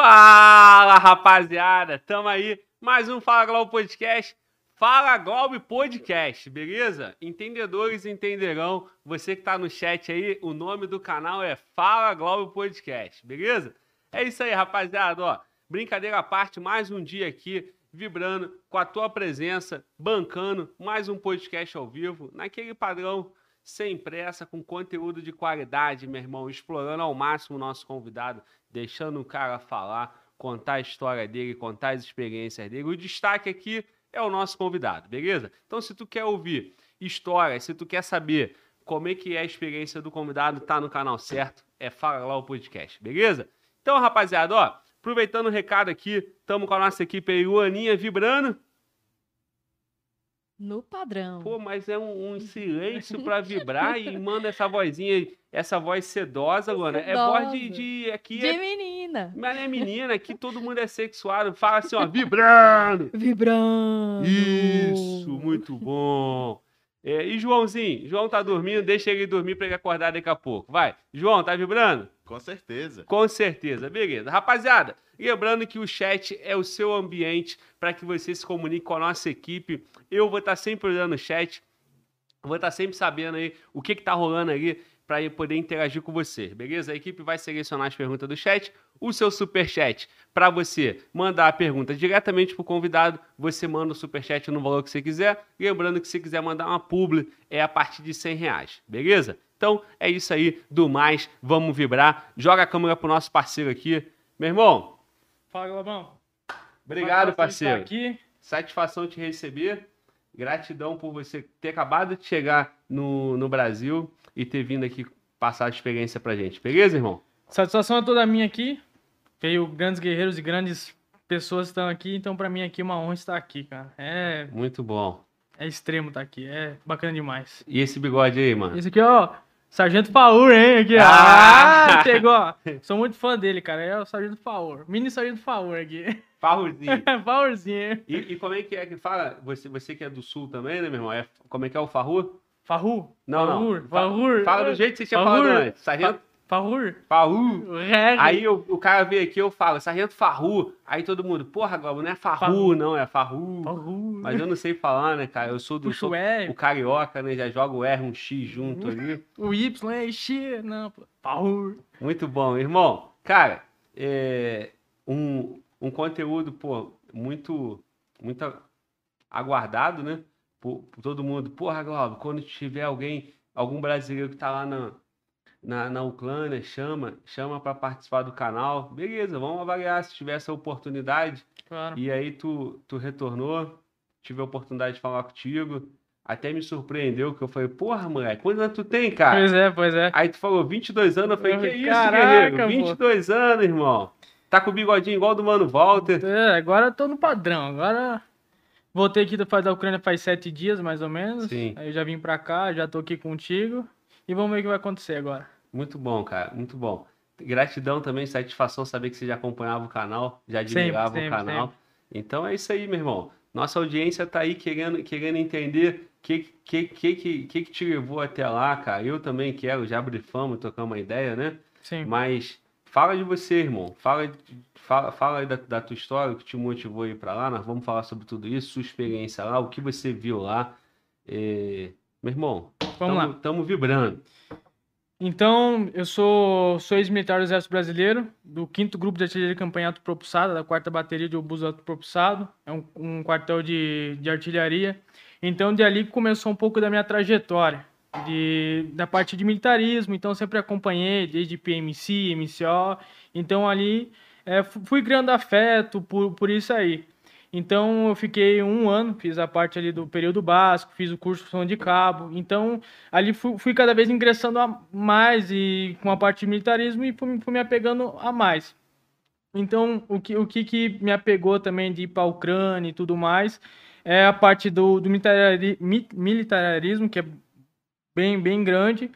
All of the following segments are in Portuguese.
Fala, rapaziada! Tamo aí, mais um Fala Globo Podcast. Fala Globo Podcast, beleza? Entendedores entenderão. Você que tá no chat aí, o nome do canal é Fala Globo Podcast, beleza? É isso aí, rapaziada, ó. Brincadeira à parte, mais um dia aqui, vibrando com a tua presença, bancando mais um podcast ao vivo, naquele padrão sem pressa, com conteúdo de qualidade, meu irmão, explorando ao máximo o nosso convidado, deixando o cara falar, contar a história dele, contar as experiências dele. O destaque aqui é o nosso convidado, beleza? Então, se tu quer ouvir histórias, se tu quer saber como é que é a experiência do convidado, tá no canal certo, é Fala Lá o Podcast, beleza? Então, rapaziada, ó, aproveitando o recado aqui, tamo com a nossa equipe aí, o Aninha vibrando. No padrão. Pô, mas é um, um silêncio pra vibrar e manda essa vozinha, essa voz sedosa, Luana. É voz de, de aqui. De é, menina. mas é menina, aqui todo mundo é sexuado. Fala assim, ó, vibrando. Vibrando. Isso, muito bom. É, e Joãozinho? João tá dormindo, deixa ele dormir pra ele acordar daqui a pouco. Vai. João, tá vibrando? Com certeza. Com certeza, beleza. Rapaziada, lembrando que o chat é o seu ambiente para que você se comunique com a nossa equipe. Eu vou estar sempre olhando o chat, vou estar sempre sabendo aí o que, que tá rolando ali para poder interagir com você, beleza? A equipe vai selecionar as perguntas do chat, o seu super chat para você mandar a pergunta diretamente pro convidado, você manda o super chat no valor que você quiser. Lembrando que se quiser mandar uma publi é a partir de 100 reais, beleza? Então é isso aí, do mais, vamos vibrar. Joga a câmera pro nosso parceiro aqui. Meu irmão, Fala, Globão. obrigado, parceiro. aqui. Satisfação te receber. Gratidão por você ter acabado de chegar no, no Brasil e ter vindo aqui passar a experiência pra gente. Beleza, irmão? Satisfação é toda minha aqui. Veio grandes guerreiros e grandes pessoas que estão aqui, então pra mim aqui é uma honra estar aqui, cara. É, Muito bom. é extremo estar aqui, é bacana demais. E esse bigode aí, mano? Esse aqui, ó, Sargento Faur, hein? Aqui, Ah! ah! chegou, ó. Sou muito fã dele, cara. É o Sargento Faur. Mini Sargento Faur aqui. Farruzinho. Faurzinho. E, e como é que é que fala? Você, você que é do sul também, né, meu irmão? É, como é que é o Farru? Farru. Não, não. Farrur. Fa- Farrur. Fala do jeito que você tinha Farrur. falado antes. Sargento Farru. Reggae. Aí o, o cara veio aqui, eu falo, Sargento Farru. Aí todo mundo, porra, Globo, não é Farru, Farru. não, é Farru. Farru. Mas eu não sei falar, né, cara? Eu sou do Puxa sou o o carioca, né? Já joga o R, um X junto ali. O Y é X. Não, pô. Farrur. Muito bom, irmão. Cara, é um, um conteúdo, pô, muito, muito aguardado, né? Por, por todo mundo. Porra, Globo, quando tiver alguém, algum brasileiro que tá lá na, na, na Ucrânia, chama, chama para participar do canal. Beleza, vamos avaliar se tiver essa oportunidade. Claro. E aí tu, tu retornou, tive a oportunidade de falar contigo. Até me surpreendeu, que eu falei, porra, moleque, quantos anos tu tem, cara? Pois é, pois é. Aí tu falou 22 anos, eu falei, Eu que isso, "Caraca, guerreiro? pô." 22 anos, irmão. Tá com o bigodinho igual do Mano Walter. É, agora eu tô no padrão. Agora voltei aqui da Ucrânia faz sete dias, mais ou menos. Sim. Aí eu já vim pra cá, já tô aqui contigo. E vamos ver o que vai acontecer agora. Muito bom, cara, muito bom. Gratidão também, satisfação saber que você já acompanhava o canal, já admirava sempre, o canal. Então é isso aí, meu irmão. Nossa audiência tá aí querendo, querendo entender o que, que, que, que, que te levou até lá, cara. Eu também quero, já brifamos, trocamos uma ideia, né? Sim. Mas fala de você, irmão. Fala, fala, fala aí da, da tua história, o que te motivou a ir pra lá. Nós vamos falar sobre tudo isso, sua experiência lá, o que você viu lá. É, Meu irmão, Vamos lá. estamos vibrando. Então, eu sou, sou ex-militar do Exército Brasileiro, do 5 Grupo de Artilharia de Campanha Autopropulsada, da 4 Bateria de Obus Autopropulsado. É um, um quartel de, de artilharia. Então, de ali começou um pouco da minha trajetória, de, da parte de militarismo. Então, sempre acompanhei, desde PMC, MCO. Então, ali é, fu- fui criando afeto por, por isso aí. Então, eu fiquei um ano, fiz a parte ali do período básico, fiz o curso de som de cabo. Então, ali fui, fui cada vez ingressando a mais e com a parte de militarismo e fui, fui me apegando a mais. Então, o que, o que, que me apegou também de ir para a Ucrânia e tudo mais é a parte do, do militari- mi- militarismo, que é bem, bem grande,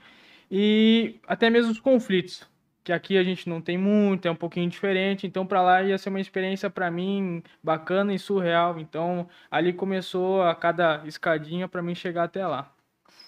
e até mesmo os conflitos, que aqui a gente não tem muito, é um pouquinho diferente. Então, para lá ia ser uma experiência para mim bacana e surreal. Então, ali começou a cada escadinha para mim chegar até lá.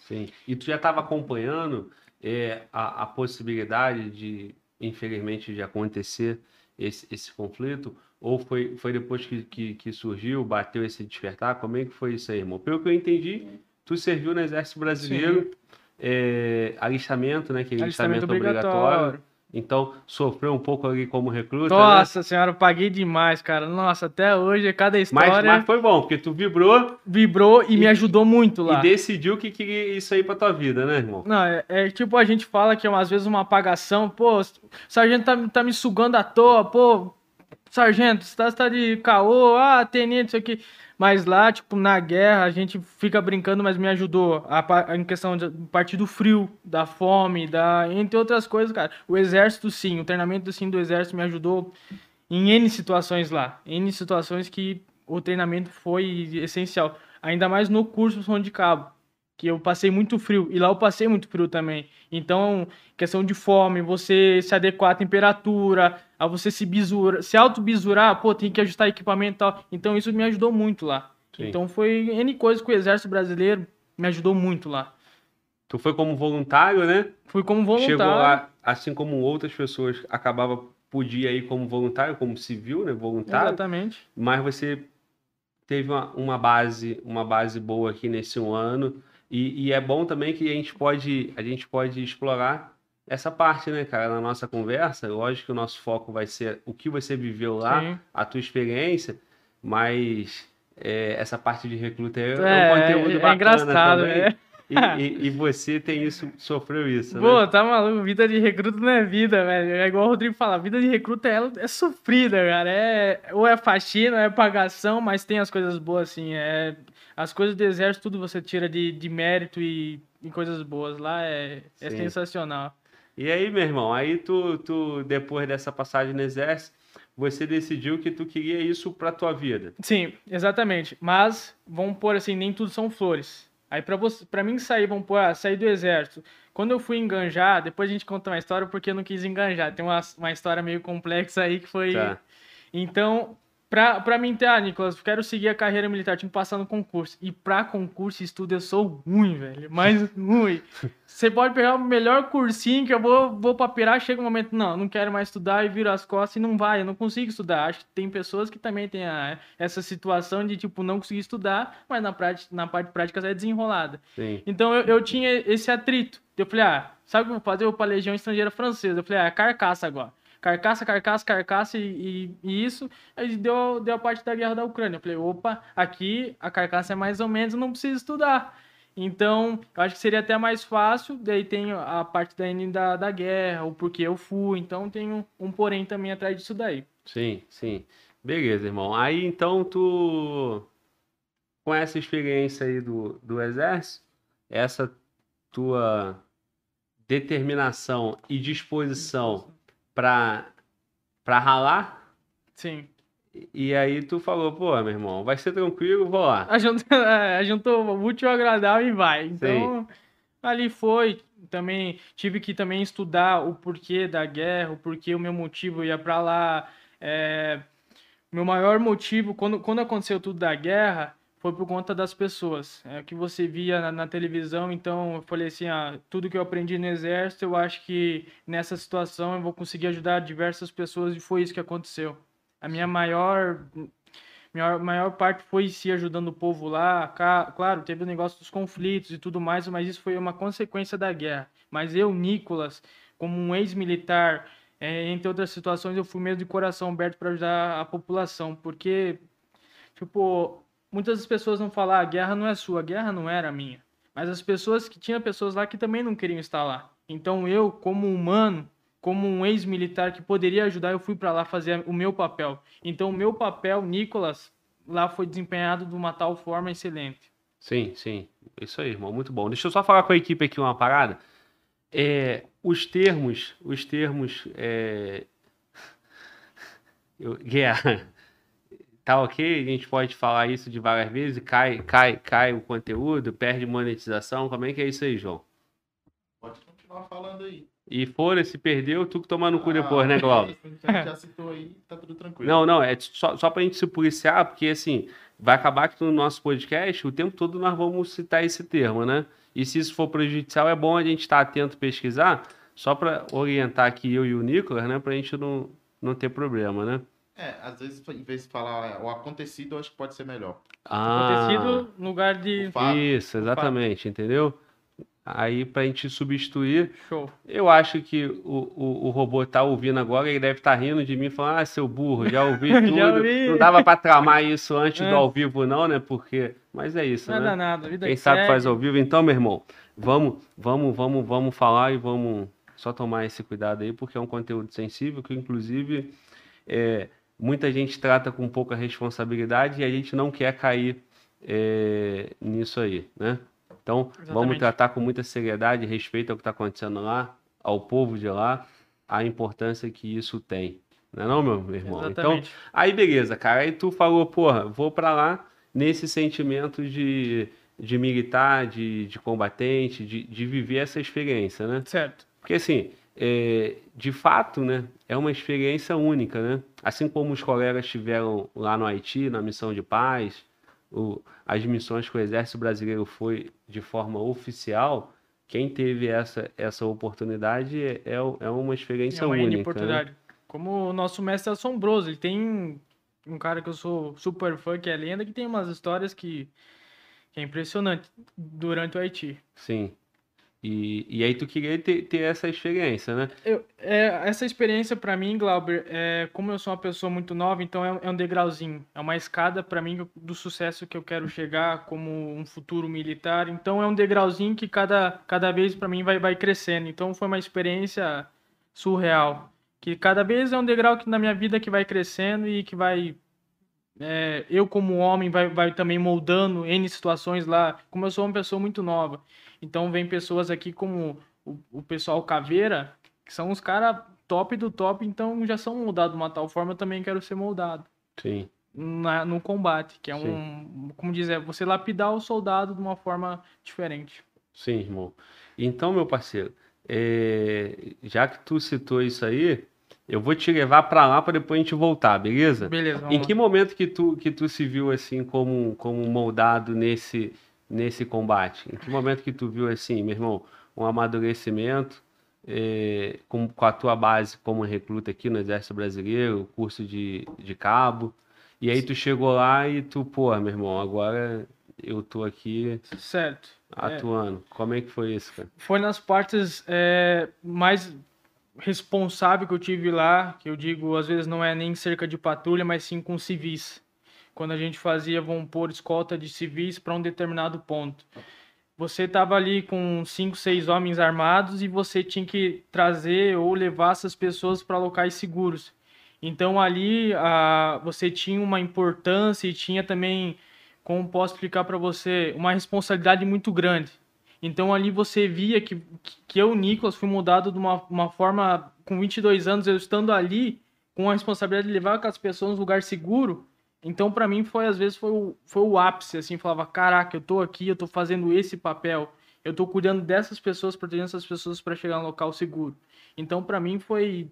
Sim. E tu já estava acompanhando é, a, a possibilidade de, infelizmente, de acontecer esse, esse conflito? Ou foi, foi depois que, que, que surgiu, bateu esse despertar? Como é que foi isso aí, irmão? Pelo que eu entendi, tu serviu no Exército Brasileiro, é, alistamento, né? Que é alistamento, Alistamento obrigatório. obrigatório. Então, sofreu um pouco ali como recruta, né? Nossa senhora, eu paguei demais, cara. Nossa, até hoje, cada Mas, história mas foi bom, porque tu vibrou vibrou e, E- me ajudou muito lá. e decidiu que queria isso aí pra tua vida, né, irmão? Não, é, é tipo, a gente fala que é às vezes uma apagação, pô, o sargento tá, tá me sugando à toa, pô, sargento, você tá, tá de caô, ah, tenente, isso aqui. Mas lá, tipo, na guerra, a gente fica brincando, mas me ajudou a, pa- em questão de partir do frio, da fome, da, entre outras coisas, cara. O exército, sim, o treinamento, sim, do exército me ajudou em N situações lá. N situações que o treinamento foi essencial. Ainda mais no curso som de cabo que eu passei muito frio, e lá eu passei muito frio também. Então, questão de fome, você se adequar à temperatura, a você se bisurar, se auto-bisurar, pô, tem que ajustar equipamento e tal. Então, isso me ajudou muito lá. Sim. Então, foi N coisas que o Exército Brasileiro me ajudou muito lá. Tu foi como voluntário, né? Fui como voluntário. Chegou lá, assim como outras pessoas acabava podia ir como voluntário, como civil, né? Voluntário. Exatamente. Mas você teve uma, uma base, uma base boa aqui nesse um ano. E, e é bom também que a gente pode, a gente pode explorar essa parte, né, cara, na nossa conversa. Lógico que o nosso foco vai ser o que você viveu lá, Sim. a tua experiência, mas é, essa parte de recruta é, é um É, conteúdo é, bacana engraçado, também. né? E, e- e você tem isso, sofreu isso, Pô, né? tá maluco, vida de recruta não é vida, velho. É igual o Rodrigo fala, vida de recruta é, é sofrida, cara. É, ou é faxina, ou é pagação, mas tem as coisas boas, assim. É, as coisas do exército, tudo você tira de, de mérito e, e coisas boas. Lá é, é Sim. sensacional. E aí, meu irmão, aí tu, tu, depois dessa passagem no exército, você decidiu que tu queria isso pra tua vida. Sim, exatamente. Mas, vamos pôr assim, nem tudo são flores. Aí pra, você, pra mim sair, vamos pôr, ah, sair do exército. Quando eu fui enganjar, depois a gente conta uma história porque eu não quis enganjar. Tem uma, uma história meio complexa aí que foi... Tá. Então, pra, pra mim ah, Nicolas, quero seguir a carreira militar, tinha que passar no concurso. E pra concurso e estudo eu sou ruim, velho. Mas ruim. Você pode pegar o melhor cursinho que eu vou, vou pra pirar, chega um momento, não, não quero mais estudar e viro as costas e não vai, eu não consigo estudar. Acho que tem pessoas que também têm a- essa situação de, tipo, não conseguir estudar, mas na, prática, na parte prática é desenrolada. Sim. Então eu, eu tinha esse atrito. Eu falei, ah, sabe o que eu vou fazer? Eu vou pra Legião Estrangeira Francesa. Eu falei, ah, carcaça agora. Carcaça, carcaça, carcaça e, e- e isso. Aí deu, deu a parte da guerra da Ucrânia. Eu falei, opa, aqui a carcaça é mais ou menos, não preciso estudar. Então, eu acho que seria até mais fácil. Daí tem a parte da, da, da guerra, o porquê eu fui. Então tem um, um porém também atrás disso daí. Sim, sim. Beleza, irmão. Aí então tu, com essa experiência aí do, do exército, essa tua determinação e disposição pra, pra ralar, Sim. e aí tu falou, pô, meu irmão, vai ser tranquilo, vou lá. Ajuntou, ajuntou o útil ao agradável e vai. Então, ali foi. Também tive que também estudar o porquê da guerra, o porquê o meu motivo ia para lá. É, meu maior motivo, quando, quando aconteceu tudo da guerra, foi por conta das pessoas. É que você via na, na televisão, então eu falei assim, ah, tudo que eu aprendi no exército, eu acho que nessa situação eu vou conseguir ajudar diversas pessoas e foi isso que aconteceu. A minha maior maior, maior parte foi se ajudando o povo lá. Claro, teve o negócio dos conflitos e tudo mais, mas isso foi uma consequência da guerra. Mas eu, Nicolas, como um ex-militar, eh, entre outras situações, eu fui mesmo de coração aberto para ajudar a população, porque, tipo, muitas pessoas vão falar, a guerra não é sua, a guerra não era minha. Mas as pessoas que tinha pessoas lá que também não queriam estar lá. Então eu, como humano, como um ex-militar que poderia ajudar, eu fui para lá fazer o meu papel. Então o meu papel, Nicolas, lá foi desempenhado de uma tal forma excelente. Sim, sim. Isso aí, irmão. Muito bom. Deixa eu só falar com a equipe aqui uma parada. É, os termos, os termos, é, eu- guerra, tá ok? A gente pode falar isso de várias vezes, cai, cai, cai o conteúdo, perde monetização. Como é que é isso aí, João? Pode continuar falando aí. E fora, se perdeu, tu que toma no cu Ah, depois, né, Glauber? A gente já citou aí, tá tudo tranquilo. Não, não, é só, só pra gente se policiar, porque assim, vai acabar que no nosso podcast, o tempo todo nós vamos citar esse termo, né? E se isso for prejudicial, é bom a gente estar atento pesquisar, só para orientar aqui eu e o Nicolas, né? Pra gente não, não ter problema, né? É, às vezes, em vez de falar o acontecido, eu acho que pode ser melhor. Ah, Acontecido no lugar de. Isso, exatamente, entendeu? Aí, pra gente substituir, Show. eu acho que o, o, o robô tá ouvindo agora, ele deve estar rindo de mim, falando, ah, seu burro, já ouvi tudo. Já ouvi. Não dava pra tramar isso antes É. do ao vivo, não, né? Porque. Mas é isso, Não né? danado. a Vida Quem que sabe segue. faz ao vivo. Então, meu irmão, vamos, vamos, vamos, vamos falar e vamos só tomar esse cuidado aí, porque é um conteúdo sensível que, inclusive, é, muita gente trata com pouca responsabilidade e a gente não quer cair é, nisso aí, né? Então, vamos Exatamente. tratar com muita seriedade, respeito ao que está acontecendo lá, ao povo de lá, a importância que isso tem. Não é não, meu, irmão? Então, Exatamente. Aí beleza, cara. Aí tu falou, porra, vou pra lá nesse sentimento de, de militar, de, de combatente, de, de viver essa experiência, né? Certo. Porque assim, é, de fato, né, é uma experiência única, né? Assim como os colegas tiveram lá no Haiti, na missão de paz, o- as missões que o Exército Brasileiro foi de forma oficial, quem teve essa, essa oportunidade é, é é uma experiência É uma única. Né? oportunidade. Como o nosso mestre é assombroso, ele tem um cara que eu sou super fã, que é lenda, que tem umas histórias que, que é impressionante durante o Haiti. Sim. E, e aí tu queria ter, ter essa experiência, né? Eu, é, essa experiência pra mim, Glauber, é, como eu sou uma pessoa muito nova, então é, é um degrauzinho, é uma escada pra mim do sucesso que eu quero chegar como um futuro militar. Então é um degrauzinho que cada, cada vez pra mim vai, vai crescendo. Então foi uma experiência surreal, que cada vez é um degrau que na minha vida que vai crescendo e que vai é, eu como homem vai, vai também moldando N situações lá, como eu sou uma pessoa muito nova. Então vem pessoas aqui como o, o pessoal Caveira, que são os caras top do top, então já são moldados de uma tal forma, eu também quero ser moldado Sim. na, no combate, que é um, como dizer, você lapidar o soldado de uma forma diferente. Sim, irmão. Então, meu parceiro, é, já que tu citou isso aí, eu vou te levar pra lá pra depois a gente voltar, beleza? Beleza, Em lá. que momento que tu, que tu se viu assim como, como moldado nesse, nesse combate? Em que momento que tu viu assim, meu irmão, um amadurecimento é, com, com a tua base como recruta aqui no Exército Brasileiro, curso de, de cabo, e aí tu chegou lá e tu, pô, meu irmão, agora eu tô aqui Certo. É. atuando. Como é que foi isso, cara? foi nas partes é, mais responsável que eu tive lá, que eu digo, às vezes não é nem cerca de patrulha, mas sim com civis. Quando a gente fazia, vamos pôr, escolta de civis para um determinado ponto. Você estava ali com cinco, seis homens armados e você tinha que trazer ou levar essas pessoas para locais seguros. Então ali ah, você tinha uma importância e tinha também, como posso explicar para você, uma responsabilidade muito grande. Então ali você via que, que eu, Nicolas, fui mudado de uma, uma forma, com 22 anos, eu estando ali, com a responsabilidade de levar aquelas pessoas num lugar seguro. Então para mim foi, às vezes, foi o, foi o ápice, assim, falava, caraca, eu tô aqui, eu tô fazendo esse papel, eu tô cuidando dessas pessoas, protegendo essas pessoas para chegar no local seguro. Então para mim foi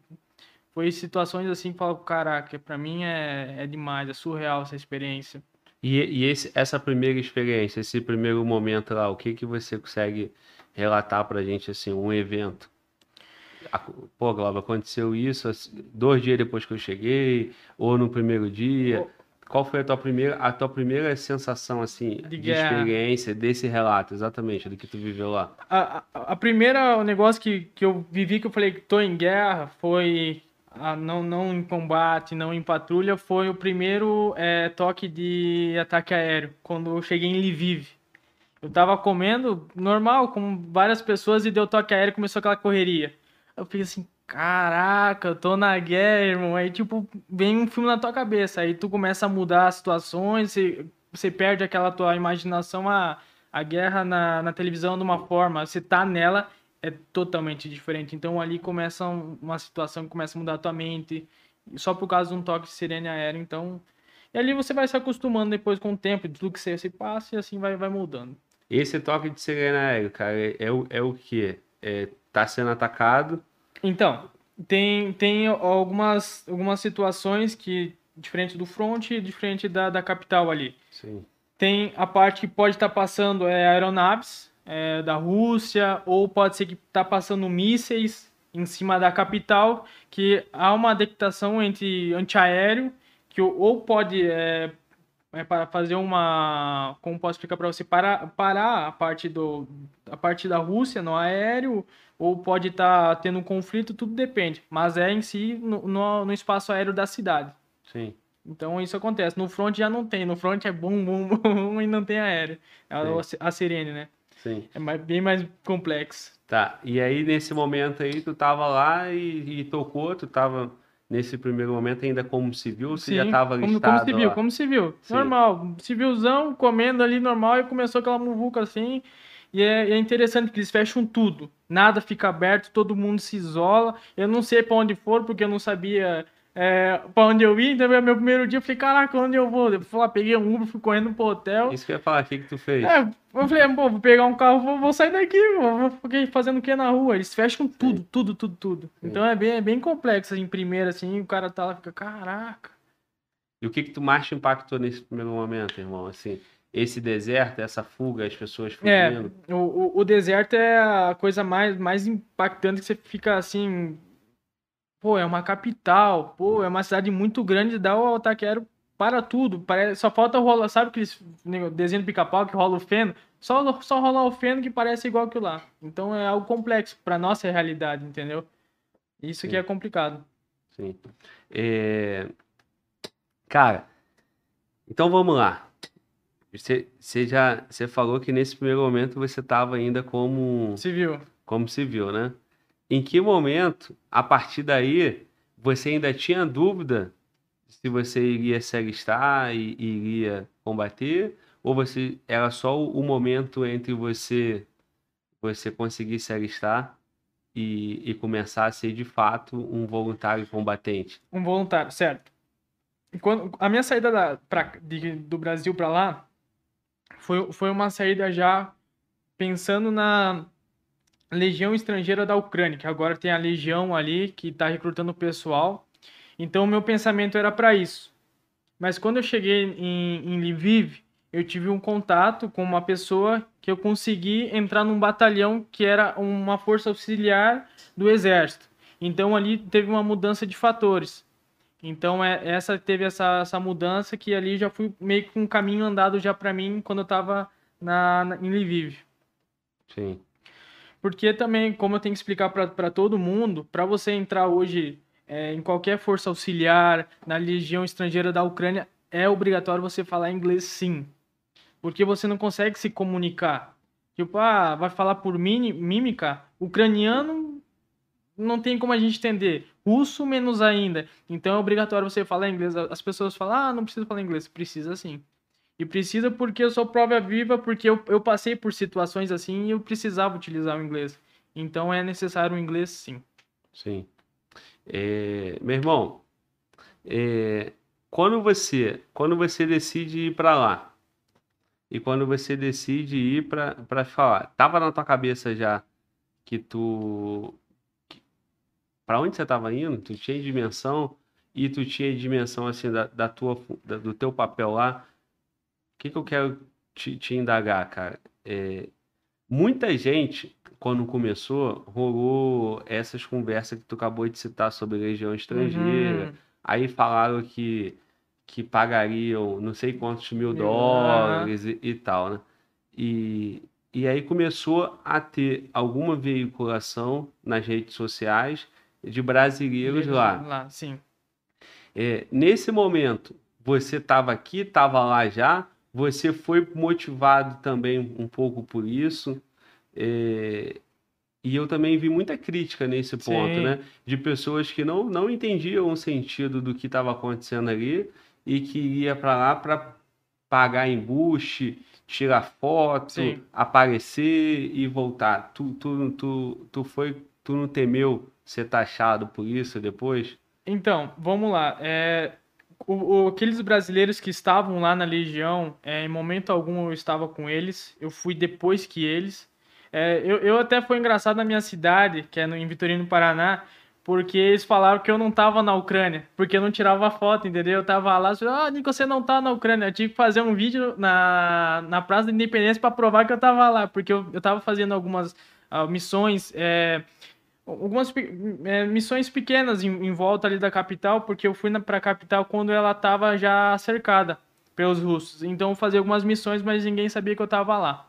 foi situações assim que falava, caraca, para mim é, é demais, é surreal essa experiência. E, e esse, essa primeira experiência, esse primeiro momento lá, o que que você consegue relatar pra gente, assim, um evento? Pô, Glauber, aconteceu isso assim, dois dias depois que eu cheguei, ou no primeiro dia. Qual foi a tua primeira, a tua primeira sensação, assim, de, guerra. experiência desse relato, exatamente, do que tu viveu lá? A, a, a primeira o negócio que, que eu vivi, que eu falei que tô em guerra, foi a não, não em combate, não em patrulha, foi o primeiro é, toque de ataque aéreo, quando eu cheguei em Lviv. Eu tava comendo normal, com várias pessoas, e deu toque aéreo e começou aquela correria. Eu fiquei assim, caraca, eu tô na guerra, irmão. Aí, tipo, vem um filme na tua cabeça. Aí tu começa a mudar as situações, você, você perde aquela tua imaginação, a, a guerra na, na televisão de uma forma, você tá nela, é totalmente diferente. Então ali começa um- uma situação que começa a mudar a tua mente, só por causa de um toque de sirene aéreo. Então, e ali você vai se acostumando depois com o tempo, tudo que você passa, e assim vai, vai mudando. Esse toque de sirene aéreo, cara, é, é o, é o quê? É, tá sendo atacado, Então, tem, tem algumas, algumas situações que, diferente do front e diferente da, da capital ali. sim, Tem a parte que pode estar passando é, aeronaves é, da Rússia, ou pode ser que está passando mísseis em cima da capital, que há uma adaptação entre antiaéreo, que ou pode é, é para fazer uma, como posso explicar para você, parar, parar a parte do a parte da Rússia no aéreo, ou pode estar tendo um conflito, tudo depende. Mas é em si no, no, no espaço aéreo da cidade. Sim. Então isso acontece. No front já não tem. No front é bum, bum, bum e não tem aéreo. É a, a sirene, né? Sim. É mais- bem mais complexo. Tá. E aí, nesse momento aí, tu tava lá e, e tocou, tu tava nesse primeiro momento ainda como civil, ou você já tava como, listado como civil, lá? como civil. Sim. Normal. Civilzão, comendo ali normal e começou aquela muvuca assim. E é, é interessante que eles fecham tudo. Nada fica aberto, todo mundo se isola. Eu não sei pra onde for, porque eu não sabia é, pra onde eu ia. Então, meu primeiro dia, eu falei, caraca, onde eu vou? Eu lá, peguei um Uber, fui correndo pro hotel. Isso que eu ia falar, o que que tu fez? É, eu falei, pô, vou pegar um carro, vou, vou sair daqui, vou, ficar fazendo o que na rua? Eles fecham tudo, tudo, tudo, tudo. Então é bem, é bem complexo, assim, primeiro, assim, o cara tá lá e fica, caraca. E o que que tu mais te impactou nesse primeiro momento, irmão? Assim, esse deserto, essa fuga, as pessoas É, fugindo. o, o, o deserto é a coisa mais, mais impactante que você fica assim. Pô, é uma capital, pô, é uma cidade muito grande, dá o Altaquero para tudo. Parece, só falta rolar, sabe aqueles desenho do pica-pau que rola o feno? Só, só rolar o feno que parece igual que lá. Então é algo complexo para nossa realidade, entendeu? Isso que Sim. é complicado. Sim. É, Cara, então vamos lá. Você, você já você falou que nesse primeiro momento você estava ainda como, Civil. como civil, né? Em que momento, a partir daí, você ainda tinha dúvida se você iria se alistar e iria combater? Ou você era só o, momento entre você você conseguir se alistar e, e começar a ser de fato um voluntário combatente? Um voluntário, certo. Quando, a minha saída da, pra, de- do Brasil para lá foi, foi uma saída já pensando na Legião Estrangeira da Ucrânia, que agora tem a Legião ali que está recrutando o pessoal. Então, meu pensamento era para isso. Mas quando eu cheguei em, em Lviv, eu tive um contato com uma pessoa que eu consegui entrar num batalhão que era uma força auxiliar do exército. Então ali teve uma mudança de fatores. Então é, essa teve essa, essa mudança que ali já fui meio que um caminho andado já para mim quando eu estava na, na, em Lviv. Sim. Porque também, como eu tenho que explicar para todo mundo, para você entrar hoje é, em qualquer força auxiliar, na legião estrangeira da Ucrânia, é obrigatório você falar inglês sim. Porque você não consegue se comunicar. Tipo, ah, vai falar por mini- mímica? Ucraniano não tem como a gente entender. Russo, menos ainda. Então é obrigatório você falar inglês. As pessoas falam, ah, não precisa falar inglês. Precisa sim. E precisa porque eu sou prova viva, porque eu, eu passei por situações assim e eu precisava utilizar o inglês. Então é necessário o inglês sim. Sim. É, meu irmão, é, quando você, quando você decide ir para lá e quando você decide ir para falar, tava na tua cabeça já que tu para onde você tava indo? Tu tinha dimensão e tu tinha dimensão assim da, da tua da- do teu papel lá. O que que eu quero te, te indagar, cara? É, muita gente quando começou, rolou essas conversas que tu acabou de citar sobre legião estrangeira. Uhum. Aí falaram que, que pagariam não sei quantos mil Mil, dólares e, e tal, né? E, e aí começou a ter alguma veiculação nas redes sociais de brasileiros lá. Lá, sim. É, nesse momento, você estava aqui, estava lá já, você foi motivado também um pouco por isso. é, e eu também vi muita crítica nesse ponto, Sim. né? De pessoas que não, não entendiam o sentido do que estava acontecendo ali e que ia para lá para pagar embuste, tirar foto, Sim. aparecer e voltar. Tu, tu, tu, tu foi, tu não temeu ser taxado por isso depois? Então, vamos lá. É, o- o- aqueles brasileiros que estavam lá na Legião, é, em momento algum eu estava com eles. Eu fui depois que eles. É, eu, eu até foi engraçado na minha cidade, que é no, em Vitorino, Paraná, porque eles falaram que eu não estava na Ucrânia, porque eu não tirava foto, entendeu? Eu tava lá, ah, Nico, você não tá na Ucrânia. Eu tive que fazer um vídeo na, na Praça da Independência para provar que eu tava lá, porque eu, eu tava fazendo algumas ah, missões. é, algumas é, missões pequenas em, em volta ali da capital, porque eu fui para a capital quando ela estava já cercada pelos russos. Então eu fazia algumas missões, mas ninguém sabia que eu estava lá.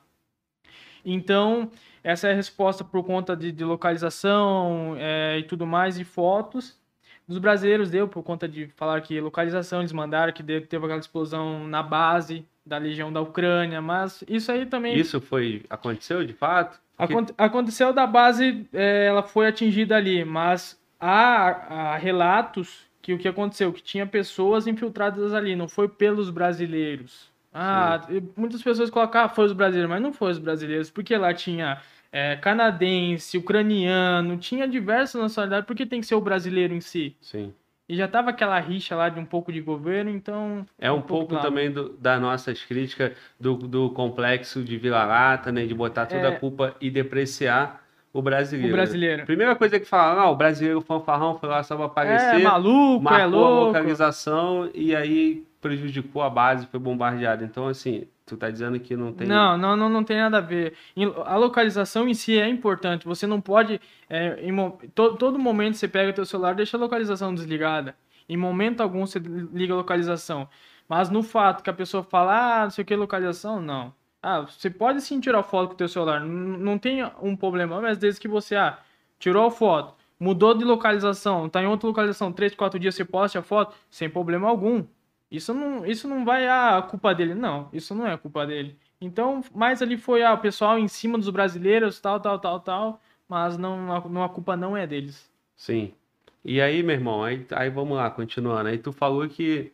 Então, essa é a resposta por conta de, de localização é, e tudo mais, e fotos. Dos brasileiros deu por conta de falar que localização eles mandaram, que teve aquela explosão na base da Legião da Ucrânia, mas isso aí também Isso foi. Aconteceu de fato? Aconte- Aconteceu da base, é, ela foi atingida ali, mas há, há relatos que o que aconteceu, que tinha pessoas infiltradas ali, não foi pelos brasileiros. Ah, muitas pessoas colocam, ah, foi os brasileiros, mas não foi os brasileiros, porque lá tinha é, canadense, ucraniano, tinha diversas nacionalidades, porque tem que ser o brasileiro em si. Sim. E já tava aquela rixa lá de um pouco de governo, então... É um pouco lá. também do- das nossas críticas do, do complexo de vira-lata, né? De botar toda É. a culpa e depreciar o brasileiro. O brasileiro. Primeira coisa que fala, ah, o brasileiro fanfarrão foi lá só pra aparecer, É maluco, marcou é a louco. localização e aí prejudicou a base, foi bombardeada. Então, assim, tu tá dizendo que não tem. Não, não, não, não tem nada a ver. A localização em si é importante. Você não pode. é, em mo- to- todo momento você pega teu celular, deixa a localização desligada. Em momento algum você liga a localização. Mas no fato que a pessoa fala, ah, não sei o que, localização, não. Ah, você pode sim tirar foto com o teu celular. N- Não tem um problema, mas desde que você, ah, tirou a foto, mudou de localização, tá em outra localização, três, quatro dias você posta a foto, sem problema algum. Isso não, isso não vai a culpa dele, não. Isso não é a culpa dele. Então, mais ali foi ah, o pessoal em cima dos brasileiros, tal, tal, tal, tal, mas não, a, não, a culpa não é deles. Sim. E aí, meu irmão, aí, aí vamos lá, continuando. Aí tu falou que,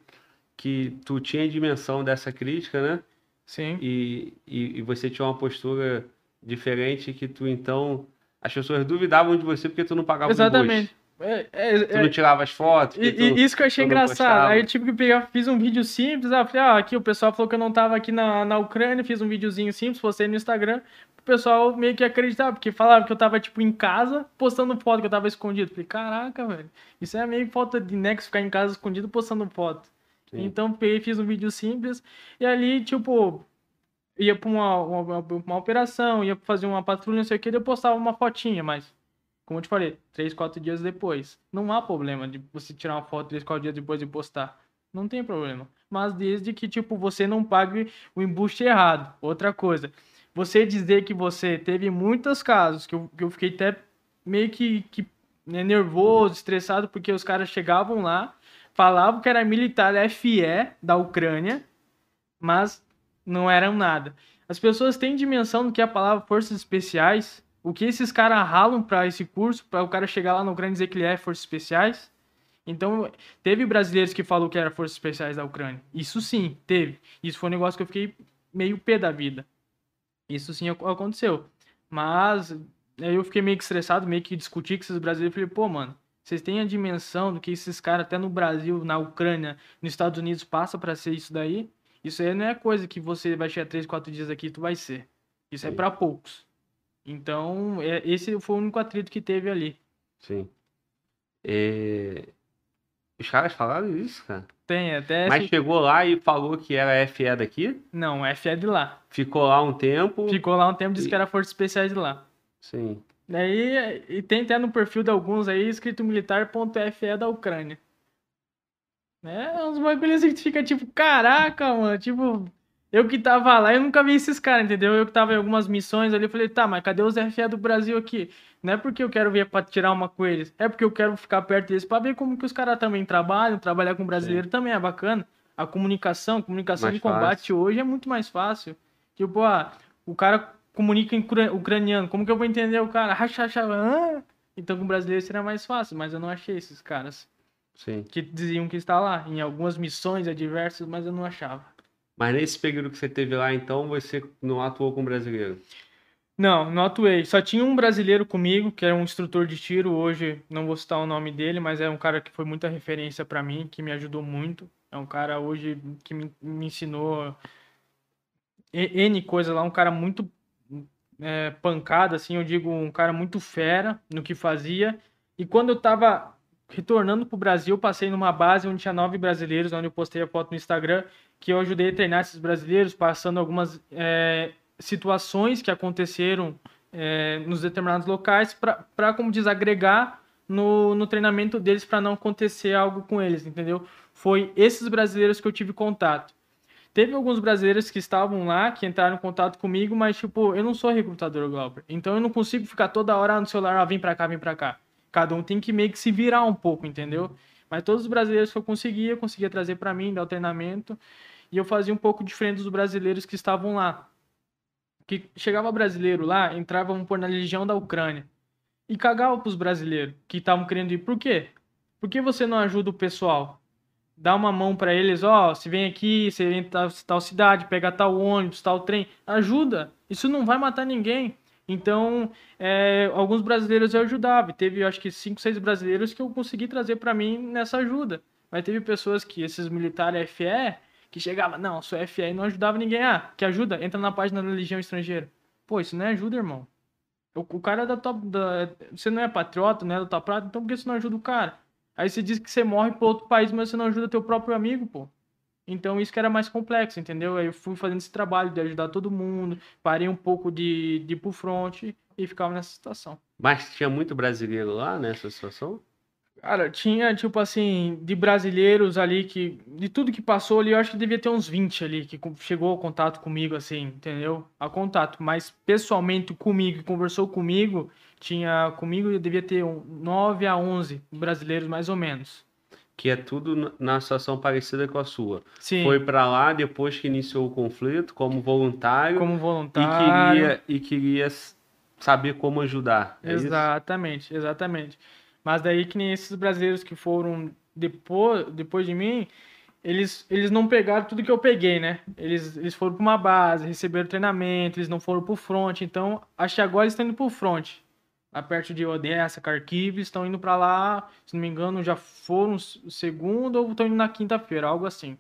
que tu tinha dimensão dessa crítica, né? Sim. E, e, e você tinha uma postura diferente que tu, então, as pessoas duvidavam de você porque tu não pagava o Exatamente. É, é. Tu é, não tirava as fotos. E, tu- isso que eu achei engraçado. Aí eu tive que pegar, fiz um vídeo simples. Ah, falei, ah, aqui o pessoal falou que eu não tava aqui na, na Ucrânia, fiz um videozinho simples, postei no Instagram. O pessoal meio que acreditava, porque falava que eu tava, tipo, em casa, postando foto, que eu tava escondido. Falei, caraca, velho, isso é meio falta de nexo ficar em casa escondido postando foto. Sim. Então, peguei, fiz um vídeo simples, e ali, tipo, ia pra uma, uma, uma operação, ia fazer uma patrulha, não sei o que, eu postava uma fotinha, mas como eu te falei, três, quatro dias depois. Não há problema de você tirar uma foto três, quatro dias depois e postar. Não tem problema. Mas desde que, tipo, você não pague o embuste errado. Outra coisa, você dizer que você teve muitos casos que eu, que eu fiquei até meio que, que né, nervoso, estressado, porque os caras chegavam lá, falavam que era militar FE da Ucrânia, mas não eram nada. As pessoas têm dimensão do que é a palavra forças especiais, o que esses caras ralam para esse curso, para o cara chegar lá no Ucrânia e dizer que ele é forças especiais. Então, teve brasileiros que falou que era forças especiais da Ucrânia. Isso sim, teve. Isso foi um negócio que eu fiquei meio pé da vida. Isso sim ac- aconteceu. Mas aí eu fiquei meio que estressado, meio que discuti com esses brasileiros. Falei, pô, mano, vocês têm a dimensão do que esses caras, até no Brasil, na Ucrânia, nos Estados Unidos, passa para ser isso daí? Isso aí não é coisa que você vai chegar três, quatro dias aqui e tu vai ser. Isso é para poucos. Então, é- esse foi o único atrito que teve ali. Sim. Os caras falaram isso, cara. Tem até. Mas fi- chegou lá e falou que era FE daqui, Não, F é de lá. ficou lá um tempo. Ficou lá um tempo, disse E- que era Forças Especiais de lá. Sim. Daí, e tem até no perfil de alguns aí, escrito militar.fe da Ucrânia. É uns bagulhos assim que fica tipo, caraca, mano, tipo, eu que tava lá, eu nunca vi esses caras, entendeu? Eu que tava em algumas missões ali, eu falei, tá, mas cadê os FE do Brasil aqui? Não é porque eu quero ver pra tirar uma com eles, é porque eu quero ficar perto deles pra ver como que os caras também trabalham, trabalhar com brasileiro também é bacana. A comunicação, comunicação Mais de combate hoje é muito mais fácil. Tipo, ah, o cara comunica em ucra- ucraniano, como que eu vou entender o cara? Racha, racha, ah? Então com o brasileiro seria mais fácil, mas eu não achei esses caras Sim. que diziam que está lá em algumas missões adversas, mas eu não achava. Mas nesse período que você teve lá, então, você não atuou com brasileiro. Não, não atuei. Só tinha um brasileiro comigo, que era um instrutor de tiro. Hoje não vou citar o nome dele, mas é um cara que foi muita referência para mim, que me ajudou muito. É um cara hoje que me, me ensinou N coisa lá, um cara muito é, pancada, assim, eu digo, um cara muito fera no que fazia. E quando eu tava retornando pro Brasil, passei numa base onde tinha nove brasileiros, onde eu postei a foto no Instagram, que eu ajudei a treinar esses brasileiros, passando algumas é, situações que aconteceram é, nos determinados locais para, como desagregar no, no treinamento deles para não acontecer algo com eles, entendeu? Foi esses brasileiros que eu tive contato. Teve alguns brasileiros que estavam lá, que entraram em contato comigo, mas, tipo, eu não sou recrutador, Glauber. Então eu não consigo ficar toda hora no celular, ah, vem pra cá, vem pra cá. Cada um tem que meio que se virar um pouco, entendeu? Mas todos os brasileiros que eu conseguia, conseguia trazer para mim, dar o treinamento. E eu fazia um pouco diferente dos brasileiros que estavam lá. Que chegava brasileiro lá, entrava um por na legião da Ucrânia. E cagava pros brasileiros que estavam querendo ir. Por quê? Por que você não ajuda o pessoal? dá uma mão para eles, ó, oh, se vem aqui, você vem tal, tal cidade, pega tal ônibus, tal trem, ajuda. Isso não vai matar ninguém. Então, é, alguns brasileiros eu ajudava. Teve, acho que, cinco, seis brasileiros que eu consegui trazer para mim nessa ajuda. Mas teve pessoas que, esses militares FE, que chegavam, não, sou FE e não ajudava ninguém. Ah, que ajuda? Entra na página da Legião Estrangeira. Pô, isso não é ajuda, irmão. O, o cara é da top. Da, você não é patriota, não é da tua prata, então por que você não ajuda o cara? Aí você diz que você morre para outro país, mas você não ajuda teu próprio amigo, pô. Então isso que era mais complexo, entendeu? Aí eu fui fazendo esse trabalho de ajudar todo mundo, parei um pouco de, de ir pro front e ficava nessa situação. Mas tinha muito brasileiro lá nessa situação? Cara, tinha, tipo assim, de brasileiros ali que. De tudo que passou ali, eu acho que devia ter uns 20 ali que chegou ao contato comigo, assim, entendeu? A contato. Mas pessoalmente comigo, conversou comigo, tinha comigo, eu devia ter um 9 a 11 brasileiros mais ou menos. Que é tudo na situação parecida com a sua. Sim. Foi para lá depois que iniciou o conflito, como voluntário. Como voluntário. E queria, e queria saber como ajudar. É exatamente, isso? exatamente. Mas daí que nem esses brasileiros que foram depois, depois de mim, eles, eles não pegaram tudo que eu peguei, né? Eles, eles foram para uma base, receberam treinamento, eles não foram para o front. Então, acho que agora eles estão indo para o front. Lá perto de Odessa, Kharkiv, estão indo para lá. Se não me engano, já foram segundo ou estão indo na quinta-feira, algo assim.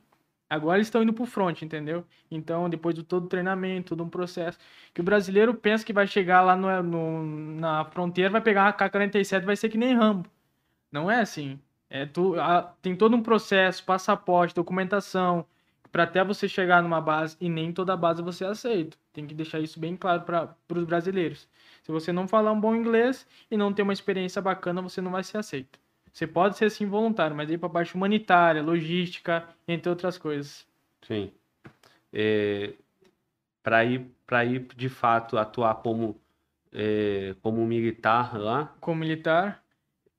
Agora eles estão indo pro front, entendeu? Então, depois de todo o treinamento, todo um processo. Que o brasileiro pensa que vai chegar lá no, no na fronteira, vai pegar uma K-47 vai ser que nem Rambo. Não é assim. É tu, a, tem todo um processo, passaporte, documentação, para até você chegar numa base e nem toda base você aceita. Tem que deixar isso bem claro para os brasileiros. Se você não falar um bom inglês e não ter uma experiência bacana, você não vai ser aceito. Você pode ser sim voluntário, mas aí para a parte humanitária, logística, entre outras coisas. Sim. É, para ir, para ir de fato atuar como é, como militar lá. Como militar.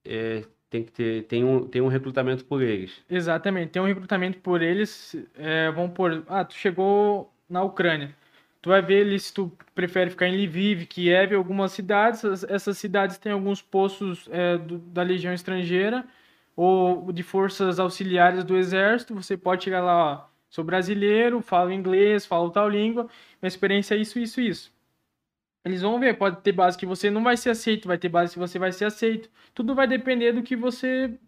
É, tem que ter tem um, tem um recrutamento por eles. Exatamente, tem um recrutamento por eles. É, vamos por, ah, tu chegou na Ucrânia. Tu vai ver ali se tu prefere ficar em Lviv, Kiev, algumas cidades. Essas cidades têm alguns postos é, do, da Legião Estrangeira ou de forças auxiliares do Exército. Você pode chegar lá, ó, sou brasileiro, falo inglês, falo tal língua, minha experiência é isso, isso, isso. Eles vão ver, pode ter base que você não vai ser aceito, vai ter base que você vai ser aceito. Tudo vai depender do que você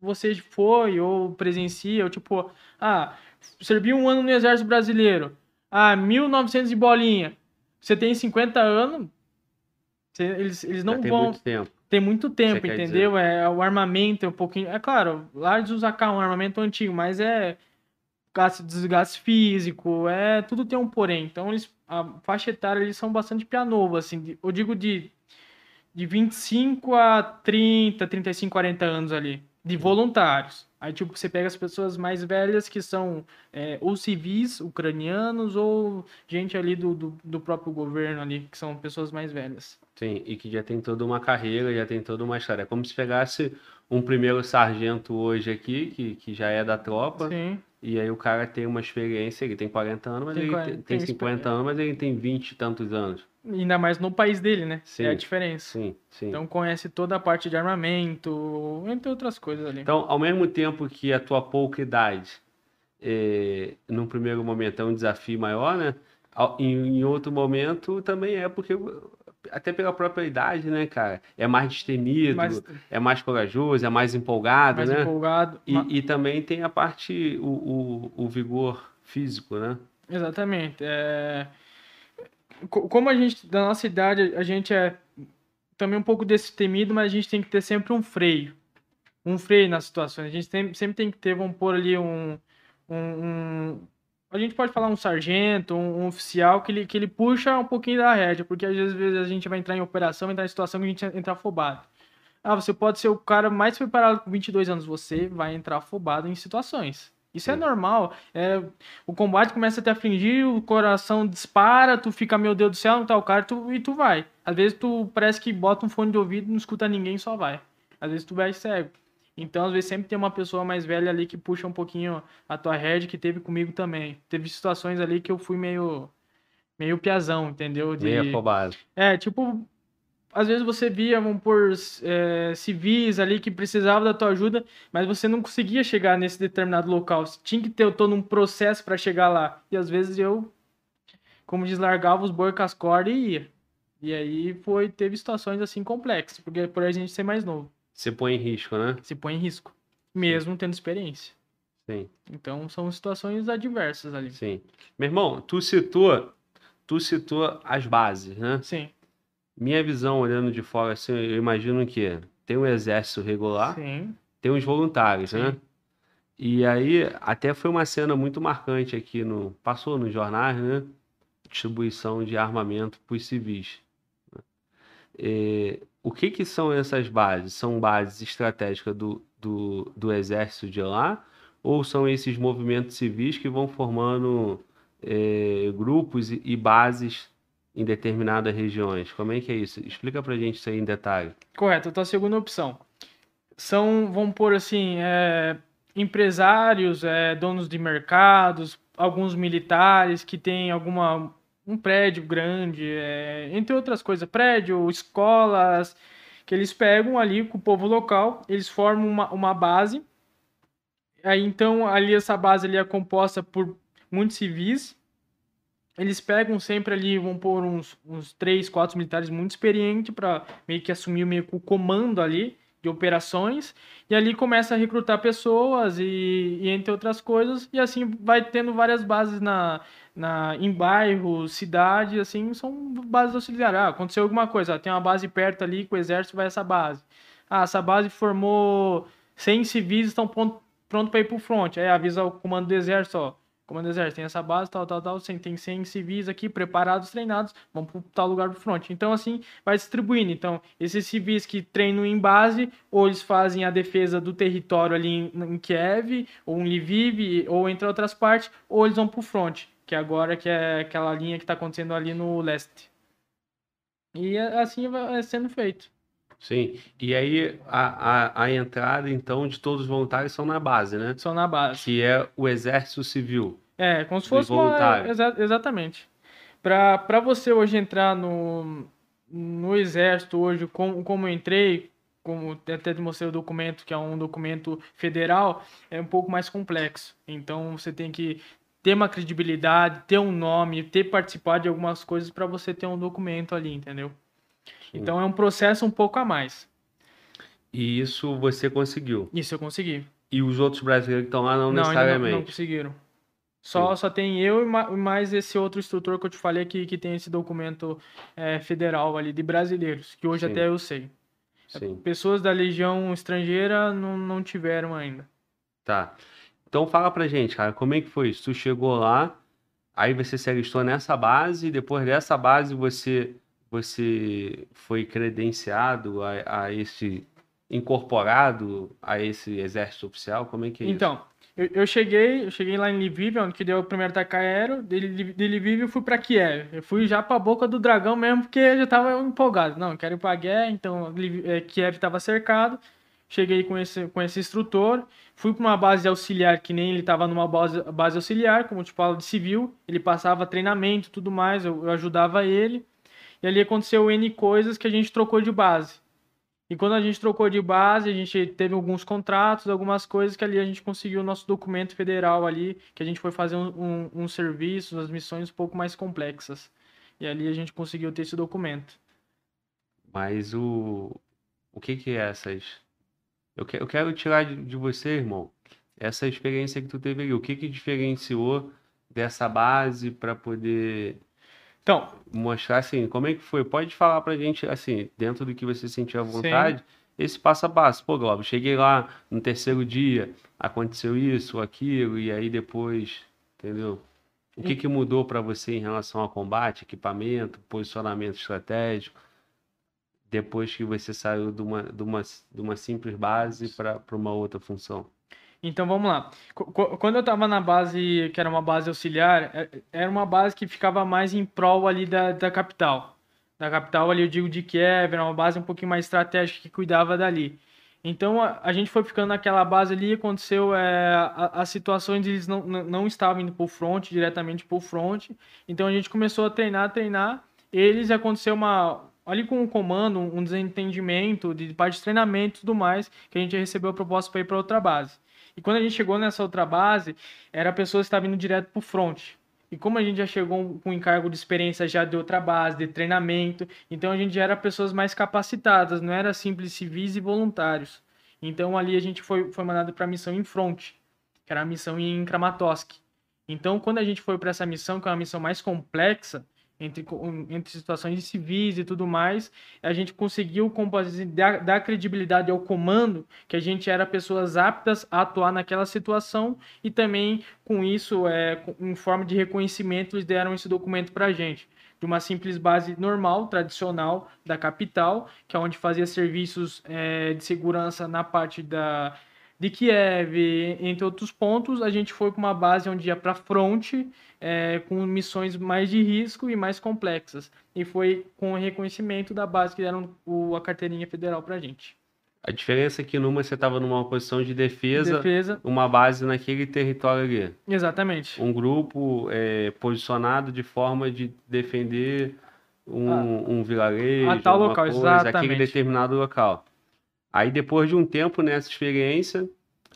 você foi ou presencia, ou tipo, ah, servi um ano no exército brasileiro ah, 1900 de bolinha. Você tem 50 anos, você, eles, eles não tem vão. Muito tempo. Tem muito tempo, entendeu? É, o armamento é um pouquinho. É claro, lá eles usam cá um armamento antigo, mas é gasto, desgaste físico, é tudo tem um porém. Então eles a faixa etária eles são bastante pianovo, assim, eu digo de de 25 a 30, 35, 40 anos ali, de voluntários. Aí, tipo, você pega as pessoas mais velhas que são é, ou civis ucranianos ou gente ali do, do, do, próprio governo ali, que são pessoas mais velhas. Sim, e que já tem toda uma carreira, já tem toda uma história. É como se pegasse um primeiro sargento hoje aqui, que, que já é da tropa. Sim. E aí o cara tem uma experiência, ele tem 40 anos, mas tem, ele 40, tem, tem 50 anos, mas ele tem 20 e tantos anos. Ainda mais no país dele, né? Sim, é a diferença. Sim, sim. Então conhece toda a parte de armamento, entre outras coisas ali. Então, ao mesmo tempo que a tua pouca idade, é, num primeiro momento, é um desafio maior, né? Em, em outro momento também é porque até pela própria idade, né, cara? É mais destemido, mais... é mais corajoso, é mais empolgado, mais né? empolgado. E, e, também tem a parte, o, o, o vigor físico, né? Exatamente. É como a gente, da nossa idade, a gente é também um pouco destemido, mas a gente tem que ter sempre um freio. Um freio nas situações. A gente tem, sempre tem que ter, vamos pôr ali um, um, a gente pode falar um sargento, um, um oficial, que ele, que ele puxa um pouquinho da rédea, porque às vezes a gente vai entrar em operação, entrar em situação que a gente entra afobado. Ah, você pode ser o cara mais preparado com 22 anos, você vai entrar afobado em situações. Isso é normal. É, o combate começa a te afligir, o coração dispara, tu fica, meu Deus do céu, não tá o cara, tu, e tu vai. Às vezes tu parece que bota um fone de ouvido, não escuta ninguém, só vai. Às vezes tu vai cego. Então, às vezes sempre tem uma pessoa mais velha ali que puxa um pouquinho a tua rede, que teve comigo também. Teve situações ali que eu fui meio meio piazão, entendeu? De- Meio afobado. é, tipo, às vezes você via, vamos por é, civis ali que precisavam da tua ajuda, mas você não conseguia chegar nesse determinado local. Você tinha que ter todo um processo para chegar lá. E às vezes eu, como diz, largava os boi com as cordas e ia. E aí foi, teve situações assim complexas, porque por a gente ser mais novo, Você põe em risco, né? se põe em risco, mesmo tendo experiência. Sim, Então são situações adversas ali. sim. Meu irmão, tu citou, tu citou as bases, né? Sim, Minha visão olhando de fora, assim, eu imagino que tem o exército regular, sim, tem os voluntários, né? Sim. E aí, até foi uma cena muito marcante aqui no. Passou nos jornais, né? Distribuição de armamento para os civis. né? Eh, o que que são essas bases? São bases estratégicas do, do, do exército de lá? Ou são esses movimentos civis que vão formando eh, grupos e, e bases em determinadas regiões? Como é que é isso? Explica pra gente isso aí em detalhe. Correto, a tua segunda opção. São, vamos pôr assim, é, empresários, é, donos de mercados, alguns militares que têm alguma um prédio grande, é, entre outras coisas, prédio, escolas, que eles pegam ali com o povo local, eles formam uma, uma base. Aí então ali essa base ali é composta por muitos civis. Eles pegam sempre ali, vão pôr uns, uns três, quatro militares muito experientes para meio que assumir meio que o comando ali de operações. E ali começa a recrutar pessoas e, e entre outras coisas. E assim vai tendo várias bases na, na, em bairros, cidades, assim, são bases auxiliares. Ah, aconteceu alguma coisa, tem uma base perto ali com o exército, vai essa base. Ah, essa base formou 100 civis, estão prontos pronto para ir pro front. Aí avisa o comando do exército, ó, comando do exército, tem essa base, tal, tal, tal, tem 100 civis aqui preparados, treinados, vão para tal lugar pro front. Então, assim, vai distribuindo. Então, esses civis que treinam em base, ou eles fazem a defesa do território ali em, em Kiev, ou em Lviv, ou entre outras partes, ou eles vão pro front, que agora que é aquela linha que está acontecendo ali no leste. E assim vai sendo feito. Sim. E aí a, a, a entrada, então, de todos os voluntários são na base, né? Só na base. Que é o exército civil. É, como se fosse uma. voluntários. exa- exatamente. Pra você hoje entrar no, no exército, hoje, como, como eu entrei, como até te mostrei o documento, que é um documento federal, é um pouco mais complexo. Então você tem que ter uma credibilidade, ter um nome, ter participado de algumas coisas para você ter um documento ali, entendeu? Então é um processo um pouco a mais. E isso você conseguiu. Isso eu consegui. E os outros brasileiros que estão lá não, Não, ainda não, necessariamente. não conseguiram. Só, só tem eu e ma- mais esse outro instrutor que eu te falei que, que tem esse documento é, federal ali de brasileiros, que hoje Sim. até eu sei. Sim. Pessoas da legião estrangeira não, não tiveram ainda. Tá. Então fala pra gente, cara, como é que foi isso? Tu chegou lá, aí você se alistou nessa base, e depois dessa base você, você foi credenciado a, a esse, incorporado a esse exército oficial? Como é que é isso? Então, eu, eu cheguei, eu cheguei lá em Lviv, onde que deu o primeiro ataque aéreo, de, Lviv- eu fui pra Kiev. Eu fui já pra boca do dragão mesmo, porque eu já tava empolgado. Não, quero ir pra guerra, então eh, Kiev tava cercado. Cheguei com esse, com esse instrutor, fui para uma base auxiliar, que nem ele estava numa base, base auxiliar, como te falo, de civil. Ele passava treinamento e tudo mais, eu, eu ajudava ele. E ali aconteceu N coisas que a gente trocou de base. E quando a gente trocou de base, a gente teve alguns contratos, algumas coisas que ali a gente conseguiu o nosso documento federal ali, que a gente foi fazer um, um, um serviço, umas missões um pouco mais complexas. E ali a gente conseguiu ter esse documento. Mas o, o que que é essas... Eu, que, eu quero tirar de, de você, irmão, essa experiência que tu teve ali. O que que diferenciou dessa base para poder Então, mostrar assim, como é que foi? Pode falar pra gente, assim, dentro do que você sentiu à vontade, esse passo a passo. Pô, Globo, cheguei lá no terceiro dia, aconteceu isso, aquilo, e aí depois, entendeu? O que, que mudou para você em relação ao combate, equipamento, posicionamento estratégico, depois que você saiu de uma, de uma, de uma simples base para uma outra função? Então vamos lá. Qu- qu- Quando eu estava na base, que era uma base auxiliar, é- era uma base que ficava mais em prol ali da, da capital. Da capital ali eu digo de Kiev, era uma base um pouquinho mais estratégica que cuidava dali. Então a, a gente foi ficando naquela base ali, aconteceu é, as situações eles não, não, estavam indo pro front, diretamente pro front. Então a gente começou a treinar, treinar. Eles aconteceu uma ali com o comando, um desentendimento de parte de treinamento e tudo mais, que a gente recebeu a proposta para ir para outra base. E quando a gente chegou nessa outra base, era pessoas que estavam indo direto pro front. E como a gente já chegou com encargo de experiência já de outra base, de treinamento, então a gente já era pessoas mais capacitadas, não era simples civis e voluntários. Então ali a gente foi, foi mandado para a missão em front, que era a missão em Kramatorsk. Então quando a gente foi para essa missão, que é uma missão mais complexa, entre, entre situações civis e tudo mais, a gente conseguiu dar, dar credibilidade ao comando que a gente era pessoas aptas a atuar naquela situação e também com isso, é, em forma de reconhecimento, eles deram esse documento para a gente. De uma simples base normal, tradicional da capital, que é onde fazia serviços é, de segurança na parte da, de Kiev, entre outros pontos, a gente foi para uma base onde ia para front, é, com missões mais de risco e mais complexas. E foi com o reconhecimento da base que deram o- a carteirinha federal para a gente. A diferença é que numa você estava numa posição de defesa, Defesa, uma base naquele território ali. exatamente. Um grupo é, posicionado de forma de defender um, um vilarejo, a tal local, coisa, aquele exatamente. determinado local. Aí depois de um tempo nessa experiência,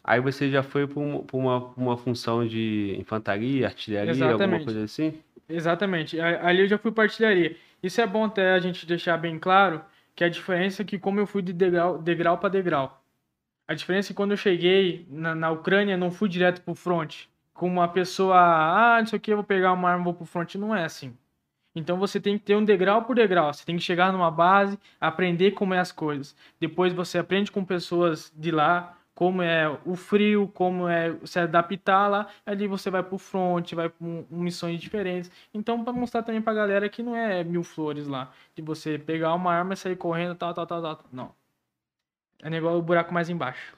aí você já foi para uma, uma, uma função de infantaria, artilharia, alguma Exatamente. coisa assim? Exatamente. Ali eu já fui para artilharia. Isso é bom até a gente deixar bem claro que a diferença é que como eu fui de degrau, degrau para degrau. A diferença é que quando eu cheguei na, na Ucrânia, não fui direto pro front. Como uma pessoa, ah, não sei o que, eu vou pegar uma arma e vou pro front. Não é assim. Então você tem que ter um degrau por degrau. Você tem que chegar numa base, aprender como é as coisas. Depois você aprende com pessoas de lá, como é o frio, como é se adaptar lá. Ali você vai pro front, vai para missões diferentes. Então, para mostrar também pra galera que não é mil flores lá. De você pegar uma arma e sair correndo, tal, tal, tal, tal. Não. É negócio o buraco mais embaixo.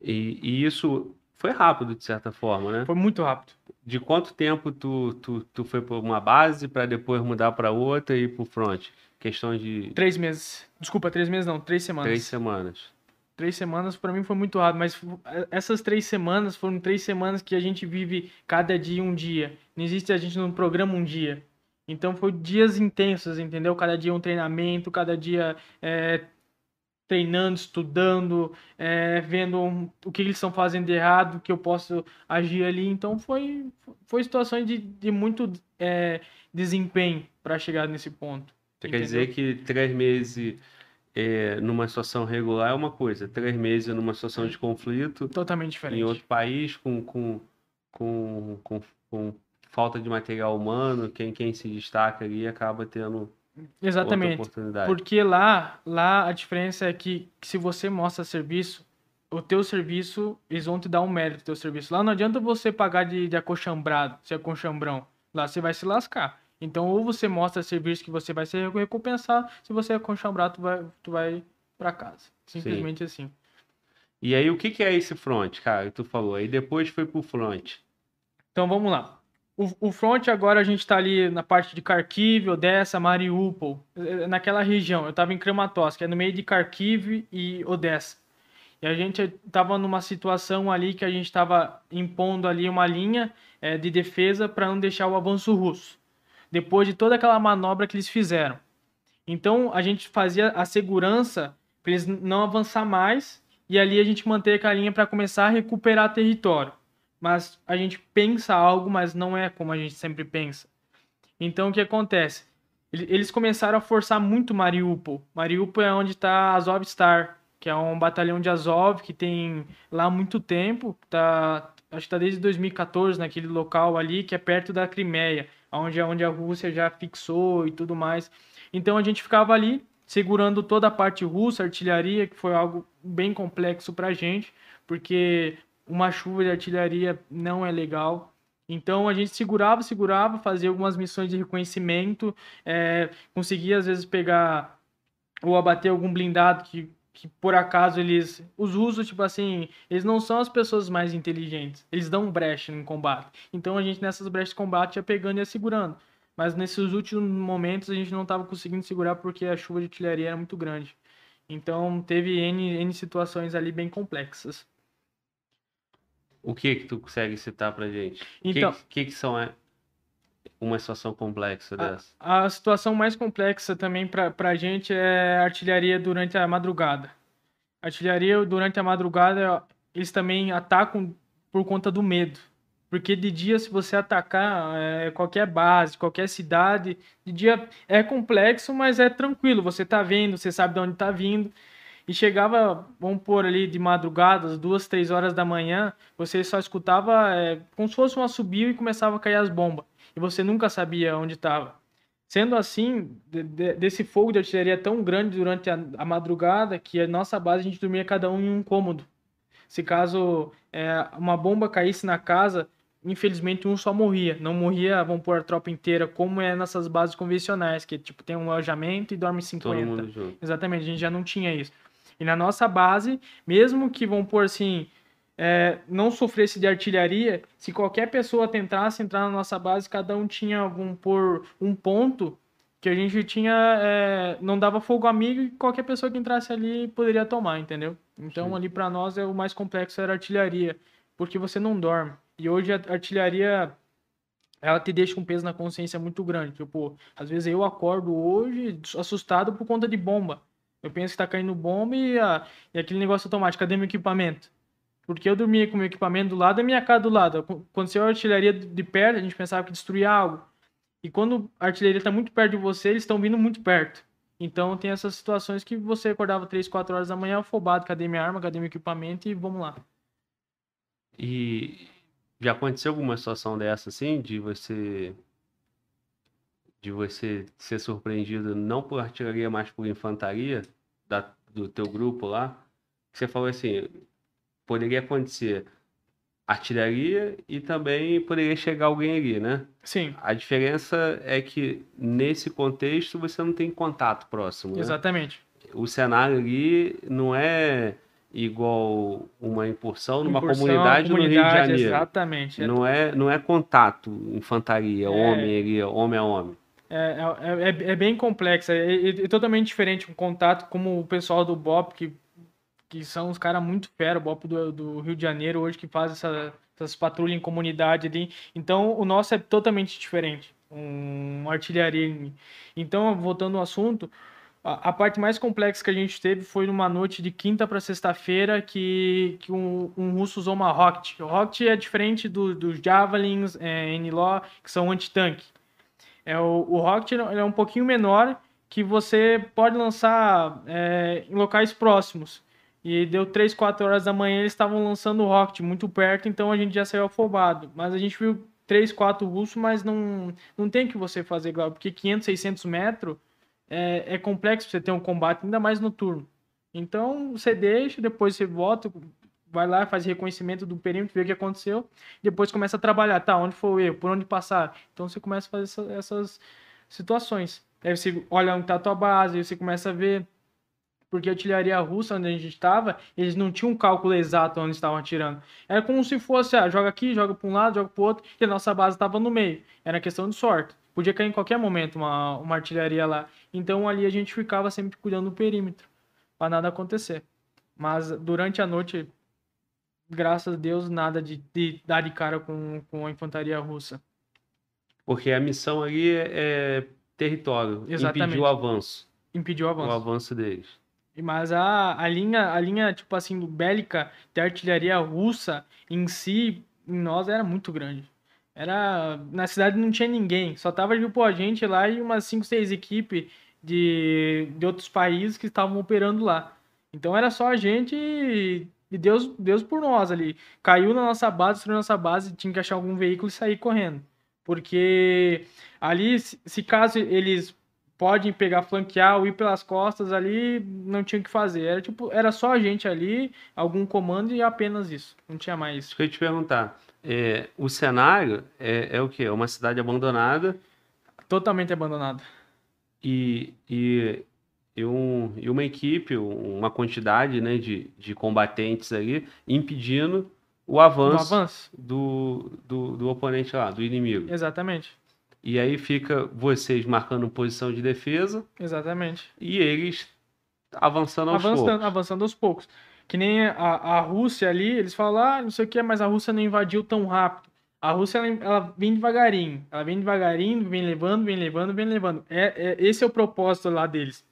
E, e isso foi rápido, de certa forma, né? Foi muito rápido. De quanto tempo tu, tu, tu foi para uma base para depois mudar para outra e ir pro front? Questão de Três meses. Desculpa, três meses não, três semanas. três semanas. Três semanas para mim foi muito rápido, mas essas três semanas foram três semanas que a gente vive cada dia um dia. Não existe a gente não programa um dia. Então foi dias intensos, entendeu? Cada dia um treinamento, cada dia é, treinando, estudando, é, vendo um- o que eles estão fazendo de errado, que eu posso agir ali. Então foi foi situações de, de muito é, desempenho para chegar nesse ponto. Você quer dizer que três meses é, numa situação regular é uma coisa, três meses numa situação de conflito Totalmente em diferente. outro país com, com, com, com, com falta de material humano, quem, quem se destaca ali acaba tendo Exatamente. Porque lá, lá a diferença é que, que se você mostra serviço, o teu serviço, eles vão te dar um mérito do teu serviço. Lá não adianta você pagar de, de acochambrado, se é acochambrão. Lá você vai se lascar. Então, ou você mostra serviço que você vai ser recompensado, se você é acochambrado, tu vai, tu vai pra casa. Simplesmente assim. E aí, o que, que é esse front, cara, que tu falou? Aí depois foi pro front. Então vamos lá. O, front agora a gente tá ali na parte de Kharkiv, Odessa, Mariupol, eh, naquela região. Eu tava em Kramatorsk, é no meio de Kharkiv e Odessa. E a gente tava numa situação ali que a gente tava impondo ali uma linha eh, de defesa para não deixar o avanço russo. Depois de toda aquela manobra que eles fizeram. Então a gente fazia a segurança para eles não avançar mais e ali a gente manter aquela linha para começar a recuperar território mas a gente pensa algo, mas não é como a gente sempre pensa. Então o que acontece? Ele- Eles começaram a forçar muito Mariupol. Mariupol é onde está Azovstar, que é um batalhão de Azov que tem lá há muito tempo, tá, acho que está desde 2014 naquele local ali, que é perto da Crimeia, onde, onde a Rússia já fixou e tudo mais. Então a gente ficava ali segurando toda a parte russa, artilharia, que foi algo bem complexo para a gente, porque uma chuva de artilharia não é legal. Então a gente segurava, segurava, fazia algumas missões de reconhecimento, é, conseguia às vezes pegar ou abater algum blindado que, que por acaso eles. Os russos, tipo assim, eles não são as pessoas mais inteligentes, eles dão brecha no combate. Então a gente nessas brechas de combate ia pegando e ia segurando. Mas nesses últimos momentos a gente não estava conseguindo segurar porque a chuva de artilharia era muito grande. Então teve N, N situações ali bem complexas. O que que tu consegue citar pra gente? Então- O que, que, que são é, uma situação complexa dessa? A situação mais complexa também para a gente é a artilharia durante a madrugada. A artilharia durante a madrugada, eles também atacam por conta do medo. Porque de dia, se você atacar é, qualquer base, qualquer cidade, de dia é complexo, mas é tranquilo. Você tá vendo, você sabe de onde tá vindo. E chegava, vamos pôr ali de madrugada, às duas, três horas da manhã, você só escutava é, como se fosse um assobio e começava a cair as bombas. E você nunca sabia onde estava. Sendo assim, de- de- desse fogo de artilharia tão grande durante a, a madrugada, que a nossa base a gente dormia cada um em um cômodo. Se caso é, uma bomba caísse na casa, infelizmente um só morria. Não morria, vamos pôr a tropa inteira, como é nessas bases convencionais, que tipo tem um alojamento e dorme 50. Todo mundo junto. Exatamente, a gente já não tinha isso. E na nossa base, mesmo que, vamos pôr assim, é, não sofresse de artilharia, se qualquer pessoa tentasse entrar na nossa base, cada um tinha, vamos pôr, um ponto que a gente tinha, é, não dava fogo amigo e qualquer pessoa que entrasse ali poderia tomar, entendeu? Então Sim. ali para nós é o mais complexo era artilharia, porque você não dorme. E hoje a artilharia ela te deixa um peso na consciência muito grande. Tipo, às vezes eu acordo hoje assustado por conta de bomba. Eu penso que tá caindo bomba e, a, e aquele negócio automático, cadê meu equipamento? Porque eu dormia com meu equipamento do lado da minha casa do lado. Aconteceu a artilharia de perto, a gente pensava que destruía algo. E quando a artilharia tá muito perto de você, eles estão vindo muito perto. Então tem essas situações que você acordava 3, 4 horas da manhã afobado, cadê minha arma, cadê meu equipamento e vamos lá. E já aconteceu alguma situação dessa, assim, de você de você ser surpreendido não por artilharia, mas por infantaria da, do teu grupo lá? Você falou assim, poderia acontecer artilharia e também poderia chegar alguém ali, né? Sim, A diferença é que nesse contexto você não tem contato próximo, né? exatamente. O cenário ali não é igual uma incursão numa Incursão, comunidade, no Rio de comunidade, Janeiro. Exatamente. Não é, não é contato, infantaria, É. homem ali, homem a homem. É, é, é, é bem complexa, é, totalmente diferente um contato como o pessoal do BOP, que, que são os caras muito fera, o BOP do, do Rio de Janeiro hoje, que faz essa, essas patrulhas em comunidade ali. Então, o nosso é totalmente diferente, um, uma artilharia. Então, voltando ao assunto, a, a parte mais complexa que a gente teve foi numa noite de quinta para sexta-feira que, que um, um russo usou uma Rocket. O Rocket é diferente do, dos Javelins, é, NLO, que são antitanque. É, o, o Rocket ele é um pouquinho menor que você pode lançar é, em locais próximos. E deu 3, 4 horas da manhã eles estavam lançando o Rocket muito perto, então a gente já saiu afobado. Mas a gente viu 3, 4 russos, mas não, não tem o que você fazer, Glauco, porque 500, 600 metros é, é complexo você ter um combate, ainda mais noturno. Então você deixa, depois você volta, vai lá, faz reconhecimento do perímetro, vê o que aconteceu, depois começa a trabalhar, tá, onde foi o erro, por onde passar. Então você começa a fazer essa- essas situações. Aí você olha onde tá a tua base, aí você começa a ver. Porque a artilharia russa, onde a gente estava, eles não tinham um cálculo exato onde estavam atirando. Era como se fosse, ah, joga aqui, joga para um lado, joga para outro, e a nossa base estava no meio. Era questão de sorte. Podia cair em qualquer momento uma, uma artilharia lá. Então ali a gente ficava sempre cuidando do perímetro, para nada acontecer. Mas durante a noite, graças a Deus, nada de, de dar de cara com, com a infantaria russa. Porque a missão ali é, é território, Exatamente. impedir o avanço, Impediu o o avanço. avanço deles. Mas a, a linha, a linha, tipo assim, do bélica da artilharia russa em si, em nós, era muito grande. Era. Na cidade não tinha ninguém. Só tava tipo, a gente lá e umas 5, 6 equipes de, de outros países que estavam operando lá. Então era só a gente e, Deus, Deus por nós ali. Caiu na nossa base, destruiu nossa base, tinha que achar algum veículo e sair correndo. Porque ali, se caso eles podem pegar, flanquear ou ir pelas costas ali, não tinha o que fazer. Era tipo, era só a gente ali, algum comando e apenas isso. Não tinha mais. Isso que eu ia te perguntar. é, o cenário é, é o quê? É uma cidade abandonada Totalmente abandonado. e, e, e, um- e uma equipe, uma quantidade né, de, de combatentes ali impedindo o avanço, avanço. Do, do, do oponente lá, do inimigo. Exatamente. E aí fica vocês marcando posição de defesa Exatamente. e eles avançando aos avançando, poucos. avançando aos poucos. Que nem a, a Rússia ali, eles falam, ah, não sei o que, mas a Rússia não invadiu tão rápido. A Rússia, ela, ela vem devagarinho. Ela vem devagarinho, vem levando, vem levando, vem levando. É, é- esse é o propósito lá deles.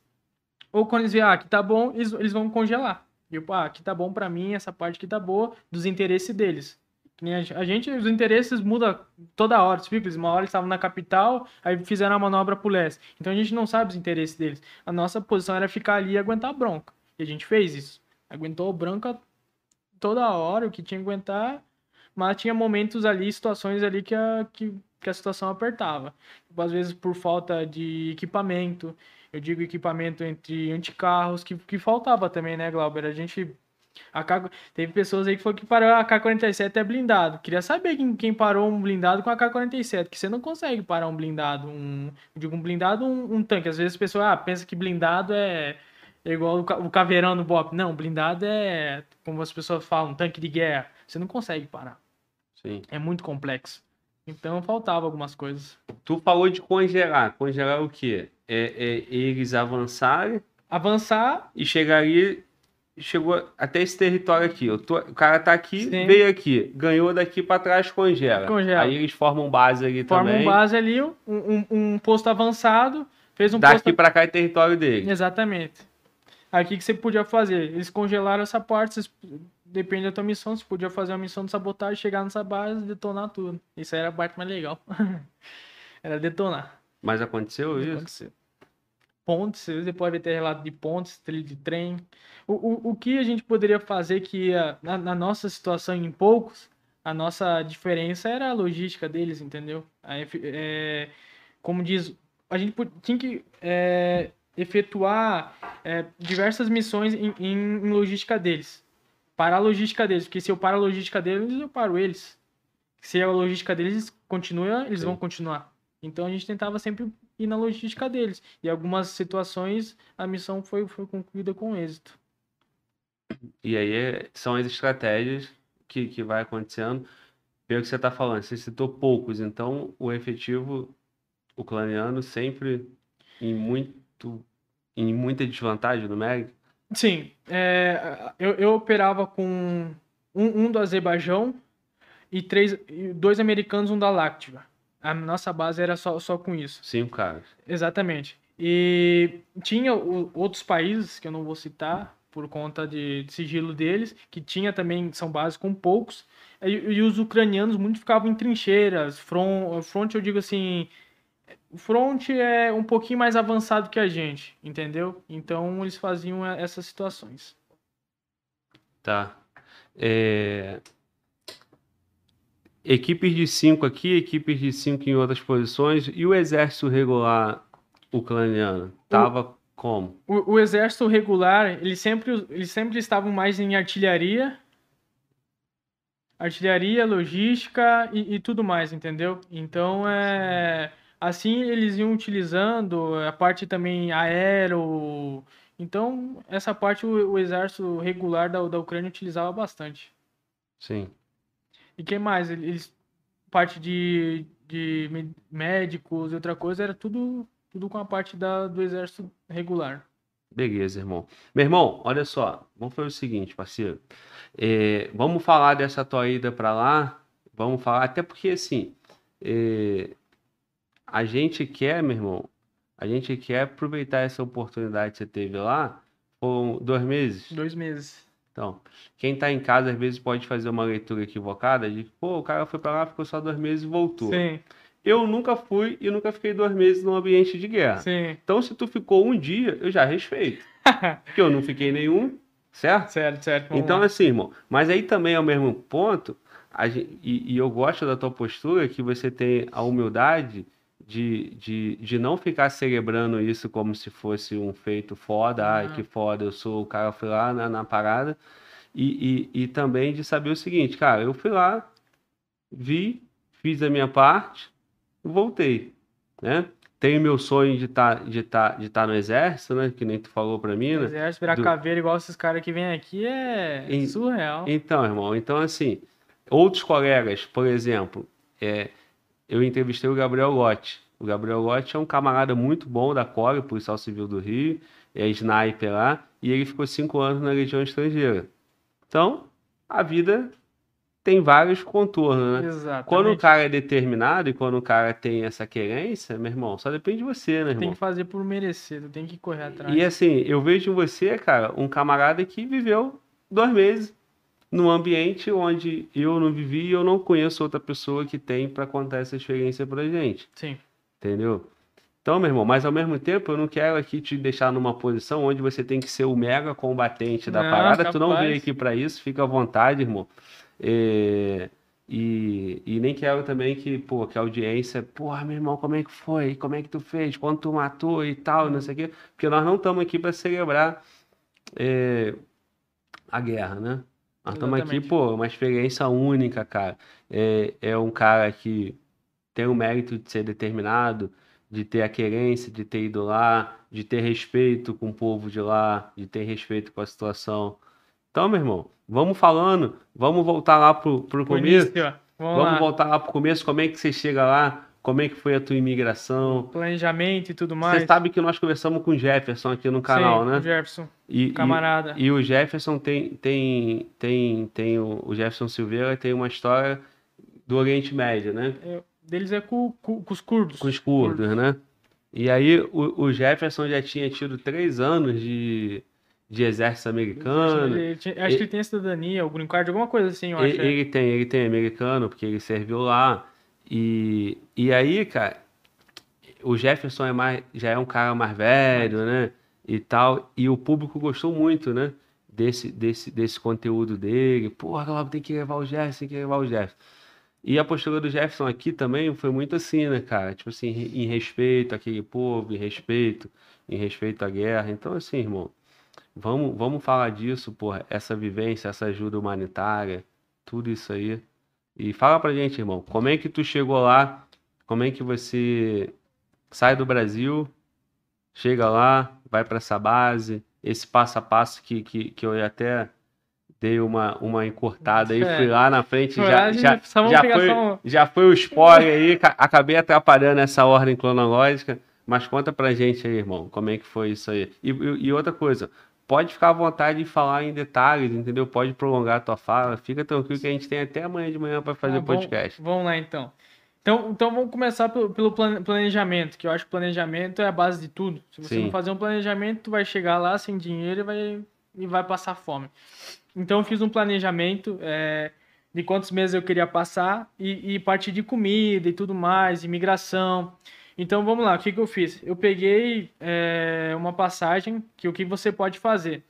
Ou quando eles veem, ah, aqui tá bom, eles, eles vão congelar. Tipo, ah, aqui tá bom pra mim, essa parte aqui tá boa, dos interesses deles. A gen- a gente, os interesses mudam toda hora. Viu que eles uma hora eles estavam na capital, aí fizeram a manobra pro leste. Então a gente não sabe os interesses deles. A nossa posição era ficar ali e aguentar a bronca. E a gente fez isso. Aguentou a bronca toda hora, o que tinha que aguentar. Mas tinha momentos ali, situações ali que a, que, que a situação apertava. Tipo, Às vezes por falta de equipamento. Eu digo equipamento entre anticarros, que, que faltava também, né, Glauber? A gente. A K, teve pessoas aí que falaram que parou a K-47 é blindado. Queria saber quem, quem parou um blindado com a K-47, que você não consegue parar um blindado. Um, eu digo um blindado, um, um tanque. Às vezes as pessoas ah, pensam que blindado é, é igual o caveirão no BOP. Não, blindado é, como as pessoas falam, um tanque de guerra. Você não consegue parar. Sim. É muito complexo. Então faltava algumas coisas. Tu falou de congelar. Congelar o quê? É, é eles avançarem Avançar, e chegar ali. Chegou até esse território aqui. Tô- o cara tá aqui, Sim. veio aqui, ganhou daqui pra trás, congela. Congela. Aí eles formam base ali forma também. um base ali, um, um, um posto avançado, fez um Daqui posto pra cá é território dele. Exatamente. Aí o que, que você podia fazer? Eles congelaram essa parte, vocês- depende da tua missão, você podia fazer uma missão de sabotagem, chegar nessa base e detonar tudo. Isso aí era a parte mais legal. era detonar. Mas aconteceu isso? Aconteceu. Pontes, você pode ter relato de pontes, trilho de trem. O, o, o que a gente poderia fazer que ia, na, na nossa situação em poucos, a nossa diferença era a logística deles, entendeu? A é, como diz, a gente tinha que é, efetuar é, diversas missões em, em, logística deles. Parar a logística deles, porque se eu paro a logística deles, eu paro eles. Se a logística deles continua, eles Sim. vão continuar. Então a gente tentava sempre ir na logística deles. E em algumas situações a missão foi, foi concluída com êxito. E aí é- são as estratégias que, que vai acontecendo. Pelo que você está falando, você citou poucos, então o efetivo ucraniano sempre em muito em muita desvantagem numérica. Sim, é, eu, eu operava com um, um do Azerbaijão e três, dois americanos, um da Láctiva. A nossa base era só, só com isso. Cinco caras. Exatamente. E tinha o- outros países, que eu não vou citar, por conta de, de sigilo deles, que tinha também, são bases com poucos, e, e os ucranianos muito ficavam em trincheiras, front, front eu digo assim, o front é um pouquinho mais avançado que a gente, entendeu? Então eles faziam eh, essas situações. Tá. É, Equipes de cinco aqui, equipes de cinco em outras posições. E o exército regular ucraniano? Tava como? O, o exército regular, eles sempre, eles sempre estavam mais em artilharia, artilharia, logística e, e tudo mais, entendeu? Então, é, assim eles iam utilizando a parte também aero. Então, essa parte o, o exército regular da, da Ucrânia utilizava bastante. Sim. E que mais? Eles, parte de, de mé- médicos e outra coisa, era tudo, tudo com a parte da, do exército regular. Beleza, irmão. Meu irmão, olha só. Vamos fazer o seguinte, parceiro. É, vamos falar dessa tua ida pra lá. Vamos falar, até porque assim, é, a gente quer, meu irmão, a gente quer aproveitar essa oportunidade que você teve lá. Foram dois meses. Dois meses. Então, quem tá em casa às vezes pode fazer uma leitura equivocada de, pô, o cara foi pra lá, ficou só dois meses e voltou. Sim, Eu nunca fui e nunca fiquei dois meses num ambiente de guerra. sim. Então, se tu ficou um dia, eu já respeito. Porque eu não fiquei nenhum, certo? certo, certo. Então, lá. assim, irmão, mas aí também ao mesmo ponto, a gen- e, e eu gosto da tua postura, que você tem a humildade de, de, de não ficar celebrando isso como se fosse um feito foda, ai, Ah. que foda, eu sou o cara, fui lá na, na parada, e, e, e também de saber o seguinte, cara, eu fui lá, vi, fiz a minha parte, voltei, né? Tenho meu sonho de estar de tá, de tá no exército, né? Que nem tu falou pra mim, né? Exército, virar Do- caveira igual esses caras que vêm aqui é Em- surreal. Então, irmão, então assim, outros colegas, por exemplo, é, eu entrevistei o Gabriel Lotti. O Gabriel Lotti é um camarada muito bom da Core, policial civil do Rio, é sniper lá, e ele ficou cinco anos na Legião Estrangeira. Então, a vida tem vários contornos, né? Exatamente. Quando o cara é determinado e quando o cara tem essa querência, meu irmão, só depende de você, né, Tem irmão? que fazer por merecer, tu tem que correr atrás. E assim, eu vejo em você, cara, um camarada que viveu dois meses num ambiente onde eu não vivi e eu não conheço outra pessoa que tem pra contar essa experiência pra gente, Sim. entendeu? Então, meu irmão, mas ao mesmo tempo eu não quero aqui te deixar numa posição onde você tem que ser o mega combatente da Não, parada. Tu não capaz. veio aqui pra isso, fica à vontade, irmão. É, E, e nem quero também que, pô, que a audiência, porra, meu irmão, como é que foi? Como é que tu fez? Quanto tu matou e tal, não sei o quê. Porque nós não estamos aqui para celebrar é, a guerra, né? Nós estamos aqui, pô, uma experiência única, cara. É, é um cara que tem o mérito de ser determinado, de ter a querência, de ter ido lá, de ter respeito com o povo de lá, de ter respeito com a situação. Então, meu irmão, vamos falando, vamos voltar lá pro, pro começo. Vamos, Vamos lá. voltar lá pro começo, como é que você chega lá, como é que foi a tua imigração. Planejamento e tudo mais. Você sabe que nós conversamos com o Jefferson aqui no canal, Sim, né? o Jefferson, E, e- camarada. e o Jefferson tem, tem, tem, tem o, o Jefferson Silveira tem uma história do Oriente Médio, né? É, deles é com, com- com os curdos. Com os curdos, né? E aí o, o Jefferson já tinha tido três anos de, de exército americano. Ele tinha- acho que ele tem a cidadania, o green card, alguma coisa assim, eu acho. Ele, ele tem, ele tem americano, porque ele serviu lá. E, e aí, cara, o Jefferson é mais, já é um cara mais velho, né? E tal. E o público gostou muito, né? Desse, desse, desse conteúdo dele. Porra, Glauber, tem que levar o Jefferson, tem que levar o Jefferson. E a postura do Jefferson aqui também foi muito assim, né, cara? Tipo assim, em respeito àquele povo, em respeito, em respeito à guerra. Então, assim, irmão, vamos, vamos falar disso, porra, essa vivência, essa ajuda humanitária, tudo isso aí. E fala pra gente, irmão, como é que tu chegou lá? Como é que você sai do Brasil, chega lá, vai pra essa base, esse passo a passo que, que, que eu até dei uma, uma encurtada aí, É. fui lá na frente, já, já, já, foi, já foi o spoiler aí, ca- acabei atrapalhando essa ordem cronológica, mas conta pra gente aí, irmão, como é que foi isso aí. E- e outra coisa, pode ficar à vontade de falar em detalhes, entendeu? Pode prolongar a tua fala, fica tranquilo que a gente tem até amanhã de manhã pra fazer Ah, bom, podcast. Vamos lá, então. Então, então vamos começar pelo, pelo plane- planejamento, que eu acho que planejamento é a base de tudo. Se você Sim. não fazer um planejamento, tu vai chegar lá sem dinheiro e vai, e vai passar fome. Então eu fiz um planejamento é, de quantos meses eu queria passar e, e parte de comida e tudo mais, imigração. Então vamos lá, o que, que eu fiz? Eu peguei é, uma passagem que o que você pode fazer?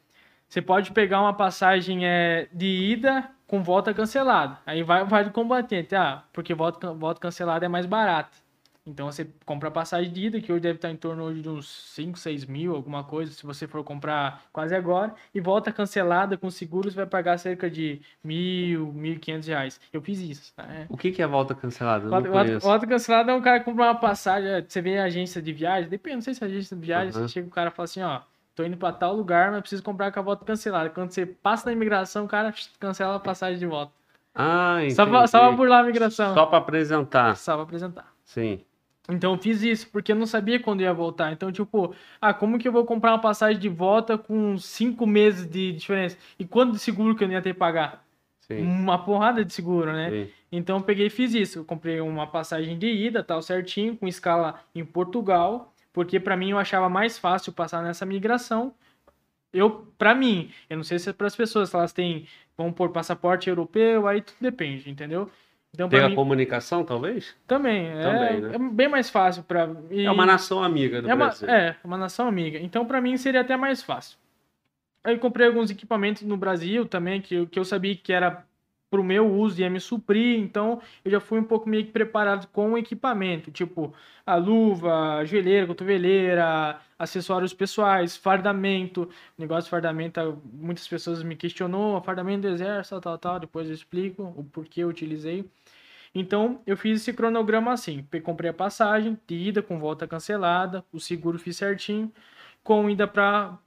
Você pode pegar uma passagem é, de ida com volta cancelada. Aí vai, vai do combatente. Ah, porque volta, volta cancelada é mais barata. Então você compra a passagem de ida, que hoje deve estar em torno hoje de uns 5, 6 mil, alguma coisa, se você for comprar quase agora. E volta cancelada com seguro, você vai pagar cerca de mil, mil e quinhentos reais. Eu fiz isso. Tá? É. O que que é volta cancelada? Volta, volta, volta cancelada é um cara que compra uma passagem. é, Você vê a agência de viagem, depende, não sei se é agência de viagem, Aham. você chega o cara e fala assim, ó, tô indo pra tal lugar, mas preciso comprar com a volta cancelada. Quando você passa na imigração, o cara cancela a passagem de volta. Ah, entendi. Só pra, só pra burlar a imigração. Só pra apresentar, Só pra apresentar. sim. Então eu fiz isso, porque eu não sabia quando ia voltar. Então, tipo, ah, como que eu vou comprar uma passagem de volta com cinco meses de diferença? E quanto de seguro que eu ia ter que pagar? Sim, Uma porrada de seguro, né? sim. Então eu peguei e fiz isso. Eu comprei uma passagem de ida, tal, certinho, com escala em Portugal, porque pra mim eu achava mais fácil passar nessa migração. Eu, para mim, eu não sei se é para as pessoas, se elas têm, vão por passaporte europeu, aí tudo depende, entendeu? Então Tem para a mim comunicação, talvez? também, é, Também, né? é bem mais fácil para É uma nação amiga do é uma, Brasil. é, uma nação amiga. Então, pra mim, seria até mais fácil. Aí eu comprei alguns equipamentos no Brasil também, que eu, que eu sabia que era pro meu uso e ia me suprir, então eu já fui um pouco meio que preparado com o equipamento, tipo a luva, joelheira, cotoveleira, acessórios pessoais, fardamento, negócio de fardamento, muitas pessoas me questionou, fardamento do exército, tal, tal, depois eu explico o porquê eu utilizei. Então, eu fiz esse cronograma assim. Comprei a passagem, de ida com volta cancelada, o seguro fiz certinho, com ida para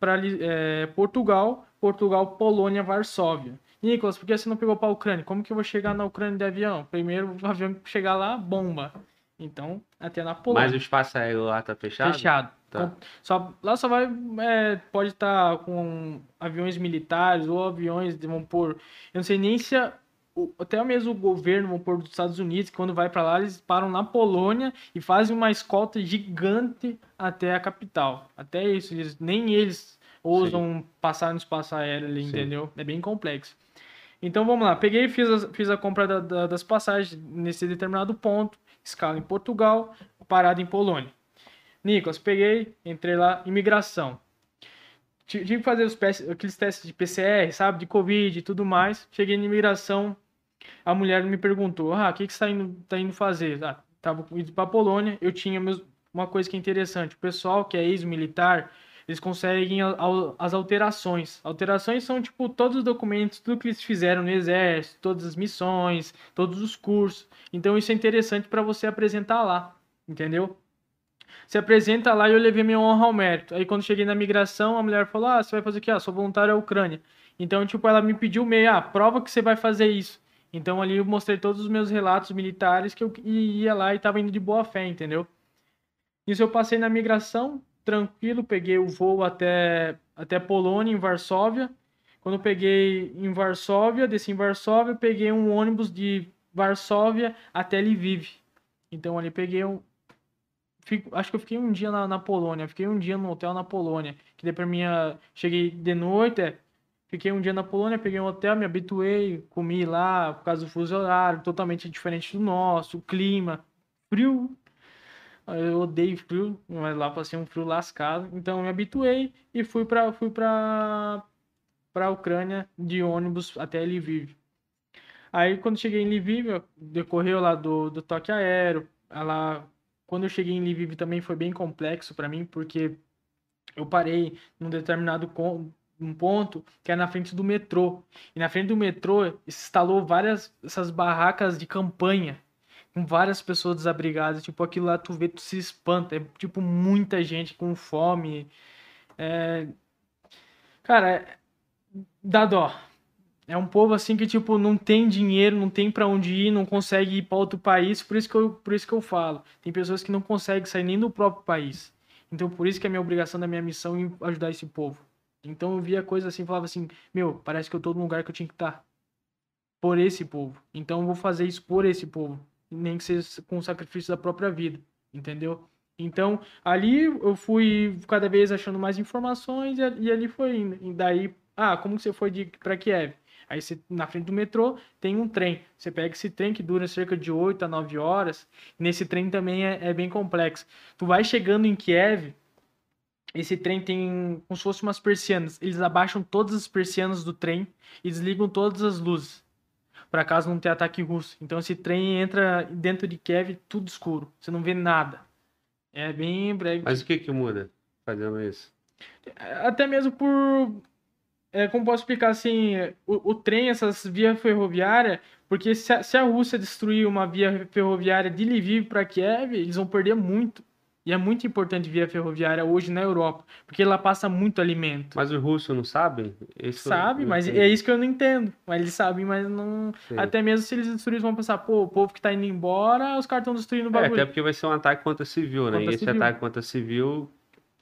Portugal, Portugal, Polônia, Varsóvia. Nicolas, por que você não pegou para a Ucrânia? Como que eu vou chegar na Ucrânia de avião? Primeiro, o avião chegar lá, bomba. Então, até na Polônia. Mas o espaço aéreo lá tá fechado? Fechado. Tá. Com- Só, lá só vai. é, pode estar com aviões militares ou aviões, de- vamos pôr. Eu não sei nem se. a- o- até mesmo o governo, vamos pôr, dos Estados Unidos, que quando vai para lá, eles param na Polônia e fazem uma escolta gigante até a capital. Até isso, eles, nem eles ousam passar no espaço aéreo ali, Sim. entendeu? É bem complexo. Então vamos lá, peguei e fiz, as- fiz a compra da- da- das passagens nesse determinado ponto, escala em Portugal, parada em Polônia. Nicolas, peguei, entrei lá, imigração. Ti- Tive que fazer os aqueles testes de PCR, sabe, de Covid e tudo mais. Cheguei na imigração, a mulher me perguntou, ah, o que, que você tá indo, tá indo fazer? Ah, tava indo pra Polônia, eu tinha meus- uma coisa que é interessante, o pessoal que é ex-militar, eles conseguem as alterações. Alterações são, tipo, todos os documentos, tudo que eles fizeram no exército, todas as missões, todos os cursos. Então isso é interessante para você apresentar lá, entendeu? Se apresenta lá e eu levei minha honra ao mérito. Aí quando cheguei na migração, a mulher falou: Ah, você vai fazer o quê? Ah, sou voluntário à Ucrânia. Então, tipo, ela me pediu meio, ah, prova que você vai fazer isso. Então ali eu mostrei todos os meus relatos militares que eu ia lá e tava indo de boa fé, entendeu? Isso eu passei na migração, tranquilo, peguei o voo até, até Polônia, em Varsóvia. Quando eu peguei em Varsóvia, desci em Varsóvia, peguei um ônibus de Varsóvia até Lviv. Então ali peguei um. fico- acho que eu fiquei um dia na, na Polônia. Fiquei um dia no hotel na Polônia. Que pra mim. ah, Cheguei de noite, é, fiquei um dia na Polônia, peguei um hotel, me habituei, comi lá, por causa do fuso horário, totalmente diferente do nosso, o clima, frio. Eu odeio frio, mas lá passei um frio lascado. Então me habituei e fui pra, fui pra, pra Ucrânia de ônibus até Lviv. Aí quando cheguei em Lviv, eu- decorreu lá do, do toque aéreo. Lá, quando eu cheguei em Lviv também foi bem complexo pra mim, porque eu parei num determinado um ponto que é na frente do metrô. E na frente do metrô instalou várias essas barracas de campanha com várias pessoas desabrigadas. Tipo, aquilo lá tu vê, tu se espanta. É tipo muita gente com fome. É... Cara, é- dá dó. É um povo assim que, tipo, não tem dinheiro, não tem pra onde ir, não consegue ir pra outro país. Por isso que eu, por isso que eu falo. Tem pessoas que não conseguem sair nem do próprio país. Então, por isso que é minha obrigação da minha missão em ajudar esse povo. Então, eu via coisa assim, falava assim: Meu, parece que eu tô no lugar que eu tinha que estar. Por esse povo. Então, eu vou fazer isso por esse povo. Nem que seja com o sacrifício da própria vida. Entendeu? Então, ali eu fui cada vez achando mais informações e, e ali foi indo. E daí, ah, como que você foi para Kiev? Aí você, na frente do metrô tem um trem. Você pega esse trem que dura cerca de 8 a 9 horas. Nesse trem também é, é bem complexo. Tu vai chegando em Kiev, esse trem tem como se fossem umas persianas. Eles abaixam todas as persianas do trem e desligam todas as luzes. Para caso não tenha ataque russo. Então esse trem entra dentro de Kiev tudo escuro. Você não vê nada. É bem breve. Mas o que que muda fazendo isso? Até mesmo por. É, como posso explicar assim? O, o trem, essas vias ferroviárias, porque se a, se a Rússia destruir uma via ferroviária de Lviv para Kiev, eles vão perder muito. E é muito importante via ferroviária hoje na Europa, porque lá passa muito alimento. Mas os russos não sabem? Isso Sabe, mas entendi. é isso que eu não entendo. Mas eles sabem, mas não. Sei. Até mesmo se eles destruírem, vão pensar, pô, o povo que tá indo embora, os caras estão destruindo o É, bagulho. até porque vai ser um ataque contra civil, né? Contra e esse civil. ataque contra civil,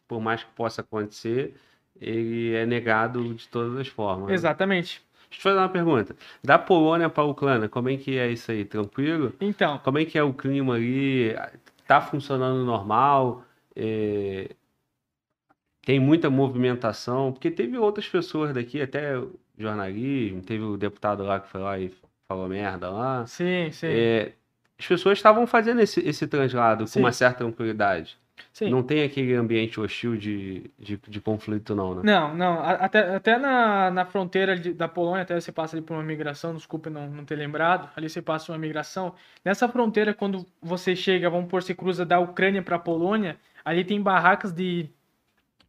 por mais que possa acontecer, ele é negado de todas as formas. né? Exatamente. Deixa eu te fazer uma pergunta. Da Polônia para a Ucrânia, como é que é isso aí? Tranquilo? Então, Como é que é o clima ali? Tá funcionando normal? É, Tem muita movimentação? Porque teve outras pessoas daqui, até jornalismo, teve o deputado lá que foi lá e falou merda lá. sim, sim. É, As pessoas estavam fazendo esse, esse translado Sim. com uma certa tranquilidade. Sim. Não tem aquele ambiente hostil de, de, de conflito, não, né? Não, não. Até, até na, na fronteira de- da Polônia, até você passa ali por uma migração, desculpe não, não ter lembrado, ali você passa uma migração. Nessa fronteira, quando você chega, vamos por, você cruza da Ucrânia para a Polônia, ali tem barracas de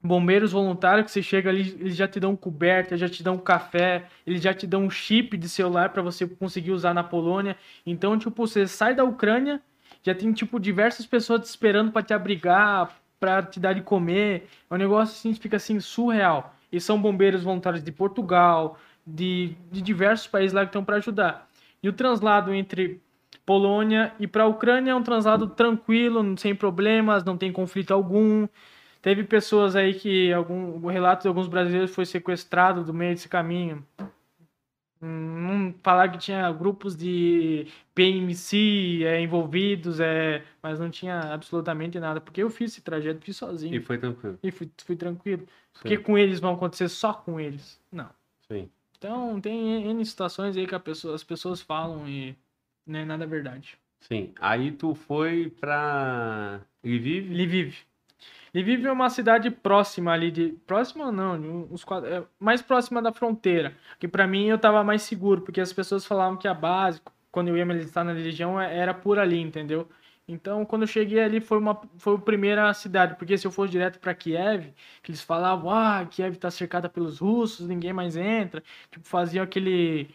bombeiros voluntários que você chega ali, eles já te dão coberta, já te dão café, eles já te dão um chip de celular para você conseguir usar na Polônia. Então, tipo, você sai da Ucrânia, já tem tipo diversas pessoas te esperando para te abrigar, para te dar de comer. É um negócio assim, fica assim surreal. E são bombeiros voluntários de Portugal, de, de diversos países lá que estão para ajudar. E o translado entre Polônia e para a Ucrânia é um translado tranquilo, sem problemas, não tem conflito algum. Teve pessoas aí que algum relatos de alguns brasileiros foi sequestrado do meio desse caminho. Não falar que tinha grupos de PMC é, envolvidos, é, mas não tinha absolutamente nada, porque eu fiz esse trajeto, fiz sozinho. E foi tranquilo. E fui, fui tranquilo. Porque com eles vão acontecer só com eles. Não. Sim. Então tem N situações aí que pessoa, as pessoas falam e não é nada verdade. Sim. Aí tu foi pra Lviv? Lviv. Lviv é uma cidade próxima ali de. Próxima não, uns quadros, é mais próxima da fronteira. Que para mim eu tava mais seguro, porque as pessoas falavam que a base, quando eu ia militar na religião, é, era por ali, entendeu? Então, quando eu cheguei ali, foi, uma, foi a primeira cidade, porque se eu fosse direto para Kiev, que eles falavam, ah, Kiev tá cercada pelos russos, ninguém mais entra, tipo, faziam aquele,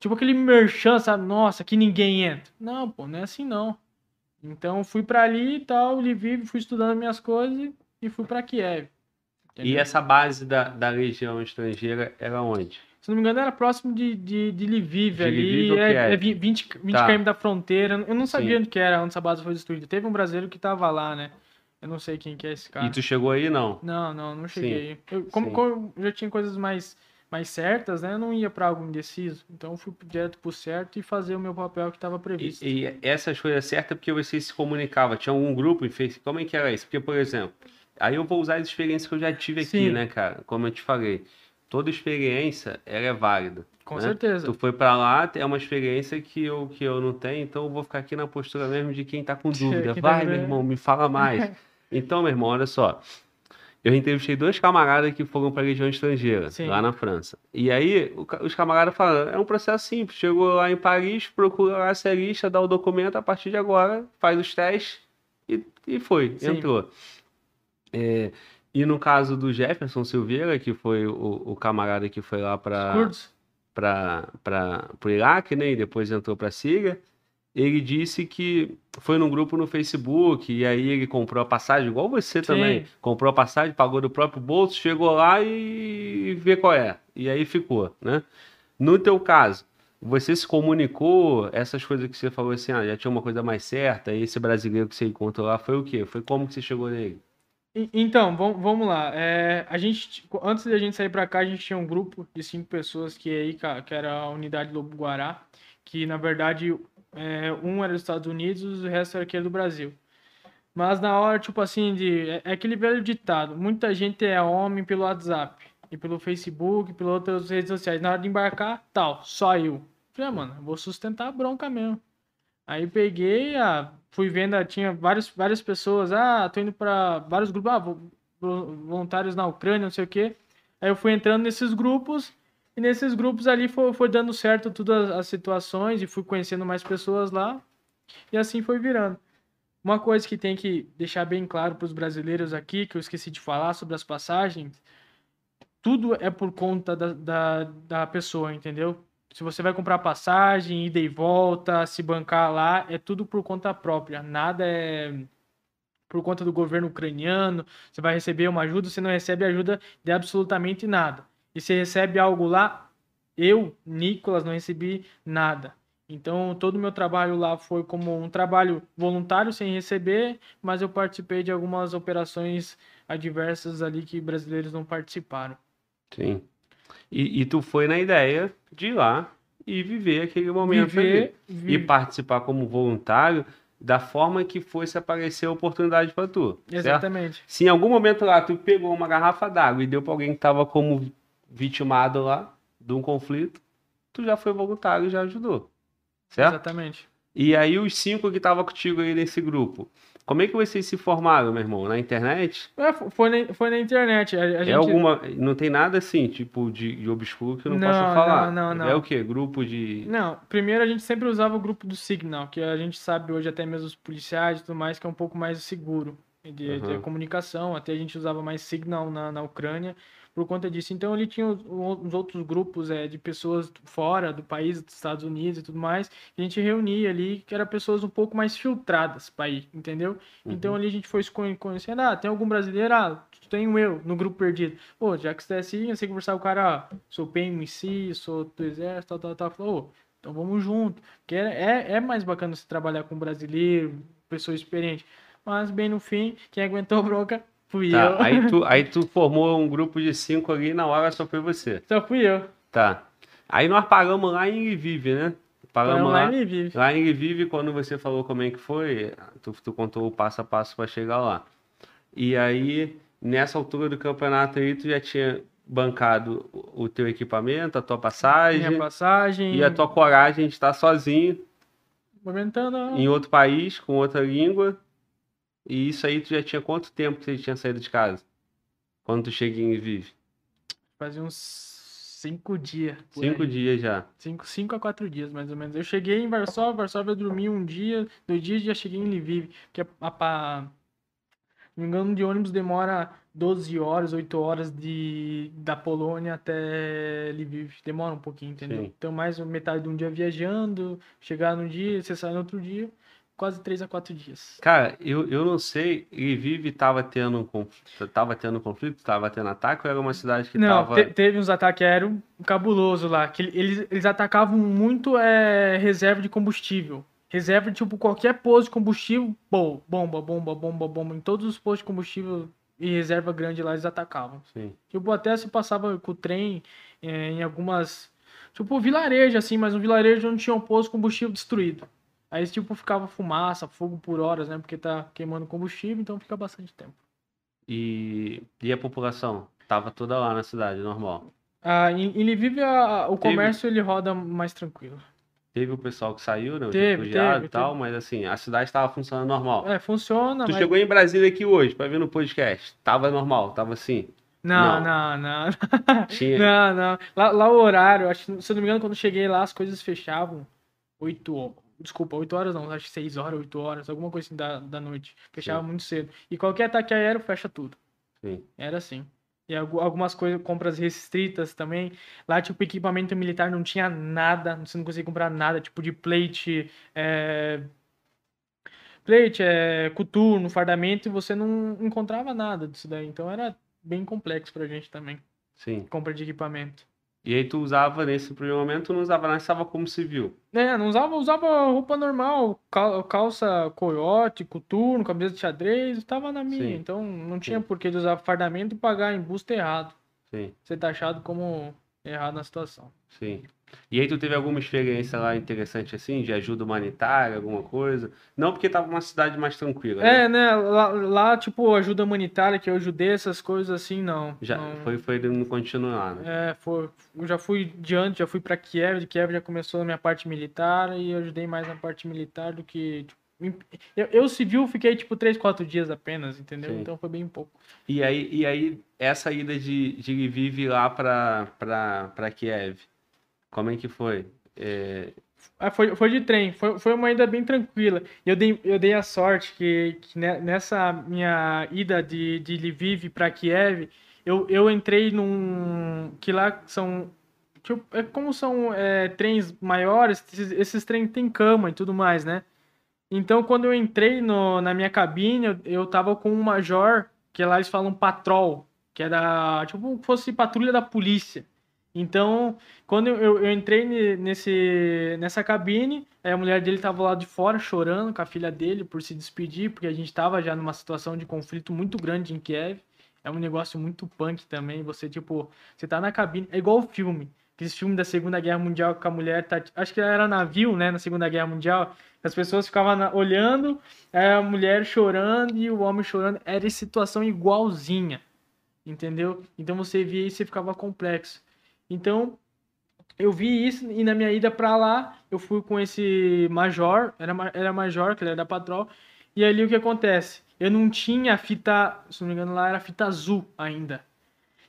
tipo, aquele merchan, sabe, nossa, que ninguém entra. Não, pô, não é assim não. Então, fui para ali e tal, Lviv, fui estudando minhas coisas e fui para Kiev. Entendeu? E essa base da, da legião estrangeira era onde? Se não me engano, era próximo de, de, de Lviv De ali. Lviv é, é 20, 20 Tá. km da fronteira. Eu não sabia Sim. onde que era, onde essa base foi destruída. Teve um brasileiro que tava lá, né? Eu não sei quem que é esse cara. E tu chegou aí, não? Não, não, não cheguei. Eu, como, como eu já tinha coisas mais, mais certas, né? Eu não ia pra algo indeciso. Então eu fui direto pro certo e fazer o meu papel que estava previsto. E, e essas coisas certas porque você se comunicava. Tinha algum grupo em Facebook? Como é que era isso? Porque, por exemplo, aí eu vou usar as experiências que eu já tive aqui, Sim. né, cara? Como eu te falei. Toda experiência, ela é válida. Com né? certeza. Tu foi pra lá, é uma experiência que eu, que eu não tenho, então eu vou ficar aqui na postura mesmo de quem tá com dúvida. Tá Vai, meu irmão, me fala mais. Então, meu irmão, olha só. Eu entrevistei dois camaradas que foram pra Legião Estrangeira, Sim. lá na França. E aí, os camaradas falaram, é um processo simples. Chegou lá em Paris, procura lá a lista, dá o documento, a partir de agora faz os testes e, e foi, Sim. entrou. É, e no caso do Jefferson Silveira, que foi o, o camarada que foi lá para para o Iraque, né? E depois entrou para a Síria. Ele disse que foi num grupo no Facebook e aí ele comprou a passagem, igual você Sim. também. Comprou a passagem, pagou do próprio bolso, chegou lá e vê qual é. E aí ficou, né? No teu caso, você se comunicou, essas coisas que você falou assim, ah, já tinha uma coisa mais certa, e esse brasileiro que você encontrou lá foi o quê? Foi como que você chegou nele? Então, vamos, lá. É, a gente, antes da gente sair pra cá, a gente tinha um grupo de cinco pessoas que aí, que era a unidade Lobo Guará, que na verdade é, um era dos Estados Unidos o resto era aquele do Brasil. Mas na hora, tipo assim, de, é, é aquele velho ditado: muita gente é homem pelo WhatsApp e pelo Facebook, pelas outras redes sociais. Na hora de embarcar, tal, só eu. Falei, ah, mano, vou sustentar a bronca mesmo. Aí peguei, ah, fui vendo, ah, tinha vários, várias pessoas, ah, tô indo para vários grupos, ah, vo- vo- voluntários na Ucrânia, não sei o quê. Aí eu fui entrando nesses grupos, e nesses grupos ali foi, foi dando certo todas as situações, e fui conhecendo mais pessoas lá, e assim foi virando. Uma coisa que tem que deixar bem claro para os brasileiros aqui, que eu esqueci de falar sobre as passagens, tudo é por conta da, da, da pessoa, entendeu? Se você vai comprar passagem, ida e volta, se bancar lá, é tudo por conta própria. Nada é por conta do governo ucraniano. Você vai receber uma ajuda, você não recebe ajuda de absolutamente nada. E você recebe algo lá, eu, Nicolas, não recebi nada. Então, todo o meu trabalho lá foi como um trabalho voluntário, sem receber, mas eu participei de algumas operações adversas ali que brasileiros não participaram. Sim. E, e tu foi na ideia de ir lá e viver aquele momento ali. Viver, E vi- participar como voluntário da forma que fosse aparecer a oportunidade para tu. Certo? Exatamente. Se em algum momento lá tu pegou uma garrafa d'água e deu para alguém que estava como vitimado lá de um conflito, tu já foi voluntário e já ajudou. Certo? Exatamente. E aí os cinco que estavam contigo aí nesse grupo, como é que vocês se formaram, meu irmão? Na internet? É, fo- foi, na, foi na internet. A, a É gente... alguma. Não tem nada assim, tipo, de, de obscuro que eu não, Não, possa falar. não, não, É não. o quê? Grupo de. Não, primeiro a gente sempre usava o grupo do Signal, que a gente sabe hoje até mesmo os policiais e tudo mais, que é um pouco mais seguro. de, de Aham. comunicação, até a gente usava mais Signal na, na Ucrânia por conta disso. Então ali tinha os outros grupos é, de pessoas fora do país, dos Estados Unidos e tudo mais, que a gente reunia ali, que eram pessoas um pouco mais filtradas para ir, entendeu? Então ali a gente foi conhecendo, ah, tem algum brasileiro? Ah, tenho eu no grupo perdido. Pô, já que você é assim, eu sei conversar com o cara, ah, sou PMC, sou do exército, tal, tal, tal. Falou, então vamos junto. Porque é, é, mais bacana você trabalhar com brasileiro, pessoa experiente. Mas bem no fim, quem aguentou bronca fui Tá, eu. aí tu, aí tu formou um grupo de cinco ali e na hora só foi você. Só fui eu. Tá. Aí nós pagamos lá em Lviv, né? Pagamos Para lá. online vive. Lá em Lviv, quando você falou como é que foi, tu, tu contou o passo a passo para chegar lá. E aí, nessa altura do campeonato aí, tu já tinha bancado o teu equipamento, a tua passagem Minha passagem. e a tua coragem de estar sozinho Movimentando. em outro país, com outra língua. E isso aí tu já tinha quanto tempo que você tinha saído de casa? Quando tu chega em Lviv? Fazia uns cinco dias. Cinco aí. dias já. Cinco, cinco a quatro dias, mais ou menos. Eu cheguei em Varsóvia, Varsóvia eu dormi um dia, dois dias e já cheguei em Lviv. Que é a, a, não me engano, de ônibus demora 12 horas, 8 horas de, da Polônia até Lviv. Demora um pouquinho, entendeu? Sim. Então, mais metade de um dia viajando, chegar num dia, você sai no outro dia, quase três a quatro dias. Cara, eu, eu não sei, Lviv tava tendo um conflito, tava tendo conflito, tava tendo ataque ou era uma cidade que Não, tava... te- teve uns ataques aéreos cabuloso lá, que eles, eles atacavam muito é, reserva de combustível. Reserva de, tipo, qualquer posto de combustível, bom, bomba, bomba, bomba, bomba. Em todos os postos de combustível e reserva grande lá, eles atacavam. Sim, Tipo, até se passava com o trem é, em algumas... Tipo, vilarejo, assim, mas um vilarejo onde tinha um posto de combustível destruído. Aí, tipo, ficava fumaça, fogo por horas, né? Porque tá queimando combustível, então fica bastante tempo. E, e a população? Tava toda lá na cidade, normal. Ah, em, em Lviv, a- o Teve- comércio, ele roda mais tranquilo. Teve o pessoal que saiu, né? Teve, refugiados teve, e tal, mas assim, a cidade tava funcionando normal. É, funciona, Tu mas... chegou em Brasília aqui hoje pra ver no podcast. Tava normal, tava assim. Não, Não. não, não. Tinha. Não, não. Lá, lá o horário, acho, se eu não me engano, quando eu cheguei lá, as coisas fechavam 8 horas. Desculpa, 8 horas não, acho que 6 horas, 8 horas, alguma coisa assim da, da noite. Fechava Sim. muito cedo. E qualquer ataque aéreo fecha tudo. Sim. Era assim. E algu- algumas coisas, compras restritas também. Lá, tipo, equipamento militar não tinha nada, você não conseguia comprar nada, tipo de plate, é... plate, é... coturno, fardamento, e você não encontrava nada disso daí. Então era bem complexo pra gente também, Sim. compra de equipamento. E aí tu usava nesse primeiro momento, tu não usava nada, estava como civil. É, não usava, usava roupa normal, cal- calça coiote, coturno, camisa de xadrez, tava na minha. Sim. Então não tinha Sim. por que usar fardamento e pagar em busto errado. Sim, Ser taxado como errado na situação. sim. E aí tu teve alguma experiência lá interessante assim, de ajuda humanitária, alguma coisa? Não porque tava uma cidade mais tranquila, né? É, né? Lá, lá, tipo, ajuda humanitária, que eu ajudei essas coisas assim, não. Já não. foi, foi não continuar, né? É, foi. Eu já fui diante, já fui pra Kiev, de Kiev já começou a minha parte militar e eu ajudei mais na parte militar do que. Tipo, eu, eu civil fiquei tipo 3, 4 dias apenas, entendeu? Sim. Então foi bem pouco. E aí, e aí essa ida de, de Lviv lá pra Kiev, como é que foi? É, Ah, foi, foi de trem, foi, foi uma ida bem tranquila. Eu dei, eu dei a sorte que, que ne- nessa minha ida de, de Lviv para Kiev, eu, eu entrei num. que lá são. Tipo, é como são é, trens maiores, esses, esses trens têm cama e tudo mais, né? Então, quando eu entrei no, na minha cabine, eu, eu tava com um major, que lá eles falam patrol, que era tipo como fosse patrulha da polícia. Então, quando eu, eu, entrei ne- nesse, nessa cabine, a mulher dele tava lá de fora chorando com a filha dele por se despedir, porque a gente tava já numa situação de conflito muito grande em Kiev. É um negócio muito punk também. Você, tipo, você tá na cabine. É igual o filme. Aqueles filmes da Segunda Guerra Mundial que a mulher tá. Acho que era navio, né? Na Segunda Guerra Mundial. As pessoas ficavam na- olhando, a mulher chorando e o homem chorando. Era situação igualzinha. Entendeu? Então você via isso e ficava complexo. Então, eu vi isso e na minha ida pra lá, eu fui com esse major, era, era major, que ele era da patrol, e ali o que acontece? Eu não tinha fita, se não me engano lá era fita azul ainda.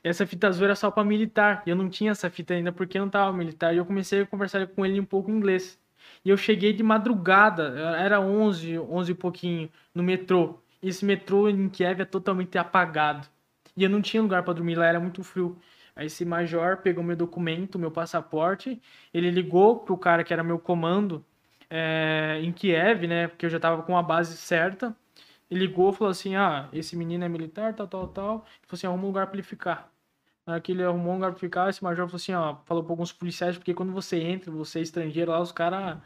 Essa fita azul era só pra militar, e eu não tinha essa fita ainda porque eu não tava militar, e eu comecei a conversar com ele um pouco em inglês. E eu cheguei de madrugada, era 11, 11 e pouquinho, no metrô. esse metrô em Kiev é totalmente apagado. E eu não tinha lugar para dormir, lá era muito frio. Aí esse major pegou meu documento, meu passaporte, ele ligou pro cara que era meu comando é, em Kiev, né? Porque eu já tava com a base certa. Ele ligou e falou assim: Ah, esse menino é militar, tal, tal, tal. Ele falou assim: arruma um lugar pra ele ficar. Na hora que ele arrumou um lugar pra ficar, esse major falou assim: Ó, falou pra alguns policiais, porque quando você entra, você é estrangeiro lá, os caras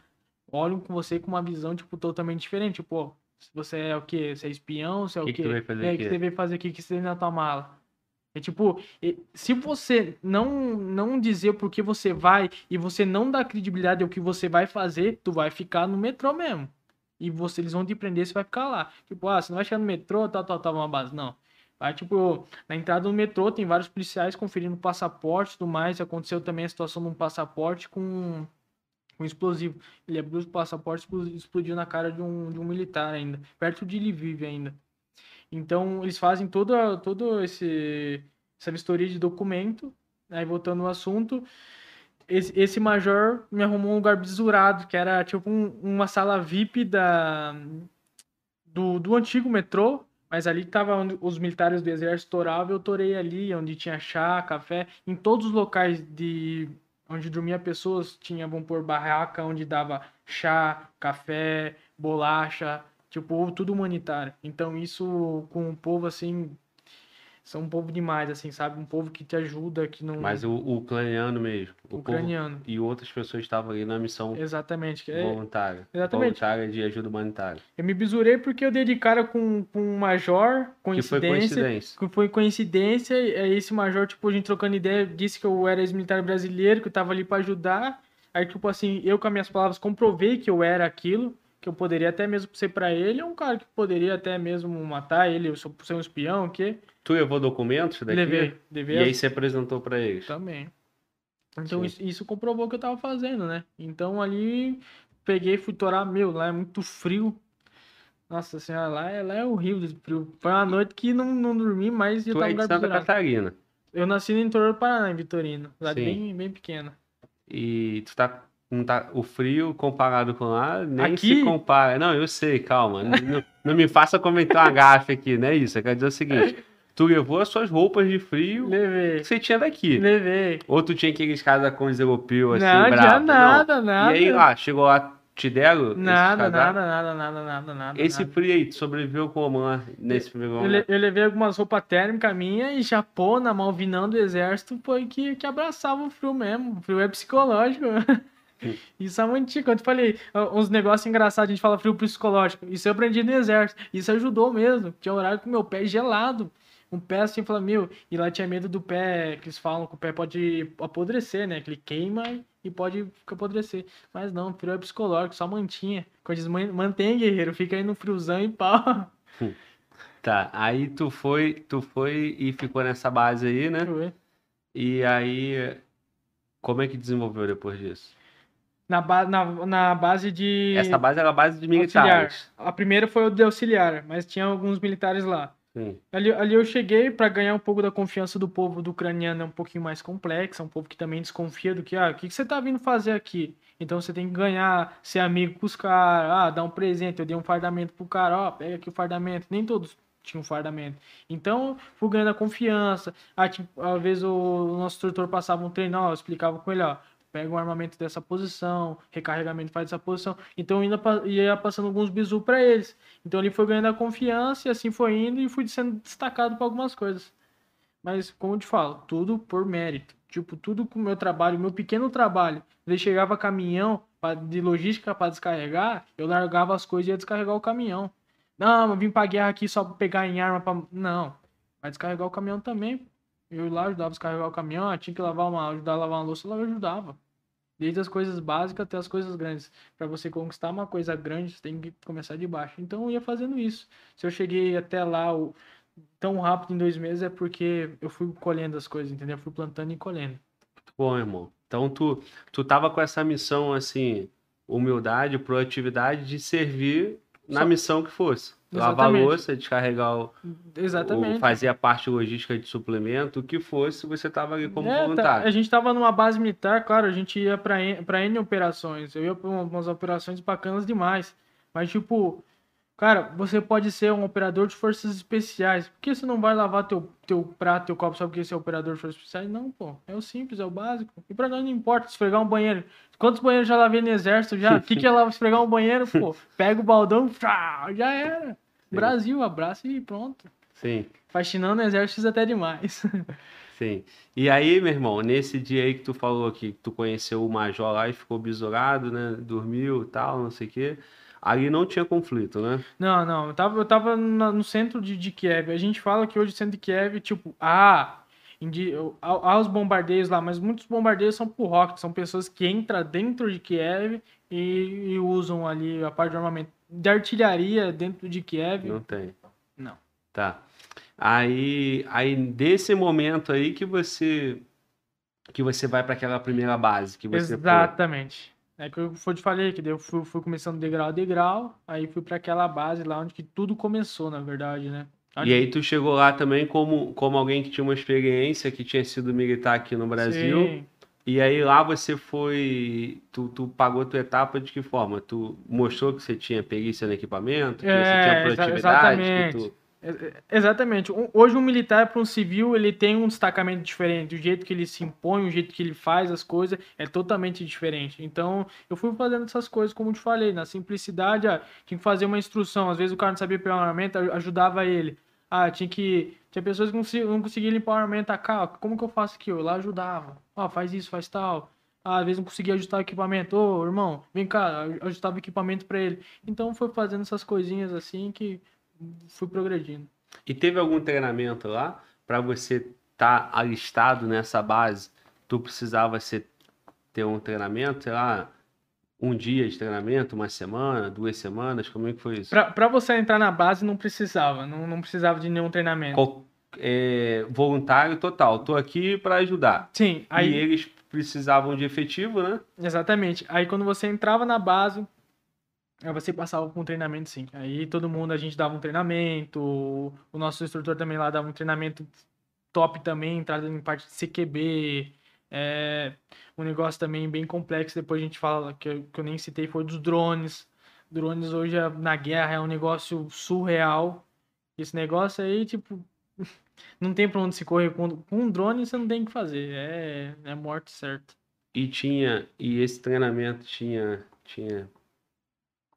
olham com você com uma visão, tipo, totalmente diferente. Tipo, ó, se você é o quê? Você é espião? Você é o Que quê? que tu veio fazer é, aqui? que você veio fazer aqui? que você tem na tua mala? É tipo, se você não não dizer o porquê você vai e você não dá credibilidade ao que você vai fazer, tu vai ficar no metrô mesmo. E você, eles vão te prender, você vai ficar lá. Tipo, ah, você não vai chegar no metrô, tal, tal, tal, uma base. Não. Vai, tipo, na entrada do metrô tem vários policiais conferindo passaporte e tudo mais. Aconteceu também a situação de um passaporte com um explosivo. Ele abriu o passaporte e explodiu na cara de um, de um militar ainda. Perto de Lviv ainda. Então, eles fazem toda, todo esse essa vistoria de documento. Aí, voltando ao assunto, esse, esse major me arrumou um lugar besurado, que era tipo um- uma sala VIP da, do, do antigo metrô, mas ali tava onde os militares do exército toravam, eu torei ali, onde tinha chá, café, em todos os locais de onde dormia pessoas, tinha, vamos pôr, barraca, onde dava chá, café, bolacha, tipo, tudo humanitário. Então isso com o povo, assim, são um povo demais, assim, sabe? Um povo que te ajuda, que não... Mas o, o ucraniano mesmo. O povo- ucraniano. e outras pessoas estavam ali na missão Exatamente. é- voluntária. exatamente. Voluntária de ajuda humanitária. Eu me bisurei porque eu dei de cara com, com um major, Que foi coincidência, coincidência. que foi coincidência, e aí esse major, tipo, a gente trocando ideia, disse que eu era ex-militar brasileiro, que eu tava ali pra ajudar. Aí, tipo assim, eu com as minhas palavras comprovei que eu era aquilo, que eu poderia até mesmo ser pra ele, é um cara que poderia até mesmo matar ele, eu sou ser um espião, o quê? Tu levou documentos daqui? Levei, levei E aí você apresentou pra eles. Também. Então isso, isso comprovou o que eu tava fazendo, né? Então ali peguei, fui torar, meu, lá é muito frio. Nossa senhora, lá é, lá é horrível de frio. Foi uma noite que não, não dormi, mas eu Tu tava é de Santa. Catarina. Eu nasci no interior do Paraná, em Vitorino. Lá Sim. bem, bem pequena. E tu tá, não tá. O frio comparado com lá, nem Aqui? se compara. Não, eu sei, calma. Não, não- não me faça comentar uma gafe aqui, não é isso. Eu quero dizer o seguinte: tu levou as suas roupas de frio Levei. que você tinha daqui. Levei. Ou tu tinha aqueles casacões europeus assim, não, bravo. tinha nada, nada. E aí, lá, chegou lá, te deram? nada, nada, nada, nada, nada, nada. Esse nada. frio aí, tu sobreviveu como lá nesse primeiro Eu, momento? le- eu levei algumas roupas térmicas minha e Japona, Malvinão do exército, foi que, que abraçava o frio mesmo. O frio é psicológico. Isso é muito. Quando eu falei, uns negócios engraçados, a gente fala frio psicológico. Isso eu aprendi no exército. Isso ajudou mesmo. Tinha horário com meu pé gelado. Um pé assim, fala, meu, e lá tinha medo do pé, que eles falam que o pé pode apodrecer, né? Que ele queima e pode apodrecer. Mas não, frio é psicológico, só mantinha. Quando diz, "Man- mantém, guerreiro, fica aí no friozão e pau. Tá, aí tu foi, tu foi e ficou nessa base aí, né? Foi. E aí, como é que desenvolveu depois disso? Na, ba na, na base de Essa base era a base de auxiliar. militares. A primeira foi o de auxiliar, mas tinha alguns militares lá. Sim. Ali, ali eu cheguei para ganhar um pouco da confiança do povo do ucraniano, é um pouquinho mais complexo, é um povo que também desconfia do que, ah, o que, que você tá vindo fazer aqui? Então você tem que ganhar, ser amigo com os caras, ah, dar um presente, eu dei um fardamento pro cara, ó, pega aqui o fardamento. Nem todos tinham fardamento. Então, fui ganhando a confiança. Ah, tipo, às vezes o nosso instrutor passava um treino, ó, eu explicava com ele, ó, pega o armamento dessa posição, recarregamento faz dessa posição. Então ainda ia passando alguns bisu para eles. Então ele foi ganhando a confiança e assim foi indo e fui sendo destacado para algumas coisas. Mas, como eu te falo, tudo por mérito. Tipo, tudo com o meu trabalho, meu pequeno trabalho. Ele chegava caminhão pra- de logística para descarregar, eu largava as coisas e ia descarregar o caminhão. Não, eu vim pra guerra aqui só pra pegar em arma pra. Não. Vai descarregar o caminhão também. Eu lá, ajudava a descarregar o caminhão, ah, tinha que lavar uma, ajudar a lavar uma louça, eu ajudava. Desde as coisas básicas até as coisas grandes. Para você conquistar uma coisa grande, você tem que começar de baixo. Então eu ia fazendo isso. Se eu cheguei até lá o- tão rápido em dois meses, é porque eu fui colhendo as coisas, entendeu? Eu fui plantando e colhendo. Bom, irmão. Então tu, tu tava com essa missão, assim, humildade, proatividade de servir na Só- missão que fosse. Lavar Exatamente. louça, descarregar o, Exatamente. o fazer a parte logística de suplemento, o que fosse, você tava ali como É, tá, voluntário. a gente tava numa base militar, claro, a gente ia pra N, pra N operações. Eu ia pra umas operações bacanas demais. Mas, tipo, Cara, você pode ser um operador de forças especiais. Por que você não vai lavar teu, teu prato, teu copo só porque você é operador de forças especiais? Não, pô. É o simples, é o básico. E pra nós não importa esfregar um banheiro. Quantos banheiros já lavei no exército já? O que, que é lá esfregar um banheiro, pô? Pega o baldão, já era. Brasil, abraço e pronto. Sim, Faxinando no exército até demais. sim. E aí, meu irmão, nesse dia aí que tu falou que tu conheceu o Major lá e ficou besourado, né? Dormiu e tal, não sei o quê. Ali não tinha conflito, né? Não, não, eu tava, eu tava no centro de, de Kiev. A gente fala que hoje o centro de Kiev, tipo, ah, há, os bombardeios lá, mas muitos bombardeios são por rocket, são pessoas que entram dentro de Kiev e, e usam ali a parte de armamento. De artilharia dentro de Kiev, Não tem. não. Tá. Aí, aí desse momento aí que você que você vai para aquela primeira base que você foi. Exatamente. É que eu foi te falei que daí eu fui, fui começando degrau a degrau, aí fui para aquela base lá onde que tudo começou, na verdade, né? E aí tu chegou lá também como, como alguém que tinha uma experiência, que tinha sido militar aqui no Brasil. Sim. E aí lá você foi. Tu, tu pagou tua etapa de que forma? Tu mostrou que você tinha perícia no equipamento, que você É, tinha exa- produtividade, que exatamente. tu. É- Exatamente. Hoje um militar para um civil ele tem um destacamento diferente. O jeito que ele se impõe, o jeito que ele faz as coisas é totalmente diferente. Então eu fui fazendo essas coisas como te falei, na simplicidade. Ah, tinha que fazer uma instrução. Às vezes o cara não sabia pegar o armamento, aj- ajudava ele. Ah, tinha que tinha pessoas que não, conseguiam limpar o armamento. Ah, cara, como que eu faço aqui? Eu lá ajudava. Ah, faz isso, faz tal. Ah, às vezes não conseguia ajustar o equipamento. Ô, irmão, vem cá, ajustava o equipamento para ele. Então foi fazendo essas coisinhas assim que fui progredindo. E teve algum treinamento lá para você estar alistado nessa base? Tu precisava ser, ter um treinamento, sei lá, um dia de treinamento, uma semana, duas semanas? Como é que foi isso? Pra, pra você entrar na base não precisava, não, não precisava de nenhum treinamento. Qual- é, voluntário total. Tô aqui para ajudar. Sim, E aí eles precisavam de efetivo, né? exatamente. Aí quando você entrava na base, aí você passava por um treinamento sim. Aí todo mundo a gente dava um treinamento, o, o nosso instrutor também lá dava um treinamento top também, entrada em parte de CQB, é, um negócio também bem complexo, depois a gente fala que eu, que eu nem citei foi dos drones. Drones hoje é- na guerra é um negócio surreal. Esse negócio aí, tipo, não tem pra onde se correr. Com, com um drone você não tem o que fazer. É, é morte certa. E tinha, e esse treinamento tinha, tinha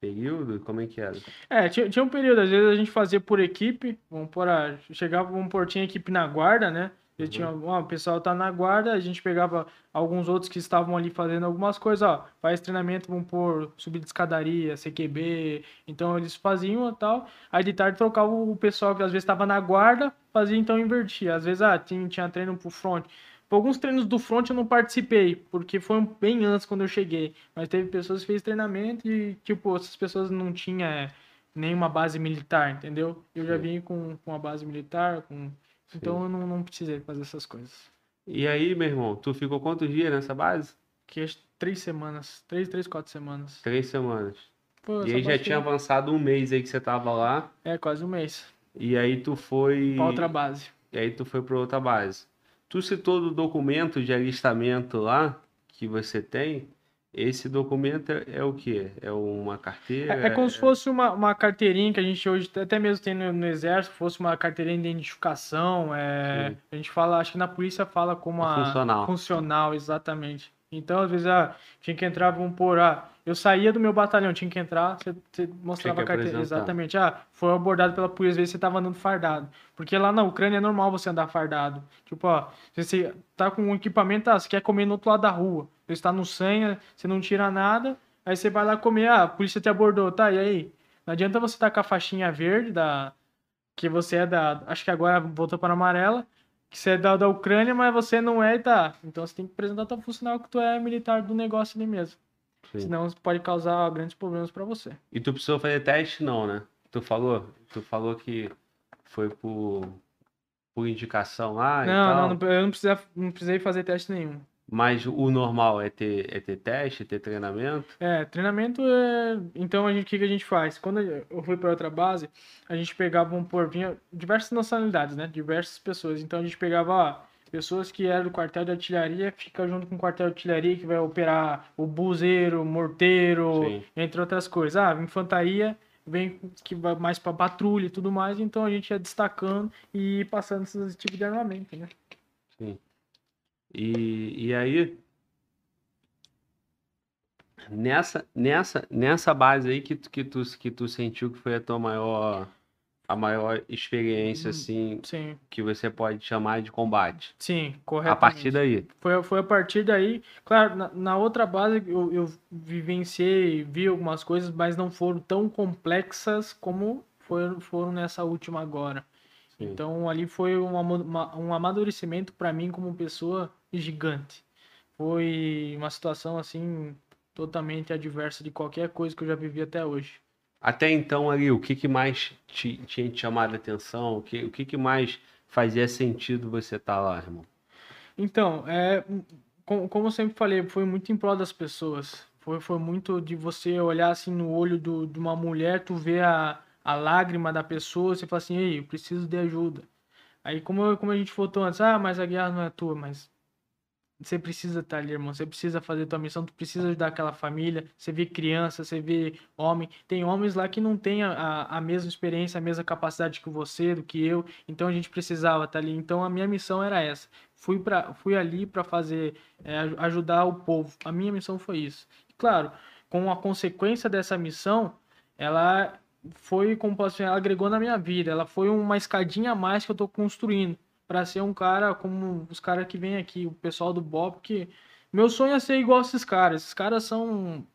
período? Como é que era? É, tinha, tinha um período, às vezes a gente fazia por equipe, vamos por a, chegava, vamos pôr, tinha equipe na guarda, né? Uhum. tinha, ó, o pessoal tá na guarda, a gente pegava alguns outros que estavam ali fazendo algumas coisas, ó, faz treinamento, vamos pôr, subir de escadaria, CQB, então eles faziam e tal, aí de tarde trocava o pessoal que às vezes estava na guarda, fazia então invertia, às vezes, ah, tinha, tinha treino pro front, Por alguns treinos do front eu não participei, porque foi bem antes quando eu cheguei. Mas teve pessoas que fez treinamento e, tipo, essas pessoas não tinham é, nenhuma base militar, entendeu? Eu já Sim. vim com, com a base militar, com... então eu não, não precisei fazer essas coisas. E aí, meu irmão, tu ficou quantos dias nessa base? Que três semanas, três, três, quatro semanas. Três semanas. Pô, E aí já tinha avançado um mês aí que você tava lá. É, quase um mês. E aí tu foi. Pra outra base. E aí tu foi para outra base. Tu citou do documento de alistamento lá que você tem. Esse documento é, é o quê? É uma carteira? É, é como se fosse uma, uma carteirinha que a gente hoje até mesmo tem no, no exército, fosse uma carteirinha de identificação. É, Sim. a gente fala, acho que na polícia fala como É a funcional. funcional, exatamente. Então, às vezes, ah, tinha que entrar, vamos pôr, ah, eu saía do meu batalhão, tinha que entrar, você, você mostrava que a carteira. apresentar. Exatamente. Ah, foi abordado pela polícia, às vezes você tava andando fardado. Porque lá na Ucrânia é normal você andar fardado. Tipo, ó, você tá com um equipamento, ah, você quer comer no outro lado da rua. Você está no sanha, você não tira nada, aí você vai lá comer, ah, a polícia te abordou, tá, e aí? Não adianta você estar com a faixinha verde da. Que você é da. Acho que agora voltou para a amarela. Que você é da, da Ucrânia, mas você não é e tá. Então você tem que apresentar tua funcional que tu é militar do negócio ali mesmo. Sim. Senão pode causar grandes problemas para você. E tu precisou fazer teste, não, né? Tu falou? Tu falou que foi por, por indicação lá e não, tal. não, não, eu não, precisa, não precisei fazer teste nenhum. Mas o normal é ter, é ter teste, ter treinamento? É, treinamento é. Então a gente, o que, que a gente faz? Quando eu fui para outra base, a gente pegava um por vinha diversas nacionalidades, né? Diversas pessoas. Então a gente pegava ó, pessoas que eram do quartel de artilharia, fica junto com o quartel de artilharia que vai operar o buzeiro, morteiro, Sim. entre outras coisas. Ah, infantaria vem que vai mais pra patrulha e tudo mais, então a gente ia destacando e passando esse tipo de armamento, né? E, e aí, nessa, nessa, nessa base aí que, tu- que, tu, que tu sentiu que foi a tua maior, a maior experiência, Hum, assim, Sim, que você pode chamar de combate. sim, A correto. partir daí. Foi, foi a partir daí, claro, na, na outra base eu, eu vivenciei, vi algumas coisas, mas não foram tão complexas como foram, foram nessa última agora. Sim. Então ali foi um, um amadurecimento para mim como pessoa gigante. Foi uma situação assim totalmente adversa de qualquer coisa que eu já vivi até hoje. Até então ali, o que que mais te, tinha te chamado a atenção? O que, o que que mais fazia sentido você estar lá, irmão? Então, é, como, como eu sempre falei, foi muito em prol das pessoas. Foi, foi muito de você olhar assim no olho do, de uma mulher, tu ver a, a lágrima da pessoa, você fala assim, ei, eu preciso de ajuda. Aí, como, eu- como a gente voltou antes, ah, mas a guerra não é tua, mas você precisa estar ali, irmão. Você precisa fazer tua missão, tu precisa ajudar aquela família. Você vê criança, você vê homem. Tem homens lá que não têm a, a, mesma experiência, a mesma capacidade que você, do que eu. Então a gente precisava estar ali. Então a minha missão era essa. Fui, pra, fui ali para fazer, é, aj- ajudar o povo. A minha missão foi isso. Claro, com a consequência dessa missão, ela foi, como posso dizer, ela agregou na minha vida. Ela foi uma escadinha a mais que eu tô construindo para ser um cara como os caras que vêm aqui, o pessoal do Bob, que meu sonho é ser igual a esses caras. Esses caras são,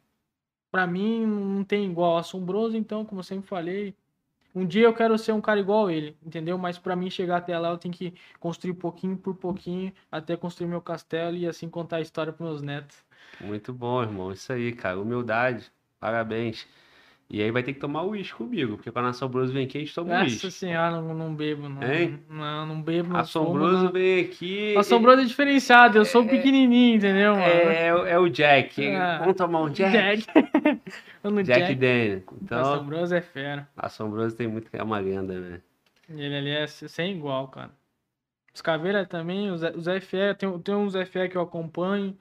para mim, não tem igual. Assombroso, então, como eu sempre falei, um dia eu quero ser um cara igual a ele, entendeu? Mas para mim chegar até lá, eu tenho que construir pouquinho por pouquinho até construir meu castelo e assim contar a história para meus netos. Muito bom, irmão. Isso aí, cara. Humildade. Parabéns. E aí vai ter que tomar uísque comigo, porque quando a Assombroso vem aqui, a gente toma Nossa uísque. senhora, não, não bebo, não. Hein? Não, não bebo, não Assombroso fumo, não. vem aqui. Assombroso é diferenciado, eu sou pequenininho, entendeu, mano? É, é, o- é Jack. Ah, Vamos tomar um Jack? Jack. Jack, Jack. Daniel. Então, Assombroso é fera. Assombroso tem muito. É uma lenda, né? Ele ali é sem igual, cara. Os Caveira também, os, os FE, tem, tem uns FE que eu acompanho,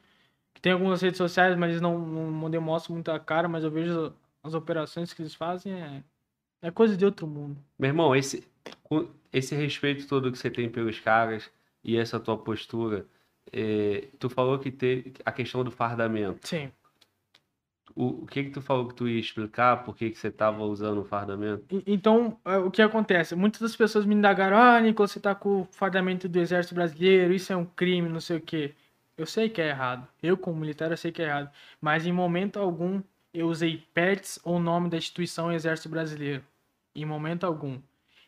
que tem algumas redes sociais, mas eles não, não, não demonstram muita cara, mas eu vejo as operações que eles fazem, é, é coisa de outro mundo. Meu irmão, esse, esse respeito todo que você tem pelos caras e essa tua postura, é, tu falou que teve a questão do fardamento. Sim. O, o que que tu falou que tu ia explicar? Por que que você tava usando o fardamento? Então, é, o que acontece? Muitas das pessoas me indagaram, ah, Nicolas, você tá com o fardamento do exército brasileiro, isso é um crime, não sei o quê. Eu sei que é errado. Eu, como militar, eu sei que é errado. Mas em momento algum eu usei PETS ou nome da instituição Exército Brasileiro. Em momento algum.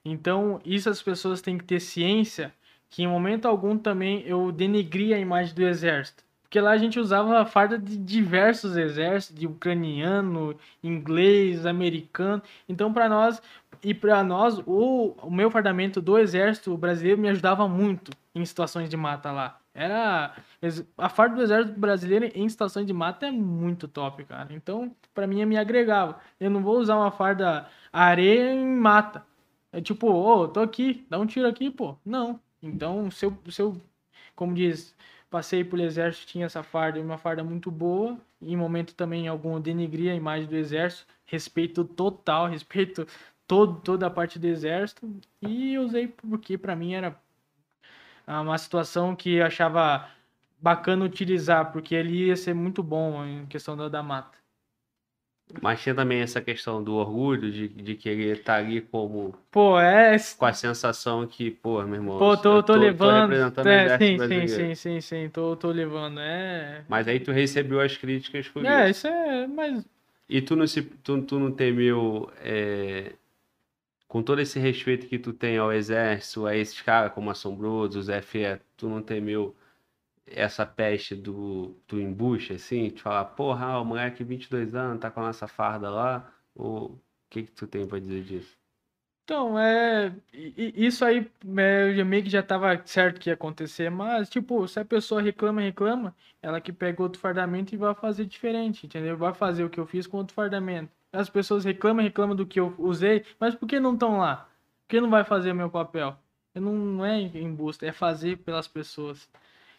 Então, isso as pessoas têm que ter ciência que em momento algum também eu denegri a imagem do exército. Porque lá a gente usava a farda de diversos exércitos, de ucraniano, inglês, americano. Então, para nós, e para nós, o, o meu fardamento do exército brasileiro me ajudava muito em situações de mata lá. Era a farda do exército brasileiro em situações de mata é muito top, cara. Então, para mim me agregava. Eu não vou usar uma farda areia em mata. É tipo, ô, tô aqui, dá um tiro aqui, pô. Não. Então, se eu, se eu como diz, passei pelo exército, tinha essa farda, uma farda muito boa. Em momento também algum eu denegri a imagem do exército, respeito total, respeito todo, toda a parte do exército. E usei porque para mim era uma situação que eu achava bacana utilizar, porque ele ia ser muito bom em questão da, da mata. Mas tinha também essa questão do orgulho, de, de querer estar ali como, Pô, é. com a sensação que, pô, meu irmão, Pô, tô, eu tô, levando. representando o é, sim, sim, sim, sim, sim, tô, tô levando. É. Mas aí tu recebeu as críticas por É, isso. isso é. Mas. E tu não, se, tu, tu não temeu, é, com todo esse respeito que tu tem ao exército, a esses caras como Assombroso, os FE, tu não temeu essa peste do, do embuste, assim? De falar, porra, o moleque 22 anos tá com a nossa farda lá? Ou o que que tu tem pra dizer disso? Então, é. Isso aí é, meio que já tava certo que ia acontecer, mas, tipo, se a pessoa reclama, reclama, ela que pega outro fardamento e vai fazer diferente, entendeu? Vai fazer o que eu fiz com outro fardamento. As pessoas reclamam, reclamam do que eu usei, mas por que não estão lá? Por que não vai fazer o meu papel? Eu não, não é em busca, é fazer pelas pessoas.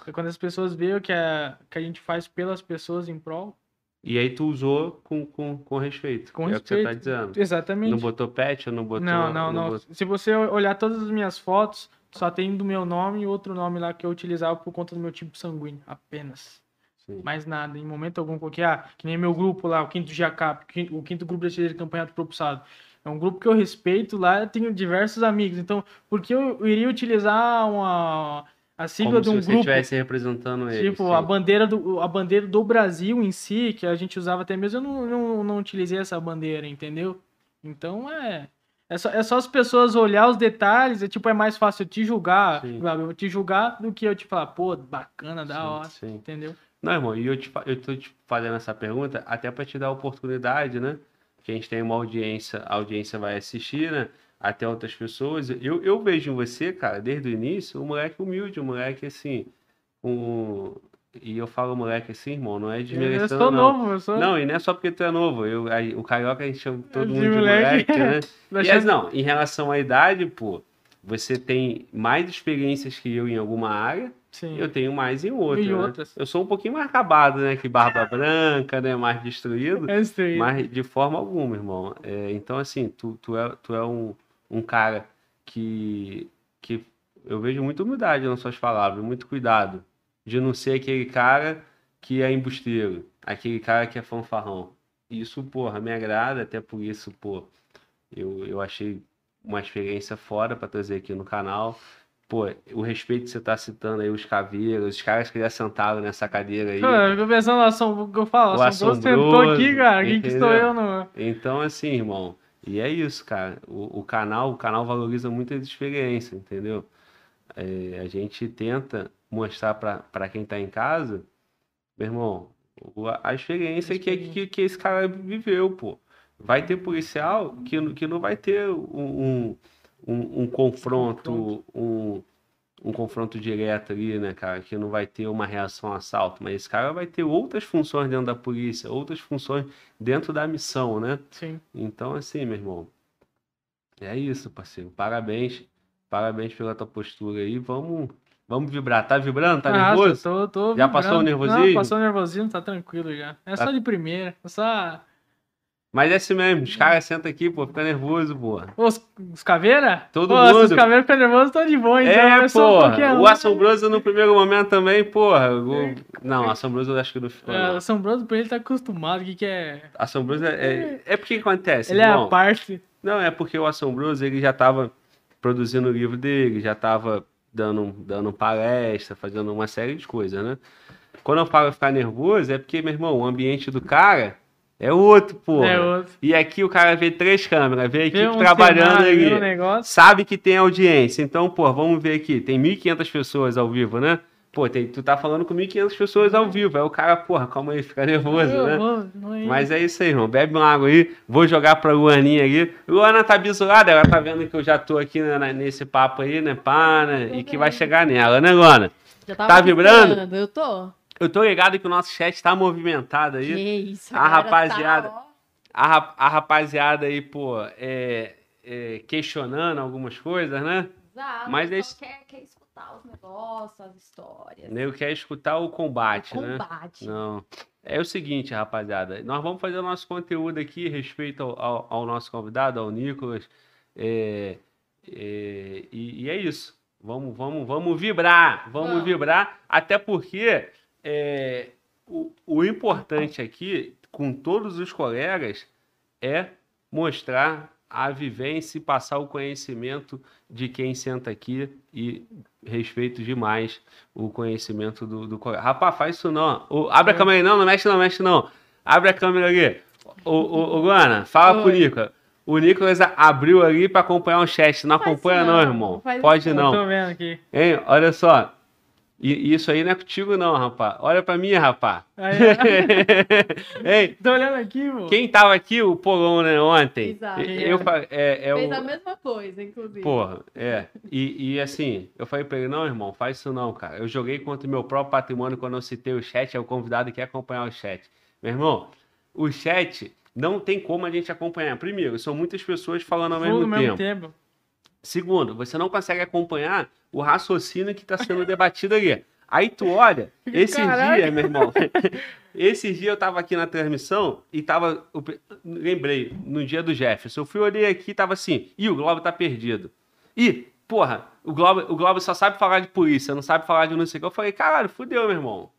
É quando as pessoas veem que a, que a gente faz pelas pessoas em prol, E aí tu usou com, com, com respeito. Com é o que você tá respeito. dizendo. Exatamente. Não botou pet, não botou. Não, não, não. botou- Se você olhar todas as minhas fotos, só tem do meu nome e outro nome lá que eu utilizava por conta do meu tipo sanguíneo, apenas. Sim. Mais nada, em momento algum qualquer, ah, que nem meu grupo lá, o quinto GACAP, o quinto grupo de artilharia de campanha propulsado. É um grupo que eu respeito lá, tenho diversos amigos. Então, por que eu iria utilizar uma a sigla Como de se um você grupo? estivesse representando ele. Tipo, sim. a bandeira, do, a bandeira do Brasil em si, que a gente usava até mesmo, eu não, não, não utilizei essa bandeira, entendeu? Então é. É só, é só as pessoas olhar os detalhes, é tipo, é mais fácil eu te julgar, Sim. Eu te julgar do que eu te falar, pô, bacana, da Sim, hora, entendeu? Não, irmão, e eu, te, eu tô te fazendo essa pergunta até para te dar a oportunidade, né? Que a gente tem uma audiência, a audiência vai assistir, né? Até outras pessoas. Eu, eu vejo em você, cara, desde o início, um moleque humilde, um moleque assim. Um... E eu falo moleque assim, irmão, não é Eu, desmerecendo, sou não. novo, eu sou. Não, e não é só porque tu é novo. Eu, o carioca a gente chama todo De mundo de moleque. moleque, né? Vai E chamar- as- não, em relação à idade, pô, você tem mais experiências que eu em alguma área, Sim. eu tenho mais em outra. Em né? outras. Eu sou um pouquinho mais acabado, né? Que barba branca, né? Mais destruído. É aí. Mas de forma alguma, irmão. É, então, assim, tu, tu é, tu é um, um cara que, que eu vejo muita humildade nas suas palavras, muito cuidado. De não ser aquele cara que é embusteiro, aquele cara que é fanfarrão. Isso, porra, me agrada, até por isso, pô, eu, eu achei uma experiência fora pra trazer aqui no canal. Pô, o respeito que você tá citando aí, os caveiros, os caras que já sentaram nessa cadeira aí. Pô, eu fico pensando assom... que eu falo, O assombroso sentou aqui, cara, quem que estou eu no... Então, assim, irmão, e é isso, cara. O, o canal, o canal valoriza muito as experiências, entendeu? É, a gente tenta mostrar pra quem tá em casa, meu irmão, o- a experiência que, que, que esse cara viveu, pô. Vai ter policial que, não- que não vai ter um, um, um, um confronto, um, um confronto direto ali, né, cara? Que não vai ter uma reação a assalto, mas esse cara vai ter outras funções dentro da polícia, outras funções dentro da missão, né? Sim. Então, assim, meu irmão, é isso, parceiro. Parabéns. Parabéns pela tua postura aí. Vamos, vamos vibrar. Tá vibrando? Tá Ah, nervoso? Tô, tô Já passou o vibrando. nervosismo? Não, passou o nervosismo, tá tranquilo já. É Tá. só de primeira, é só... Mas é assim mesmo. Os caras sentam aqui, pô, fica nervoso, pô. Os, os caveira? Todo Pô, se os mundo. caveira ficam nervosos, tô de boa, então. É, um. O assombroso no primeiro momento também, porra. o- Não, assombroso eu acho que não ficou. É, assombroso pra ele tá acostumado, o que que é... Assombroso é, é, é porque acontece, Ele é irmão. a parte... Não, é porque o Assombroso ele já estava produzindo o livro dele, já estava dando, dando palestra, fazendo uma série de coisas, né? Quando eu falo ficar nervoso, é porque, meu irmão, o ambiente do cara é outro, pô. É outro. E aqui o cara vê três câmeras, vê a Vê equipe um trabalhando cenário, ali. um negócio. Sabe que tem audiência. Então, pô, vamos ver aqui. Tem 1.500 pessoas ao vivo, né? Pô, tem- tu tá falando com 1.500 pessoas ao vivo. Aí o cara, porra, calma aí, fica nervoso, Eu né? vou- não é- Mas é isso aí, irmão. Bebe uma água aí. Vou jogar pra Luaninha ali. Luana tá bisulada, ela tá vendo que eu já tô aqui né, nesse papo aí, né, pá, né? E que vai chegar nela, né, Luana? Já tava Tá vibrando? Eu tô. Eu tô ligado que o nosso chat tá movimentado Que aí. isso, A galera rapaziada- Tá. A, a rapaziada aí, pô, é, é, questionando algumas coisas, né? Exato, Mas esse- quer, quer escutar os negócios, as histórias. Eu quero escutar o combate, né? Combate. Não. É o seguinte, rapaziada. Nós vamos fazer o nosso conteúdo aqui respeito ao, ao- ao nosso convidado, ao Nicolas. É, é, e, e é isso. Vamos, vamos, vamos vibrar. Vamos, Vamos. vibrar. Até porque é, o, o importante aqui, com todos os colegas, é mostrar a vivência e passar o conhecimento de quem senta aqui e respeito demais o conhecimento do, do colega. Rapaz, faz isso não. Ô, abre a É. câmera aí, não, não mexe não, mexe não. Abre a câmera ali. Ô, ô, ô Luana, fala pro Oi. Nicolas. O Nicolas abriu ali pra acompanhar o chat. Não Faz acompanha não, não, irmão. Pode isso Eu não. tô vendo aqui. Hein, olha só. E isso aí não é contigo não, rapaz. Olha pra mim, rapaz. Aí, Hein, tô olhando aqui, pô. quem tava aqui, o Polon, né, ontem? Exato. E- Eu, fa- é, é Fez o, a mesma coisa, inclusive. Porra, é. E, e assim, eu falei pra ele, não, irmão, faz isso não, cara. Eu joguei contra o meu próprio patrimônio quando eu citei o chat, é o convidado que quer acompanhar o chat. Meu irmão, o chat não tem como a gente acompanhar. Primeiro, são muitas pessoas falando ao mesmo tempo. mesmo tempo. Segundo, você não consegue acompanhar o raciocínio que está sendo debatido ali. Aí tu olha, esses Caraca. dias, meu irmão, esses dias eu tava aqui na transmissão e tava, eu lembrei, no dia do Jefferson, eu fui, olhei aqui e tava assim, ih, o Globo tá perdido. Ih, porra, o Globo, o Globo só sabe falar de polícia, não sabe falar de não sei o que. Eu falei, caralho, fudeu, meu irmão.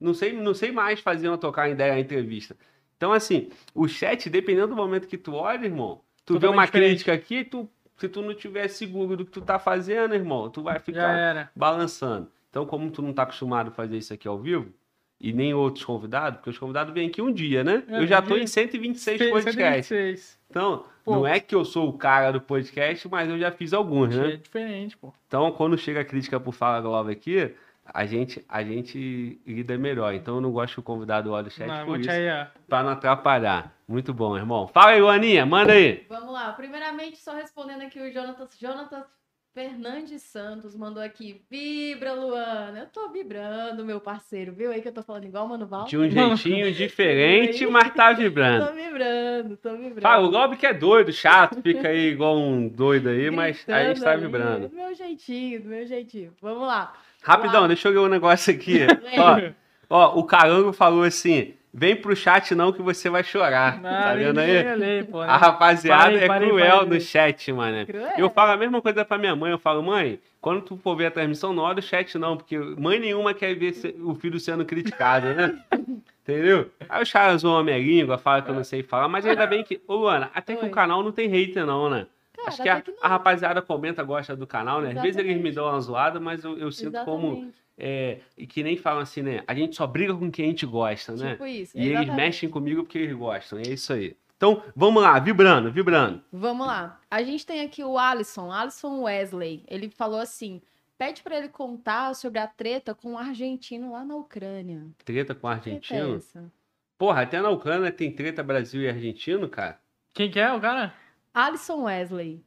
Não sei, não sei mais fazer uma tocar ideia na entrevista. Então, assim, o chat, dependendo do momento que tu olha, irmão, tu vê Totalmente uma diferente. crítica aqui, tu, se tu não tiver seguro do que tu tá fazendo, irmão, tu vai ficar balançando. Então, como tu não tá acostumado a fazer isso aqui ao vivo, e nem outros convidados, porque os convidados vêm aqui um dia, né? É, eu já tô em 126 Cem- podcasts. 126. Então, Pô. não é que eu sou o cara do podcast, mas eu já fiz alguns, né? É diferente, pô. Então, quando chega a crítica por Fala Globo aqui, a gente, a gente lida melhor. Então, eu não gosto que o convidado olhe o chat Não, por isso, aí, ó. pra não atrapalhar. Muito bom, irmão. Fala aí, Luaninha, manda aí. Vamos lá. Primeiramente, só respondendo aqui o Jonatas, Jonatas Fernandes Santos mandou aqui. Vibra, Luana. Eu tô vibrando, meu parceiro. Viu aí que eu tô falando igual o Mano Val? De um jeitinho diferente, mas tá vibrando. Tô vibrando, tô vibrando. Fala, o Globo que é doido, chato, fica aí igual um doido aí, mas a gente tá vibrando. Do meu jeitinho, do meu jeitinho. Vamos lá. Rapidão, Uau. deixa eu ver um negócio aqui. ó, ó, o Carango falou assim: vem pro chat não que você vai chorar. tá vendo aí? Pô, né? A rapaziada Parei, é parei, cruel parei. no chat, mano. Cruel. Eu falo a mesma coisa pra minha mãe. Eu falo, mãe, quando tu for ver a transmissão, não olha o chat, não, porque mãe nenhuma quer ver o filho sendo criticado, né? Entendeu? Aí os caras zoam a minha língua, falam que eu não sei falar, mas ainda bem que. Ô, Luana, até que Oi. o canal não tem hater, não, né? Cara, Acho que a, que a rapaziada comenta, gosta do canal, né? Às vezes eles me Exatamente. dão uma zoada, mas eu, eu sinto como. Exatamente. É, e que nem falam assim, né? A gente só briga com quem a gente gosta, né? Tipo isso. E eles exatamente. mexem comigo porque eles gostam. É isso aí. Então, vamos lá, vibrando, vibrando. Vamos lá. A gente tem aqui o Alisson, Alisson Wesley. Ele falou assim: pede pra ele contar sobre a treta com o argentino lá na Ucrânia. Treta com o Que treta é argentino. essa? Porra, até na Ucrânia tem treta Brasil e argentino, cara. Quem que é o cara? Alisson Wesley.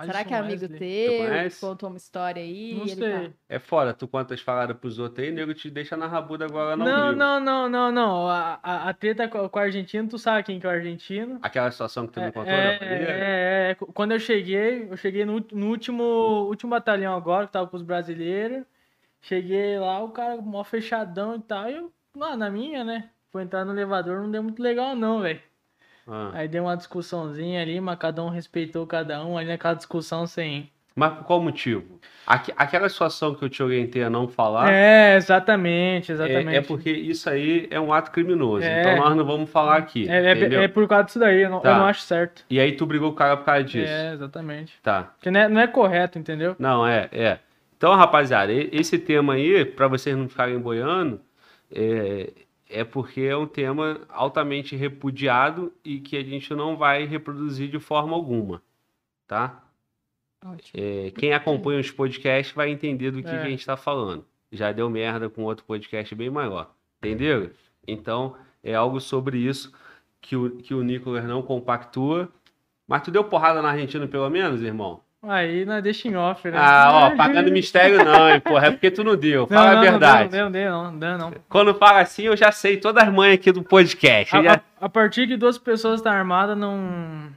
Será que é amigo Wesley. teu? conhece? Contou uma história aí? Não ele sei. tá- É foda, tu contas faladas pros outros aí, nego te deixa na rabuda agora não Não, não, não, não, não. A, a, a treta com, o argentino, tu sabe quem que é o argentino. Aquela situação que tu me É, contou da é, família? é, é. Quando eu cheguei, eu cheguei no, no último, último batalhão agora, que tava com os brasileiros. Cheguei lá, o cara mó fechadão e tal. E eu, lá na minha, né? Foi entrar no elevador, não deu muito legal, não, velho. Ah. Aí deu uma discussãozinha ali, mas cada um respeitou cada um, ali naquela discussão sem. Mas por qual motivo? Aque- aquela situação que eu te orientei a não falar É, exatamente, é, exatamente. é porque isso aí é um ato criminoso. É. Então nós não vamos falar aqui. É, é- é por causa disso daí, eu não, Tá. eu não acho certo. E aí tu brigou com o cara por causa disso. É, exatamente. Tá. Porque não é, não é correto, entendeu? Não, é, é. Então, rapaziada, esse tema aí, pra vocês não ficarem boiando, é, é porque é um tema altamente repudiado e que a gente não vai reproduzir de forma alguma, tá? É, quem acompanha os podcasts vai entender do que, É. que a gente tá falando. Já deu merda com outro podcast bem maior, entendeu? Então, é algo sobre isso que o, que o Nicolas não compactua. Mas tu deu porrada na Argentina pelo menos, irmão? Aí nós deixa em off, né? Ah, ó, pagando mistério não, hein, porra. É porque tu não deu. Não, Fala não, a verdade. Não, não, não, não, não. Quando fala assim, eu já sei todas as mães aqui do podcast. A, já- a- a partir que duas pessoas estão armadas, não.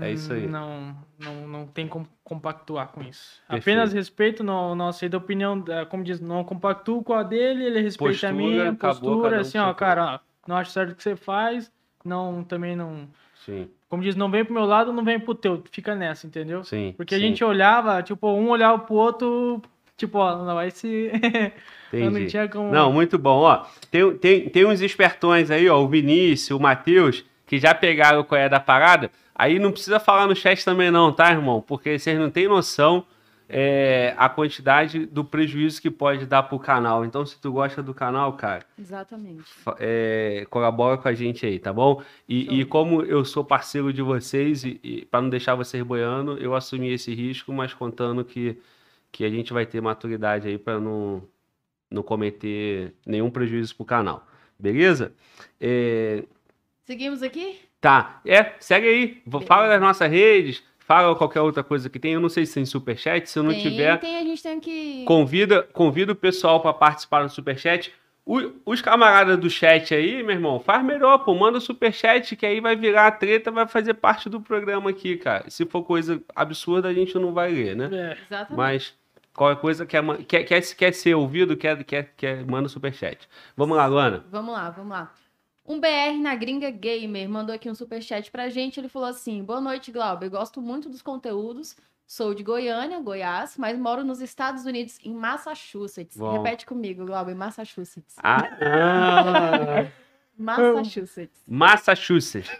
É isso aí. Não, não, não tem como compactuar com isso. Perfeito. Apenas respeito, não, não aceito a opinião, como diz, não compactuo com a dele, ele respeita Postura, a minha postura, um assim, ó, cara, ó, não acho certo o que você faz, não, também não. Sim, Como diz, não vem pro meu lado, não vem pro teu, fica nessa, entendeu? sim. Porque a sim, gente olhava, tipo, um olhava pro outro, tipo, ó, não vai não Entendi. tinha como. Não, muito bom. Ó, tem, tem, tem uns espertões aí, ó, o Vinícius, o Matheus, que já pegaram qual é da parada. Aí não precisa falar no chat também não, tá, irmão? Porque vocês não têm noção é, a quantidade do prejuízo que pode dar pro canal. Então, se tu gosta do canal, cara, Exatamente. é, colabora com a gente aí, tá bom? E, e como eu sou parceiro de vocês, e, e para não deixar vocês boiando, eu assumi esse risco, mas contando que, que a gente vai ter maturidade aí para não, não cometer nenhum prejuízo pro canal. Beleza? É, Seguimos aqui? tá, é, segue aí. Vou- Fala das nossas redes, fala qualquer outra coisa que tem. Eu não sei se tem superchat, se não tem, tiver. tem, a gente tem que. Convida, convida o pessoal para participar do Superchat. O- os camaradas do chat aí, meu irmão, faz melhor, pô. Manda o Superchat, que aí vai virar a treta, vai fazer parte do programa aqui, cara. Se for coisa absurda, a gente não vai ler, né? É. Exatamente. Mas Qualquer coisa quer, quer, quer, quer ser ouvido, quer, quer, quer, manda o superchat. Vamos lá, Luana. Vamos lá, vamos lá. Um BR na Gringa Gamer mandou aqui um superchat pra gente. Ele falou assim: Boa noite, Glauber. Gosto muito dos conteúdos. Sou de Goiânia, Goiás, mas moro nos Estados Unidos, em Massachusetts. Bom. Repete comigo, Glauber, Massachusetts. Ah, ah. Massachusetts. Massachusetts.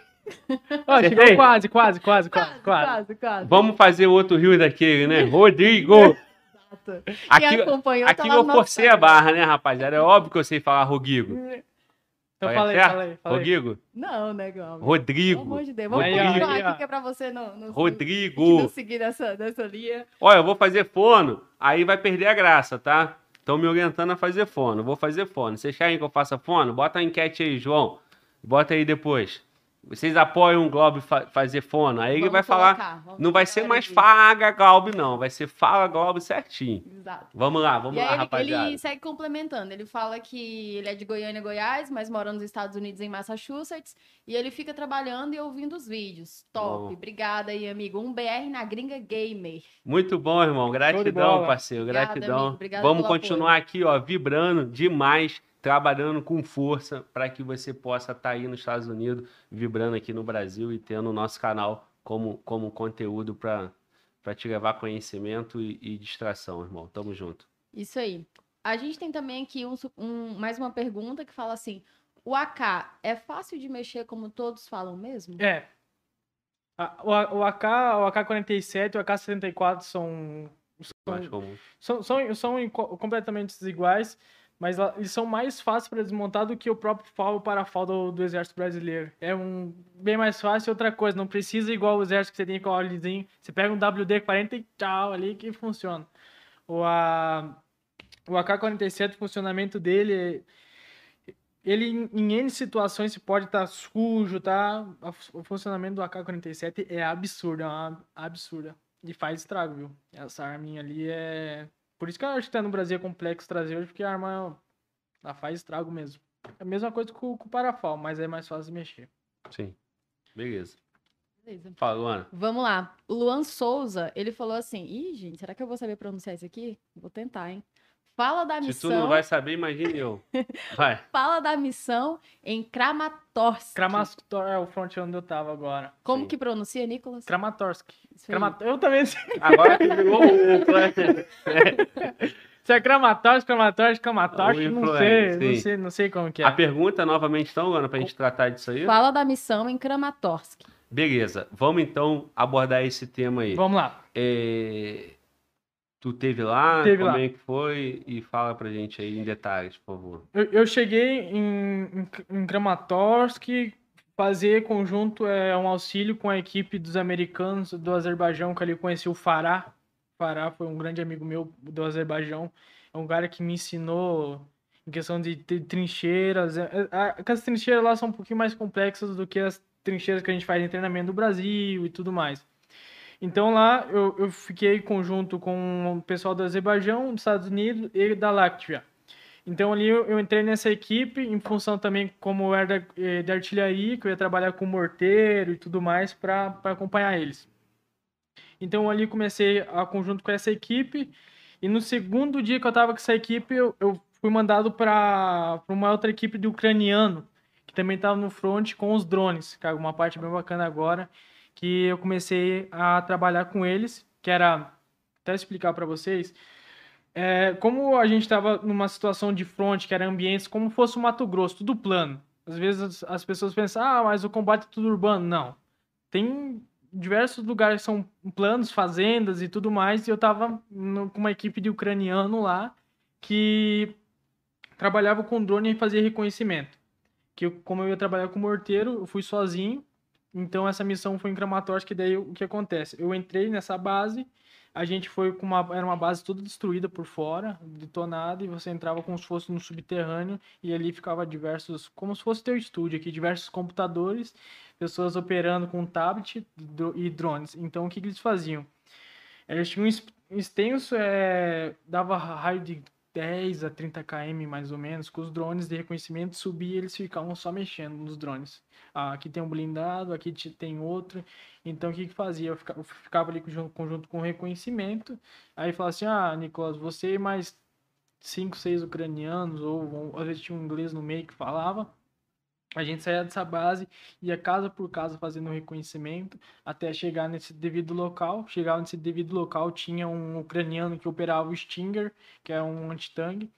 Acertei? chegou quase, quase, quase, quase, quase. quase, quase. Vamos fazer outro rio daquele, né? Rodrigo! Exato. Aqui, Quem acompanhou tá aqui lá eu forcei a barra, né, rapaziada? É óbvio que eu sei falar Rodrigo. Então falei, falei, falei. Rodrigo? Não, né, Glauber? Pelo Rodrigo. amor de Deus. Vamos ó. aqui que é pra você não, não, Rodrigo. não seguir nessa, nessa linha. Olha, eu vou fazer fono, aí vai perder a graça, tá? Estão me orientando a fazer fono. Vou fazer fono. Vocês querem que eu faça fono? Bota a enquete aí, João. Bota aí depois. Vocês apoiam o Globo fa fazer fono? Aí ele vai falar. colocar, Não vai ser mais. Faga Globo, não. Vai ser Fala Globo certinho. Exato. Vamos lá, vamos e lá, aí ele, rapaziada. ele segue complementando. Ele fala que ele é de Goiânia, Goiás, mas mora nos Estados Unidos, em Massachusetts. E ele fica trabalhando e ouvindo os vídeos. Top. Bom. Obrigada aí, amigo. Um BR na Gringa Gamer. Muito bom, irmão. Gratidão, parceiro. Obrigada, Gratidão. amigo. Obrigada Vamos pelo continuar aqui, ó, vibrando demais, trabalhando com força para que você possa estar aí nos Estados Unidos, vibrando aqui no Brasil e tendo o nosso canal como, como conteúdo para te levar conhecimento e, e distração, irmão. Tamo junto. Isso aí. A gente tem também aqui um, um- mais uma pergunta que fala assim: o AK é fácil de mexer como todos falam mesmo? É. O, o AK, o AK-47 e o AK-74 são, são, são, são inco- completamente iguais, mas eles são mais fáceis para desmontar do que o próprio FAL e o parafal do, Exército Brasileiro. É um bem mais fácil. Outra coisa, não precisa igual o Exército que você tem com o olizinho. Você pega um WD-40 e tchau ali que funciona. O, a, o AK-47, o funcionamento dele ele em- N situações se pode estar sujo, tá? A fu- O funcionamento do AK-47 é absurdo, é uma absurda. E faz estrago, viu? Essa arminha ali é. Por isso que eu acho que tá no Brasil é complexo trazer hoje, porque a arma ela faz estrago mesmo. É a mesma coisa com, com o parafal, mas é mais fácil de mexer. Sim. Beleza. Beleza. Fala, Luana. Vamos lá. O Luan Souza, ele falou assim: Ih, gente, será que eu vou saber pronunciar isso aqui? Vou tentar, hein? Fala da Se tu missão. não vai saber, imagine eu. Vai. Fala da missão em Kramatorsk. Kramatorsk é o front onde eu tava agora. Como Sim. que pronuncia, Nicolas? Kramatorsk. Isso aí. Krama- Eu também sei. Agora que virou um. Se é Kramatorsk, Kramatorsk, Kramatorsk, O não sei, não sei, não sei como que é. A pergunta novamente, então, Luana, pra gente tratar disso aí. Fala da missão em Kramatorsk. Beleza, vamos então abordar esse tema aí. Vamos lá. É, Tu teve lá? Teve como lá. é que foi? E fala pra gente aí em detalhes, por favor. Eu, eu cheguei em, em, em Kramatorsk, fazer conjunto é um auxílio com a equipe dos americanos do Azerbaijão, que ali conheci o Farah. Farah foi um grande amigo meu do Azerbaijão. É um cara que me ensinou em questão de, trincheiras. É, é, As trincheiras lá são um pouquinho mais complexas do que as trincheiras que a gente faz em treinamento no Brasil e tudo mais. Então lá eu, eu fiquei conjunto com o pessoal do Azerbaijão, dos Estados Unidos e da Láctea. Então ali eu, eu entrei nessa equipe em função também como era eh, da artilharia, que eu ia trabalhar com morteiro e tudo mais para acompanhar eles. Então ali comecei a conjunto com essa equipe e no segundo dia que eu estava com essa equipe eu, eu fui mandado para uma outra equipe de ucraniano que também estava no front com os drones, é uma parte bem bacana agora, que eu comecei a trabalhar com eles, que era até explicar para vocês, é, como a gente estava numa situação de front, que era ambientes como fosse o Mato Grosso, tudo plano. Às vezes as, as pessoas pensam, ah, mas o combate é tudo urbano. Não. Tem diversos lugares que são planos, fazendas e tudo mais, e eu estava com uma equipe de ucraniano lá que trabalhava com drone e fazia reconhecimento. Que eu, como eu ia trabalhar com morteiro, eu fui sozinho, então essa missão foi em Kramatorsk, que daí o que acontece? Eu entrei nessa base, a gente foi com uma era uma base toda destruída por fora, detonada e você entrava como se fosse no subterrâneo e ali ficava diversos, como se fosse teu estúdio aqui, diversos computadores, pessoas operando com tablet e drones. Então o que, que eles faziam? Eles tinham um extenso, é, dava raio de 10 a 30 km mais ou menos, com os drones de reconhecimento subir, eles ficavam só mexendo nos drones. Ah, aqui tem um blindado, aqui te- tem outro. Então o que que fazia? Eu fica- eu ficava ali junto, conjunto com o reconhecimento. Aí falava assim: "Ah, Nicolas, você e mais cinco, seis ucranianos ou, ou às vezes tinha um inglês no meio que falava. A gente saía dessa base, ia casa por casa fazendo o reconhecimento, até chegar nesse devido local. Chegava nesse devido local, tinha um ucraniano que operava o Stinger, que é um antitanque,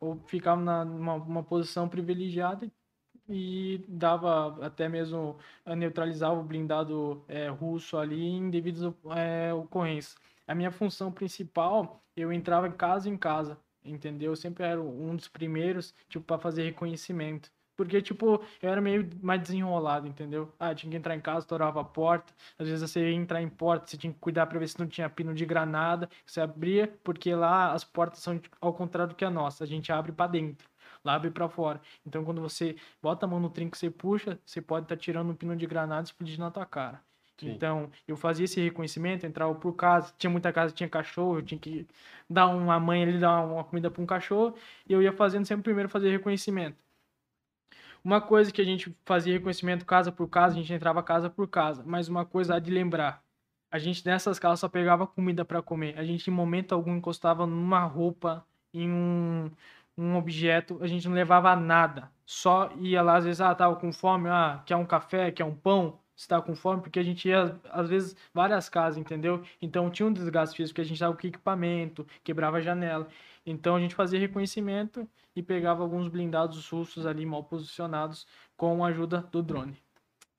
ou ficava numa uma posição privilegiada e dava até mesmo neutralizava o blindado eh, russo ali em devidas eh, ocorrências. A minha função principal, eu entrava casa em casa, entendeu? Eu sempre era um dos primeiros, tipo, para fazer reconhecimento. Porque, tipo, eu era meio mais desenrolado, entendeu? Ah, tinha que entrar em casa, estourava a porta. Às vezes você ia entrar em porta, você tinha que cuidar para ver se não tinha pino de granada. Você abria, porque lá as portas são ao contrário do que a nossa. A gente abre para dentro, lá abre para fora. Então, quando você bota a mão no trinco, você puxa, você pode estar tirando um pino de granada e explodindo na tua cara. Sim. Então, eu fazia esse reconhecimento, entrava por casa, tinha muita casa, tinha cachorro, eu tinha que dar uma mãe ali, dar uma comida para um cachorro, e eu ia fazendo sempre primeiro fazer reconhecimento. Uma coisa que a gente fazia reconhecimento casa por casa, a gente entrava casa por casa, mas uma coisa há de lembrar, a gente nessas casas só pegava comida para comer, a gente em momento algum encostava numa roupa, em um, um objeto, a gente não levava nada, só ia lá, às vezes, ah, tava com fome, ah, quer um café, quer um pão, tá com fome, porque a gente ia, às vezes, várias casas, entendeu? Então tinha um desgaste físico, porque a gente tava com equipamento, quebrava a janela. Então a gente fazia reconhecimento e pegava alguns blindados russos ali mal posicionados com a ajuda do drone.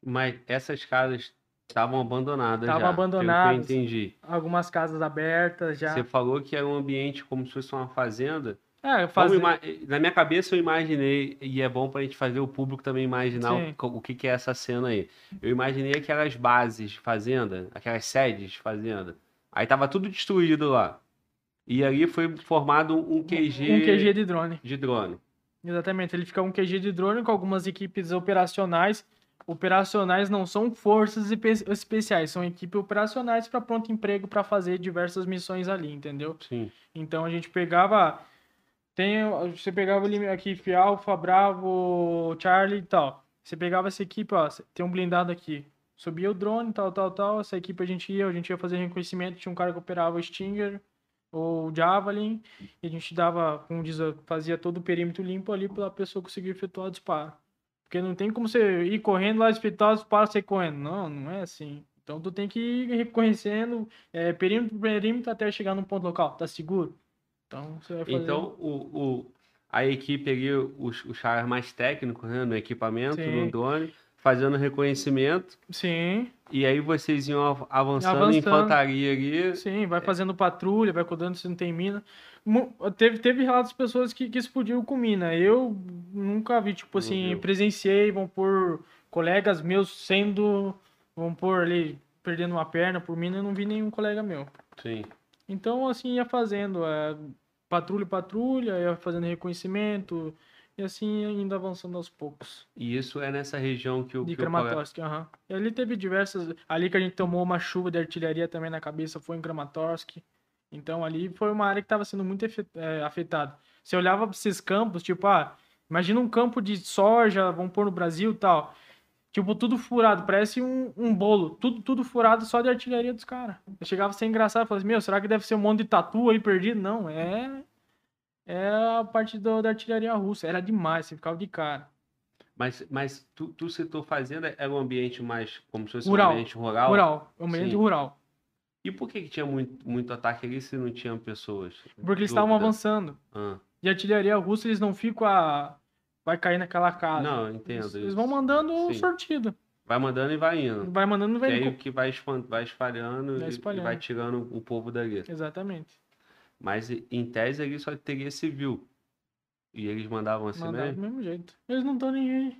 Mas essas casas estavam abandonadas Estavam já. abandonadas. Entendi. Algumas casas abertas já. Você falou que era um ambiente como se fosse uma fazenda. É, fazer... ima- Na minha cabeça eu imaginei, e é bom pra gente fazer o público também imaginar Sim. o, que, que é essa cena aí. Eu imaginei aquelas bases de fazenda, aquelas sedes de fazenda. Aí tava tudo destruído lá. E ali foi formado um QG, um QG de drone. de drone. Exatamente, ele fica um QG de drone com algumas equipes operacionais. Operacionais não são forças espe- especiais, são equipes operacionais para pronto emprego para fazer diversas missões ali, entendeu? Sim. Então a gente pegava. Tem, você pegava ali aqui, Alfa, Bravo, Charlie e tal. Você pegava essa equipe, ó, tem um blindado aqui. Subia o drone, tal, tal, tal. Essa equipe a gente ia, a gente ia fazer reconhecimento. Tinha um cara que operava o Stinger ou o Javelin. E a gente dava, como diz, fazia todo o perímetro limpo ali para a pessoa conseguir efetuar o disparo. Porque não tem como você ir correndo lá, efetuar o disparo, você ir correndo. Não, não é assim. Então tu tem que ir reconhecendo é, perímetro por perímetro até chegar num ponto local. Tá seguro? Então você vai fazer. Então, o, o- a equipe ali, os, os caras mais técnicos, né, no equipamento, Sim. no drone, fazendo reconhecimento. Sim, E aí vocês iam av- avançando, Avançando. infantaria ali. sim, vai fazendo patrulha, vai cuidando se não tem mina. Teve, teve relatos de pessoas que, que explodiram com mina. Eu nunca vi, tipo assim, presenciei, vão por colegas meus sendo. Vão por ali, perdendo uma perna por mina, eu não vi nenhum colega meu. Sim. Então, assim, ia fazendo é, patrulha, patrulha, ia fazendo reconhecimento, e assim indo avançando aos poucos. E isso é nessa região que o. De que colega- Kramatorsk, aham. E ali teve diversas. Ali que a gente tomou uma chuva de artilharia também na cabeça foi em Kramatorsk. Então ali foi uma área que estava sendo muito eh, afetada. Você olhava para esses campos, tipo, ah, imagina um campo de soja, vamos pôr no Brasil e tal. Tipo, tudo furado, parece um, um bolo. Tudo, tudo furado só de artilharia dos caras. Eu chegava a ser engraçado, falava assim, meu, será que deve ser um monte de tatu aí perdido? Não, é. É a parte do- da artilharia russa. Era demais, você ficava de cara. Mas, mas tu, tu citou fazenda, era um ambiente mais como se fosse Rural. um ambiente rural. Rural, um ambiente Sim. rural. E por que, que tinha muito, muito ataque ali se não tinham pessoas? Porque eles estavam avançando. Ah, De artilharia russa, eles não ficam a. Vai cair naquela casa. não, entendo. Eles, eles vão mandando Sim. sortido. Vai mandando e vai indo. Vai mandando e E vai aí indo. o que vai, espalhando, Vai e- espalhando. e vai tirando o povo dali. Exatamente. Mas em tese ali só teria civil. E eles mandavam assim Mandar do mesmo? mesmo jeito. Eles não estão nem aí.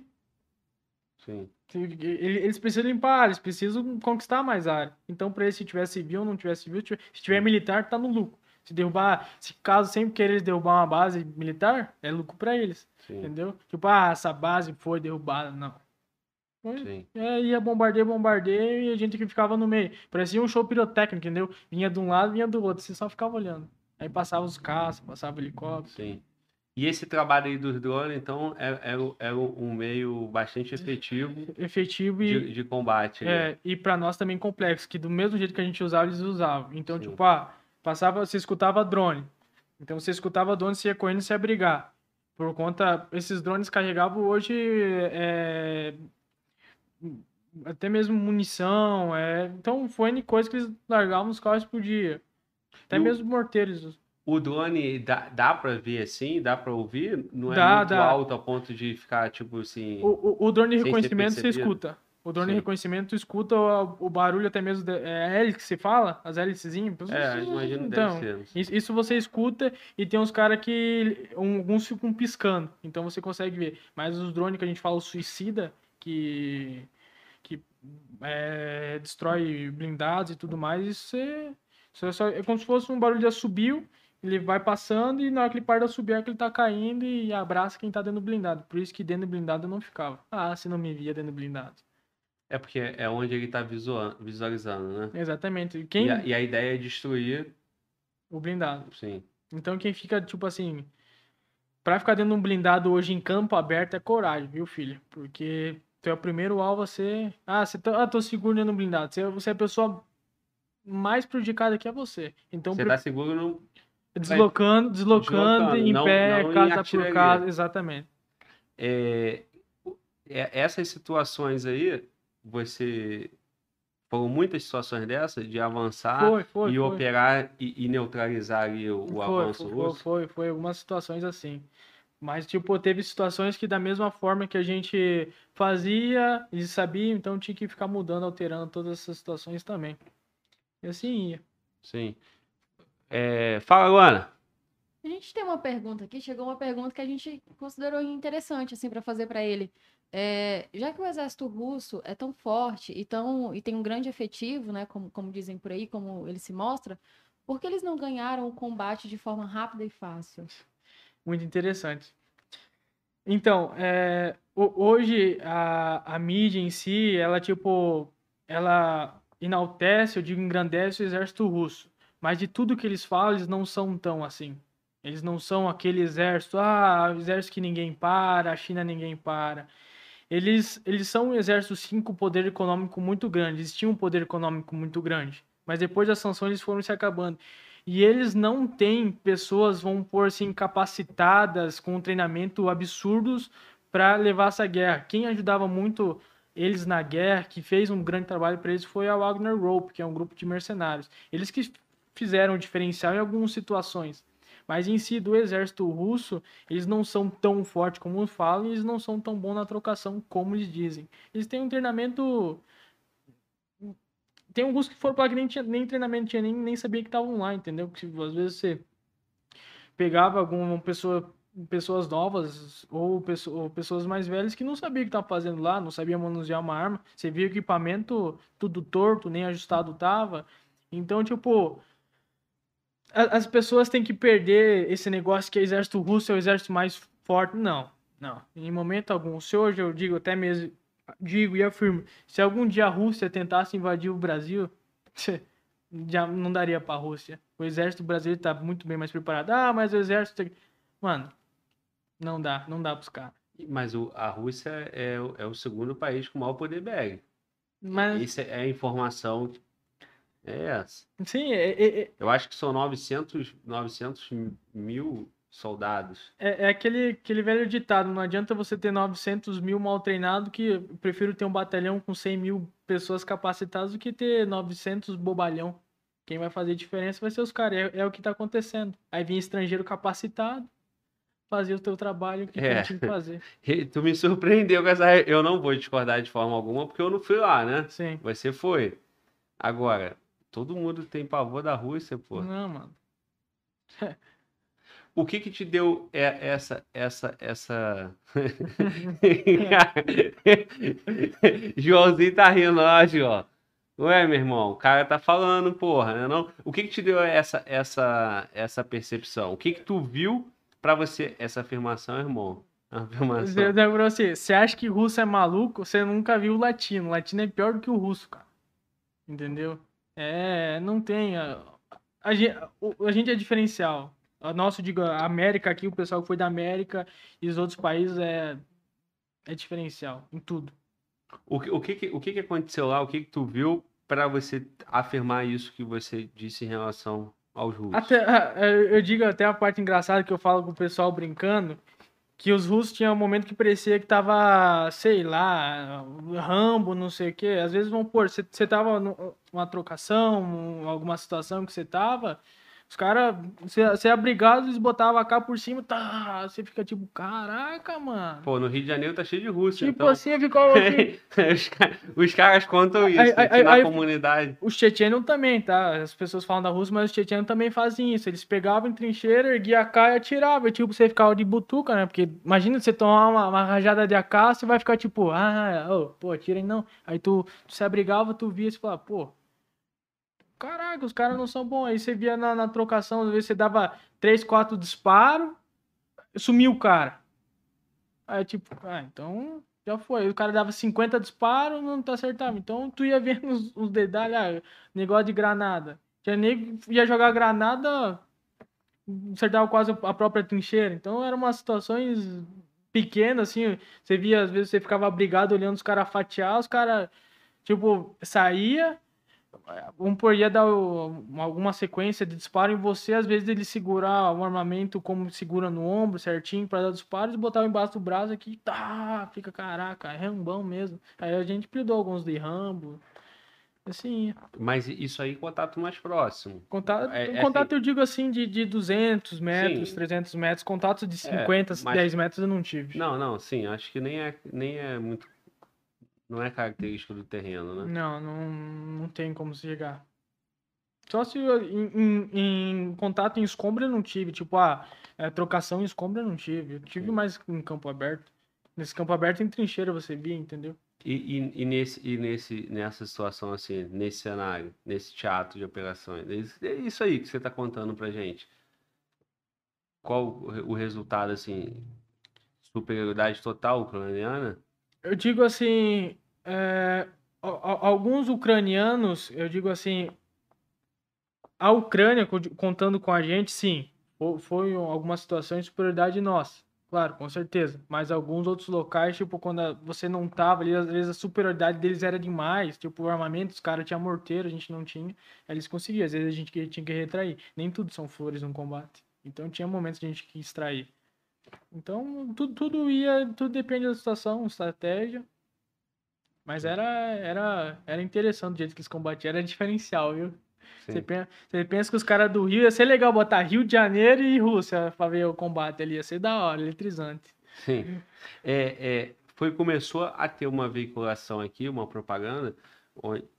Sim. Ele- Eles precisam limpar, eles precisam conquistar mais área. Então, pra eles, se tiver civil ou não tiver civil, se tiver militar, tá no lucro. Se derrubar, se caso sempre querer eles derrubar uma base militar, é lucro pra eles. Sim. Entendeu? Tipo, ah, essa base foi derrubada. Não. Foi, Sim. É, ia bombardeio, bombardeio, e a gente que ficava no meio. Parecia um show pirotécnico, entendeu? Vinha de um lado, vinha do outro, você só ficava olhando. Aí passava os caças, passava o helicóptero. Sim. E esse trabalho aí dos drones, então, é, é, é um meio bastante efetivo Efetivo e, de, de combate. aí. é, e para nós também complexo, que do mesmo jeito que a gente usava, eles usavam. Então, Sim. tipo, ah, passava, você escutava drone. Então, você escutava drone, você ia correndo e se ia brigar. Por conta, esses drones carregavam hoje é, até mesmo munição, é, então foi N coisa que eles largavam nos carros por dia. Até E o- mesmo morteiros. O drone dá, dá pra ver assim? Dá pra ouvir? Não é Dá, muito dá. alto a ponto de ficar, tipo assim. O, o, o drone de reconhecimento você escuta. O drone Sim. de reconhecimento escuta o, o barulho até mesmo da é, a hélice que se fala, as hélicezinhas. É, imagino então. Isso, isso você escuta e tem uns caras que alguns ficam piscando, então você consegue ver. Mas os drones que a gente fala o suicida, que que é, destrói blindados e tudo mais, isso é, isso é, só- é como se fosse um barulho de assobio, ele vai passando e na hora que ele para de assobiar que ele tá caindo e abraça quem tá dentro do blindado. Por isso que dentro do blindado eu não ficava. Ah, se não me via dentro do blindado. É porque é onde ele tá visua- visualizando, né? Exatamente. E Quem a, e a ideia é destruir, o blindado. sim. Então quem fica, tipo assim, pra ficar dentro de um blindado hoje em campo aberto é coragem, viu, filho? Porque tu é o primeiro alvo a ser. Ah, você tá... ah, tô seguro dentro do blindado. Você, você é a pessoa mais prejudicada que é você. Então, Você pre- tá seguro no. deslocando, deslocando, Deslocando, em não- pé, não casa por casa, exatamente. É, é- essas situações aí, você. Foram muitas situações dessas de avançar Foi, foi, e foi. operar e, e neutralizar ali o, o Foi, avanço foi, russo. Foi, foi, foi algumas situações assim. Mas, tipo, teve situações que da mesma forma que a gente fazia, eles sabiam, então tinha que ficar mudando, alterando todas essas situações também. E assim ia. Sim. É, fala, Luana. A gente tem uma pergunta aqui, chegou uma pergunta que a gente considerou interessante assim para fazer para ele. É, já que o exército russo é tão forte e, tão, e tem um grande efetivo, né, como, como dizem por aí, como ele se mostra, por que eles não ganharam o combate de forma rápida e fácil? Muito interessante. Então, é, ho- hoje a, a mídia em si, ela tipo, ela enaltece, eu digo engrandece o exército russo. Mas de tudo que eles falam, eles não são tão assim. Eles não são aquele exército, ah, exército que ninguém para, a China ninguém para. Eles, eles são um exército, sim, com poder econômico muito grande. Eles tinham um poder econômico muito grande. Mas depois das sanções, eles foram se acabando. E eles não têm pessoas, vão por assim, capacitadas, com um treinamento absurdos para levar essa guerra. Quem ajudava muito eles na guerra, que fez um grande trabalho para eles, foi a Wagner Rope, que é um grupo de mercenários. Eles que fizeram o diferencial em algumas situações. Mas em si, do exército russo, eles não são tão fortes como falam e eles não são tão bons na trocação como eles dizem. Eles têm um treinamento. Tem alguns que foram para lá que nem, tinha, nem treinamento tinha, nem, nem sabia que estavam lá, entendeu? Porque às vezes você pegava alguma pessoa, pessoas novas ou, pesso- ou pessoas mais velhas que não sabiam o que estavam fazendo lá, não sabiam manusear uma arma. Você via o equipamento tudo torto, nem ajustado tava. Então, tipo, as pessoas têm que perder esse negócio que o exército russo é o exército mais forte. Não, não. Em momento algum. Se hoje eu digo até mesmo, digo e afirmo, se algum dia a Rússia tentasse invadir o Brasil, já não daria pra Rússia. O exército brasileiro tá muito bem mais preparado. Ah, mas o exército... Mano, não dá, não dá pros caras. Mas o, a Rússia é, o- é o segundo país com maior poder bélico. Mas, Isso é a informação. É essa. sim, é, é- é- Eu acho que são 900, 900 mil soldados. É, é aquele, aquele velho ditado, não adianta você ter 900 mil mal treinado, que eu prefiro ter um batalhão com 100 mil pessoas capacitadas do que ter 900 bobalhão. Quem vai fazer diferença vai ser os caras, é, é o que tá acontecendo. Aí vem estrangeiro capacitado, fazer o teu trabalho que É. tinha que fazer. Tu me surpreendeu com essa. Eu não vou discordar de forma alguma, porque eu não fui lá, né? Sim. Você foi. Agora, todo mundo tem pavor da Rússia, pô. Não, mano. O que que te deu é- essa, essa, essa... Joãozinho tá rindo, ó, João. Ué, meu irmão, o cara tá falando, porra, né não? O que que te deu essa, essa, essa percepção? O que que tu viu pra você, essa afirmação, irmão? A afirmação. Você, pra você, você acha que russo é maluco? Você nunca viu o latino. O latino é pior do que o russo, cara. Entendeu? É, não tem. A, a gente, a gente é diferencial. A nosso, digo, a América aqui, o pessoal que foi da América e os outros países é, é diferencial em tudo. O que, o que, o que, aconteceu lá? O que, que tu viu para você afirmar isso que você disse em relação aos russos? Até, eu digo até a parte engraçada que eu falo com o pessoal brincando, que os russos tinham um momento que parecia que tava, sei lá, Rambo, não sei o quê. Às vezes, vamos pôr, você, tava numa trocação, um- alguma situação que você tava, os caras, você, é abrigado, eles botavam a cá por cima, tá, você fica tipo, caraca, mano. Pô, no Rio de Janeiro tá cheio de russo, Tipo então. assim, ficava assim, os, ca- os caras contam isso Aí- aí- na aí- comunidade. Os chechenos também, tá? As pessoas falam da Rússia, mas os chechenos também fazem isso. Eles pegavam em trincheira, erguiam a AK e atiravam. Tipo, você ficava de butuca, né? Porque imagina você tomar uma, uma rajada de AK, você vai ficar tipo, ah, ô, pô, atirem não. Aí tu, tu se abrigava, tu via e falava, pô, caraca, os caras não são bons. Aí você via na, na trocação, às vezes você dava três, quatro disparos, sumiu o cara. Aí tipo, ah, então já foi. O cara dava 50 disparos, não tá acertava. Então tu ia vendo os, os detalhes, ah, negócio de granada. Tinha que ia jogar granada, acertava quase a própria trincheira. Então eram umas situações pequenas, assim. Você via, às vezes você ficava abrigado olhando os caras fatiar, os caras, tipo, saía. Vamos por ia dar alguma sequência de disparo em você, às vezes ele segurar o armamento como segura no ombro certinho para dar disparos e botar embaixo do braço aqui, tá, fica caraca, é rambão mesmo. Aí a gente perdeu alguns de Rambo. Assim, Mas isso aí, contato mais próximo. contato, É- é contato eu digo assim de, de 200 metros, Sim. 300 metros, contato de É, 50, mas- 10 metros eu não tive. Não, não, sim, acho que nem é, nem é muito. Não é característico do terreno, né? Não, não, não tem como chegar. Só se em, em- em contato em escombro eu não tive. Tipo, ah, é, trocação em escombro eu não tive. Eu tive Sim. mais em campo aberto. Nesse campo aberto em trincheira você via, entendeu? E, e, e nesse, e nesse, nessa situação, assim, nesse cenário, nesse teatro de operações, é isso- é aí que você está contando pra gente. Qual o resultado, assim, superioridade total ucraniana? Eu digo assim, é, alguns ucranianos, eu digo assim, a Ucrânia co- contando com a gente, sim, fo- foi alguma situação de superioridade nossa, claro, com certeza. Mas alguns outros locais, tipo, quando você não tava ali, às vezes a superioridade deles era demais, tipo, o armamento, os caras tinham morteiro, a gente não tinha, eles conseguiam, às vezes a gente tinha que retrair. Nem tudo são flores no combate. Então tinha momentos que a gente que extrair. Então, tudo, tudo ia, tudo depende da situação, estratégia. Mas era, era, era interessante o jeito que eles combatiam, era diferencial, viu? Você pensa, você pensa que os caras do Rio ia ser legal botar Rio de Janeiro e Rússia pra ver o combate ali, ia ser da hora, eletrizante. Sim. É, é, foi, começou a ter uma veiculação aqui, uma propaganda,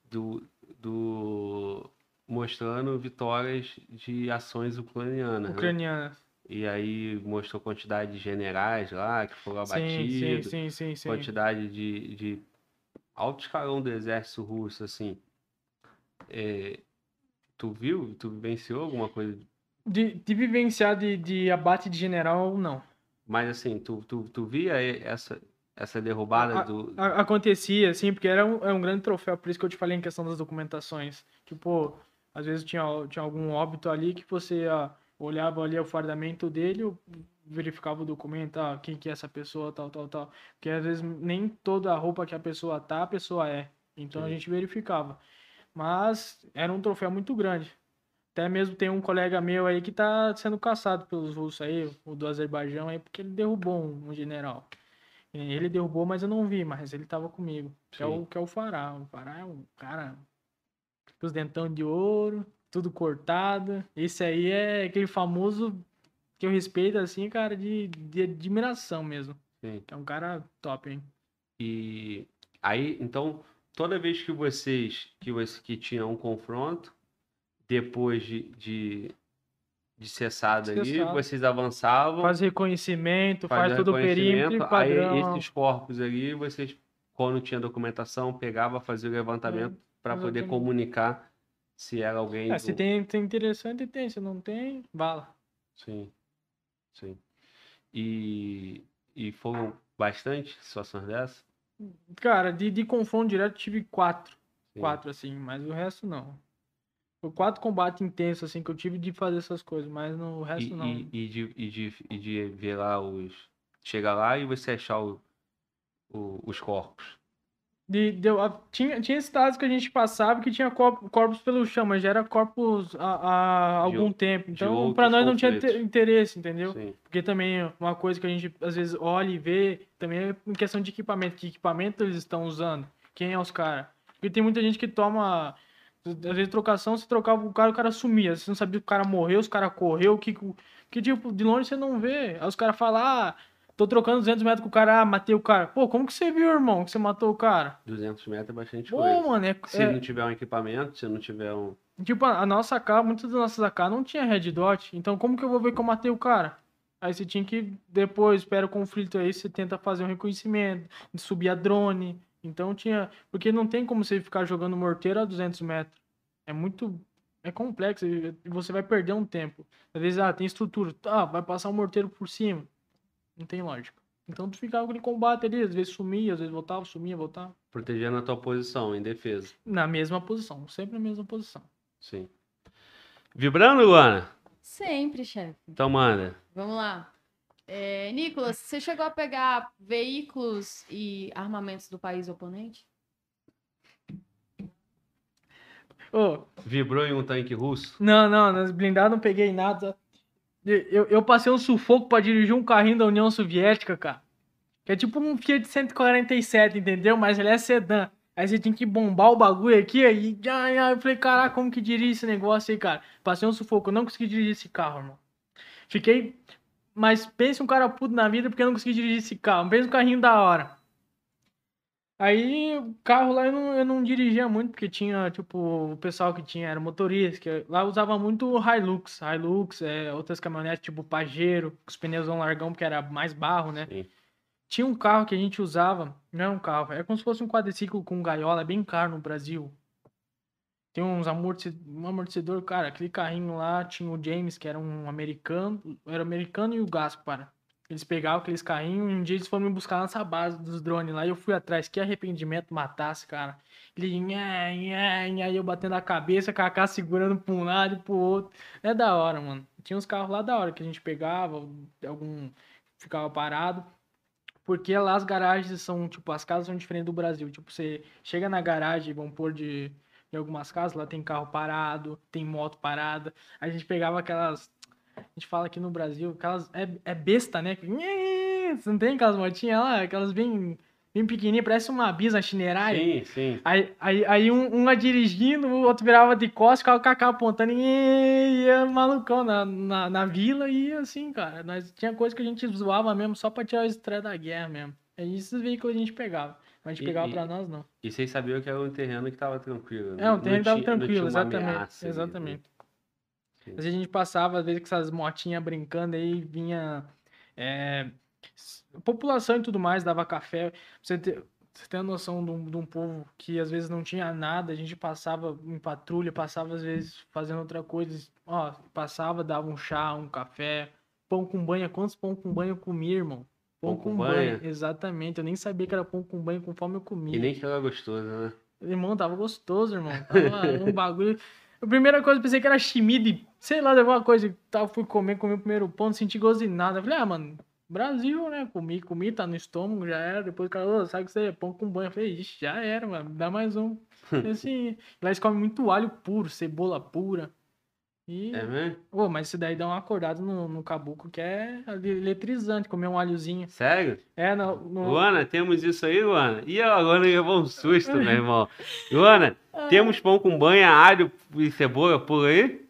do, do, mostrando vitórias de ações ucranianas. né? E aí mostrou quantidade de generais lá que foram Sim, sim, abatidos, sim, sim, sim. quantidade de, de alto escalão do exército russo, assim. É, tu viu? Tu vivenciou alguma coisa? De, de vivenciar de, de abate de general, não. Mas assim, tu, tu, tu via essa, essa derrubada A- do. A- acontecia, assim, porque era um, é um grande troféu, por isso que eu te falei em questão das documentações. Tipo, às vezes tinha, tinha algum óbito ali que você ah, olhava ali o fardamento dele, eu verificava o documento, ah, quem que é essa pessoa, tal, tal, tal. Porque às vezes nem toda a roupa que a pessoa tá, a pessoa é. Então a Sim. gente verificava. Mas era um troféu muito grande. Até mesmo tem um colega meu aí que tá sendo caçado pelos russos aí, o do Azerbaijão aí, porque ele derrubou um, general. Ele derrubou, mas eu não vi, mas ele tava comigo. Que é o, que é o Fará. O Fará é um cara com os dentão de ouro, tudo cortado. Esse aí é aquele famoso que eu respeito, assim, cara, de, de admiração mesmo. Sim. É um cara top, hein? E aí, então, toda vez que vocês que, você, que tinha um confronto, depois de, de, de cessado ali, vocês avançavam, Faz reconhecimento, faz fazia todo o perímetro e reconhecimento, aí padrão. esses corpos ali, vocês, quando tinha documentação, pegava, fazia o levantamento para poder comunicar se era alguém É, do- se tem, tem interessante, tem. Se não tem, bala. Sim, sim. E, e foram bastante situações dessas? Cara, de, de confronto direto tive quatro. Sim. Quatro, assim, mas o resto não. Foi quatro combates intensos, assim, que eu tive de fazer essas coisas, mas no resto E, não. e, e de, e, de, e de ver lá os. Chegar lá e você achar o, o- os corpos. De, deu, a- tinha, tinha estados que a gente passava que tinha corpo- corpos pelo chão, mas já era corpos há, há algum ou- tempo. Então, pra nós não tinha interesse, entendeu? Sim. Porque também uma coisa que a gente às vezes olha e vê também é em questão de equipamento. Que equipamento eles estão usando? Quem é os caras? Porque tem muita gente que toma. Às vezes trocação, você trocava o cara, o cara sumia. Você não sabia que o cara morreu, os cara correu, que, que tipo, de longe você não vê. Aí os caras falam, ah, tô trocando 200 metros com o cara, ah, matei o cara. Pô, como que você viu, irmão, que você matou o cara? 200 metros é bastante Pô, coisa. mano, é, Se é- não tiver um equipamento, se não tiver um. Tipo, a a nossa AK, muitas das nossas AK não tinha red dot. Então, como que eu vou ver que eu matei o cara? Aí você tinha que, depois, espera o conflito aí, você tenta fazer um reconhecimento, subir a drone. Então tinha. Porque não tem como você ficar jogando morteiro a 200 metros. É muito. É complexo e e você vai perder um tempo. Às vezes, ah, tem estrutura. Ah, vai passar um morteiro por cima. Não tem lógica. Então tu ficava aquele combate ali, às vezes sumia, às vezes voltava, sumia, voltava. Protegendo a tua posição, em defesa. Na mesma posição, sempre na mesma posição. Sim. Vibrando, Luana? Sempre, chefe. Então manda. Vamos lá. É, Nicolas, você chegou a pegar veículos e armamentos do país oponente? Ô, Vibrou em um tanque russo? Não, não, nas blindadas não peguei nada. Eu, eu passei um sufoco pra dirigir um carrinho da União Soviética, cara. Que é tipo um Fiat 147, entendeu? Mas ele é sedã. Aí você tinha que bombar o bagulho aqui, aí ai, ai, eu falei, caraca, como que dirige esse negócio aí, cara? Passei um sufoco, eu não consegui dirigir esse carro, irmão. Fiquei. Mas pense um cara puto na vida porque eu não consegui dirigir esse carro. Pensa um carrinho da hora. Aí o carro lá eu não, eu não dirigia muito, porque tinha, tipo, o pessoal que tinha era motorista, que lá usava muito Hilux, Hilux, é, outras caminhonetes, tipo Pajero, com os pneus largão, porque era mais barro, né? Sim. Tinha um carro que a gente usava, não é um carro, é como se fosse um quadriciclo com gaiola, é bem caro no Brasil. Tem uns amortecedor, um amortecedor, cara, aquele carrinho lá, tinha o James, que era um americano, era americano e o Gaspar. Eles pegavam aqueles carrinhos e um dia eles foram me buscar nessa base dos drones lá e eu fui atrás. Que arrependimento matasse, cara. Ele, nha, nha, nha, aí eu batendo a cabeça, Kaká segurando pra um lado e pro outro. É da hora, mano. Tinha uns carros lá da hora que a gente pegava, algum ficava parado. Porque lá as garagens são, tipo, as casas são diferentes do Brasil. Tipo, você chega na garagem, vamos pôr de, de algumas casas, lá tem carro parado, tem moto parada. A gente pegava aquelas. A gente fala aqui no Brasil, aquelas. É, é besta, né? Não tem aquelas motinhas lá? Aquelas bem, bem pequenininhas, parece uma bisa chinerai. Sim, sim. Aí, aí, aí um, um dirigindo, o outro virava de costas, ficava o Kaká apontando e ia malucão na, na, na vila e assim, cara. Nós tinha coisa que a gente zoava mesmo só pra tirar o estresse da guerra mesmo. É esses veículos que a gente pegava. Mas a gente E- pegava e- pra nós, não. E vocês sabiam que era um terreno que tava tranquilo. É, um terreno tava tinha- não tranquilo, exatamente. ameaça né? Às vezes a gente passava, às vezes, com essas motinhas brincando aí, vinha. é, população e tudo mais, dava café. Pra Você ter, você ter a noção de um, de um povo que às vezes não tinha nada, a gente passava em patrulha, passava às vezes fazendo outra coisa. Ó, passava, dava um chá, um café, pão com banha. Quantos pão com banha eu comia, irmão? Pão, Pão com com banha? banha, exatamente. Eu nem sabia que era pão com banho, com fome eu comia. E nem que era gostoso, né? Irmão, tava gostoso, irmão. Tava um bagulho. A primeira coisa, eu pensei que era chimida e, sei lá, alguma coisa. Tava, fui comer, comi o primeiro pão, não senti gosto de nada. Eu falei, ah, mano, Brasil, né? Comi, comi, tá no estômago, já era. Depois o cara, ô, sabe que você é pão com banho? Eu falei, ixi, já era, mano, dá mais um. E assim, lá eles comem muito alho puro, cebola pura. E, É mesmo? ô, mas isso daí dá uma acordada no, no caboclo que é eletrizante, comer um alhozinho. Sério? É, no, no- Luana, temos isso aí, Luana? Ih, a Luana levou um susto, meu irmão. Luana, temos pão com banha, alho e cebola por aí?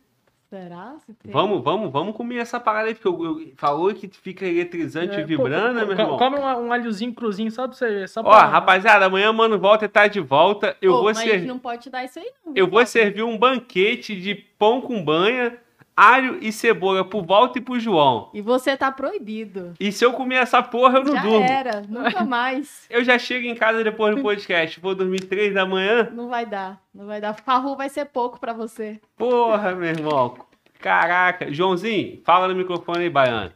Será? Se tem? Vamos, vamos, vamos comer essa parada aí, porque eu, eu- falou que fica eletrizante é, e vibrando, pô, meu co- irmão. Come um, um alhozinho cruzinho só pra você ver. Só Ó, pra... rapaziada, amanhã, mano, volta e tá de volta. Eu Ô, vou mas a gente servir. não pode dar isso aí, não. Eu vou servir um banquete de pão com banha, alho e cebola pro Walter e pro João. E você tá proibido. E se eu comer essa porra, eu não Já durmo. era, nunca mais. Eu já chego em casa depois do podcast. Vou dormir três da manhã. Não vai dar, não vai dar. Farru vai ser pouco pra você. Porra, meu irmão. Caraca. Joãozinho, fala no microfone aí, Baiano.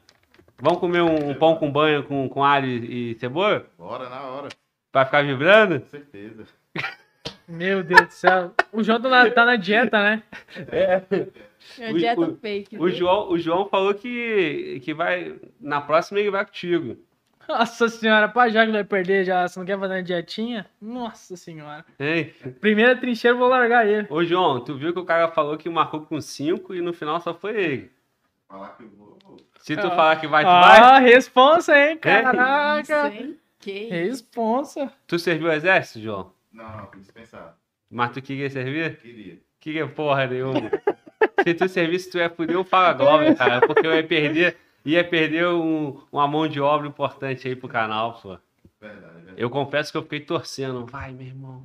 Vamos comer um, um pão com banha com, com alho e cebola? Bora na hora, Pra ficar vibrando? com certeza. Meu Deus do céu. O João tá na, tá na dieta, né? É O- dieta o- fake. O viu? João, o João falou que, que vai. Na próxima ele vai contigo. Nossa senhora, pra já que vai perder já, você não quer fazer uma dietinha? Nossa senhora. Hein? Primeira trincheira, eu vou largar ele. Ô, João, tu viu que o cara falou que marcou com 5 e no final só foi ele. Falar que eu vou. Se tu Ah. falar que vai, tu vai. Ah, responsa, hein? Isso, Caraca. hein? Que. Responsa. Tu serviu o exército, João? Não, não, tem que dispensar. Mas tu queria servir? Queria. Queria porra nenhuma. Se tu servisse, tu ia fuder o Fala Glória, cara. Porque eu ia perder, ia perder um- uma mão de obra importante aí pro canal, pô. Verdade, verdade. Eu confesso que eu fiquei torcendo. Vai, meu irmão.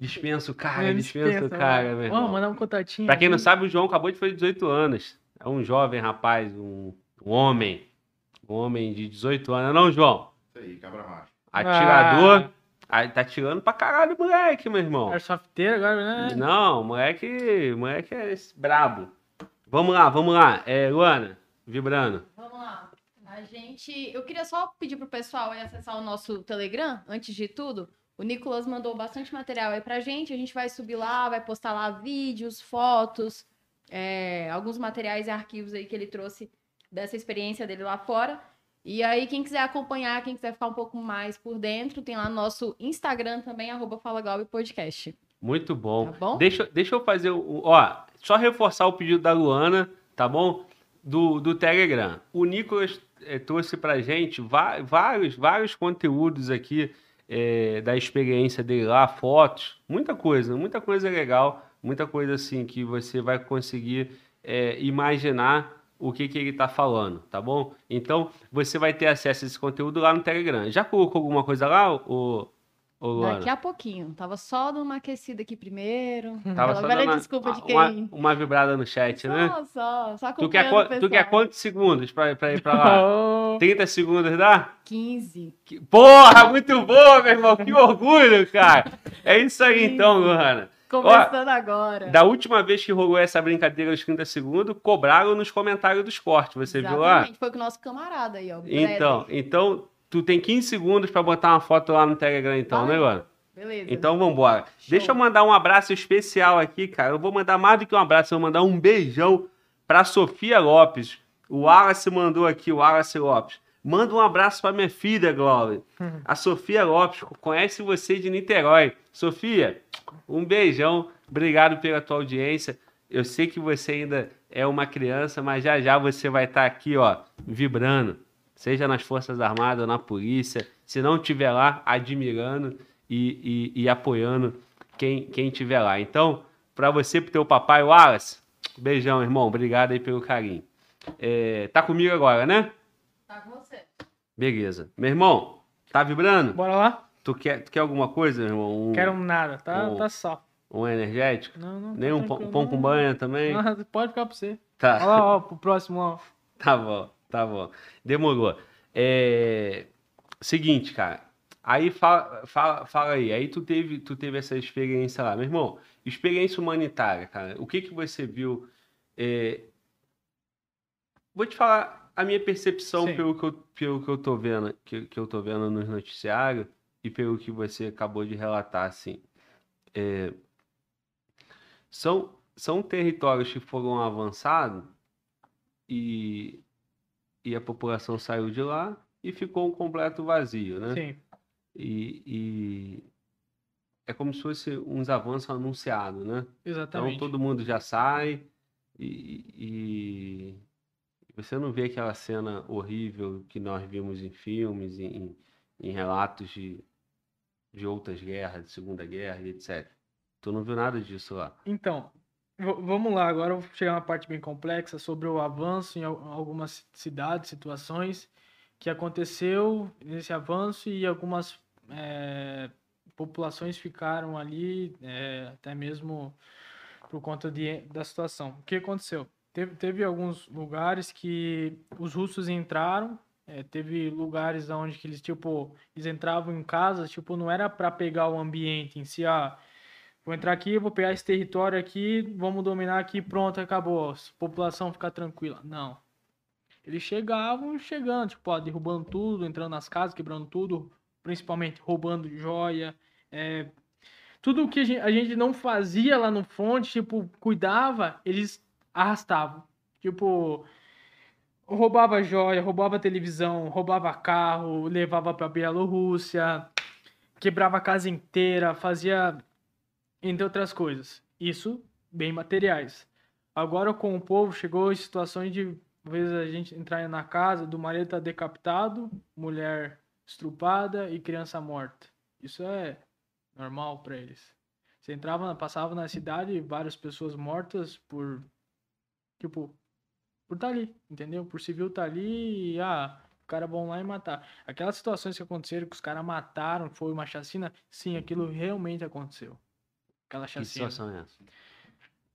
Dispensa o cara, Ele dispensa o cara, meu irmão. mandar um contatinho. Pra quem não sabe, o João acabou de fazer 18 anos. É um jovem rapaz, um, um homem. Um homem de 18 anos. Não, João? Isso aí, cabra macho. Atirador. Aí tá tirando pra caralho, moleque, meu irmão. Airsofteiro agora, né? Não, moleque, moleque é brabo. Vamos lá, vamos lá. É, Luana, vibrando. Vamos lá. A gente. Eu queria só pedir pro pessoal aí acessar o nosso Telegram, antes de tudo. O Nicolas mandou bastante material aí pra gente. A gente vai subir lá, vai postar lá vídeos, fotos, é, alguns materiais e arquivos aí que ele trouxe dessa experiência dele lá fora. E aí, quem quiser acompanhar, quem quiser ficar um pouco mais por dentro, tem lá no nosso Instagram também, arroba Fala Galbi Podcast. Muito bom. Tá bom? Deixa, deixa eu fazer o. Ó, só reforçar o pedido da Luana, tá bom? Do, do Telegram. O Nicolas eh, trouxe pra gente vários, vários conteúdos aqui eh, da experiência dele lá, fotos, muita coisa, muita coisa legal, muita coisa assim que você vai conseguir eh, imaginar o que, que ele tá falando, tá bom? Então, você vai ter acesso a esse conteúdo lá no Telegram. Já colocou alguma coisa lá, ô Luana? Daqui a pouquinho. Tava só dando uma aquecida aqui primeiro. Tava só dando uma- desculpa de uma, quem. uma vibrada no chat, né? Só, só, só Tu quer, o tu quer quantos segundos pra, pra ir pra lá? Ô, 30 segundos dá? 15. Que- Porra, muito bom, meu irmão. Que orgulho, cara. É isso aí então, Luana. Começando agora. Da última vez que rolou essa brincadeira dos 30 segundos, cobraram nos comentários dos cortes. Você viu lá? Exatamente, Foi com o nosso camarada aí, ó. Então, então, tu tem 15 segundos pra botar uma foto lá no Telegram, então, Vai. né, Luana? Beleza. Então vambora. Show. Deixa eu mandar um abraço especial aqui, cara. Eu vou mandar mais do que um abraço, eu vou mandar um beijão pra Sofia Lopes. O Wallace mandou aqui, o Wallace Lopes. Manda um abraço pra minha filha, Glória. A Sofia Lopes, conhece você de Niterói. Sofia, um beijão. Obrigado pela tua audiência. Eu sei que você ainda é uma criança, mas já já você vai estar aqui, ó, vibrando. Seja nas Forças Armadas ou na polícia. Se não estiver lá, admirando e, e- e apoiando quem, quem tiver lá. Então, para você, pro teu papai, Wallace, beijão, irmão. Obrigado aí pelo carinho. É, tá comigo agora, né? Tá com você. Beleza. Meu irmão, tá vibrando? Bora lá? Tu quer, tu quer alguma coisa, meu irmão? Um, Quero nada, tá, um- tá só. um energético? Não, não. Nem tá um pão, pão com banha também? Não, pode ficar pra você. Tá. Olha lá, ó, pro próximo, ó. Tá bom, tá bom. Demorou. É... Seguinte, cara. Aí fala, fala, fala aí. Aí tu teve, tu teve essa experiência lá. Meu irmão, experiência humanitária, cara. O que que você viu? É, Vou te falar a minha percepção Sim. pelo que, eu, pelo que eu tô vendo, que, que eu tô vendo nos noticiários e pelo que você acabou de relatar, assim. É, São, são territórios que foram avançados e, e a população saiu de lá e ficou um completo vazio, né? Sim. E, e é como se fosse uns avanços anunciados, né? Exatamente. Então todo mundo já sai e, e você não vê aquela cena horrível que nós vimos em filmes, em, em relatos de, de outras guerras, de Segunda Guerra e etc. Tu não viu nada disso lá. Então, vamos lá, agora eu vou chegar a uma parte bem complexa sobre o avanço em al- algumas cidades, situações que aconteceu nesse avanço e algumas eh, populações ficaram ali, eh, até mesmo por conta de, da situação. O que aconteceu? Teve, teve alguns lugares que os russos entraram, eh, teve lugares onde que eles, tipo, eles entravam em casas, tipo, não era para pegar o ambiente em si, ah, Vou entrar aqui, vou pegar esse território aqui, vamos dominar aqui, pronto, acabou. A população ficar tranquila. Não. Eles chegavam chegando, tipo, ó, derrubando tudo, entrando nas casas, quebrando tudo, principalmente roubando joia, é, tudo que a gente, a gente não fazia lá no fonte, tipo, cuidava, eles arrastavam. Tipo, roubava joia, roubava televisão, roubava carro, levava pra Bielorrússia, quebrava a casa inteira, fazia entre outras coisas. Isso bem materiais. Agora com o povo chegou em situações de às vezes a gente entrar na casa do marido tá decapitado, mulher estrupada e criança morta. Isso é normal para eles. Você entrava, passava na cidade, várias pessoas mortas por tipo por estar tá ali, entendeu? Por civil estar tá ali e ah, o cara vão lá e matar. Aquelas situações que aconteceram que os caras mataram, foi uma chacina, sim, aquilo realmente aconteceu. Aquela chacina. Que situação é essa?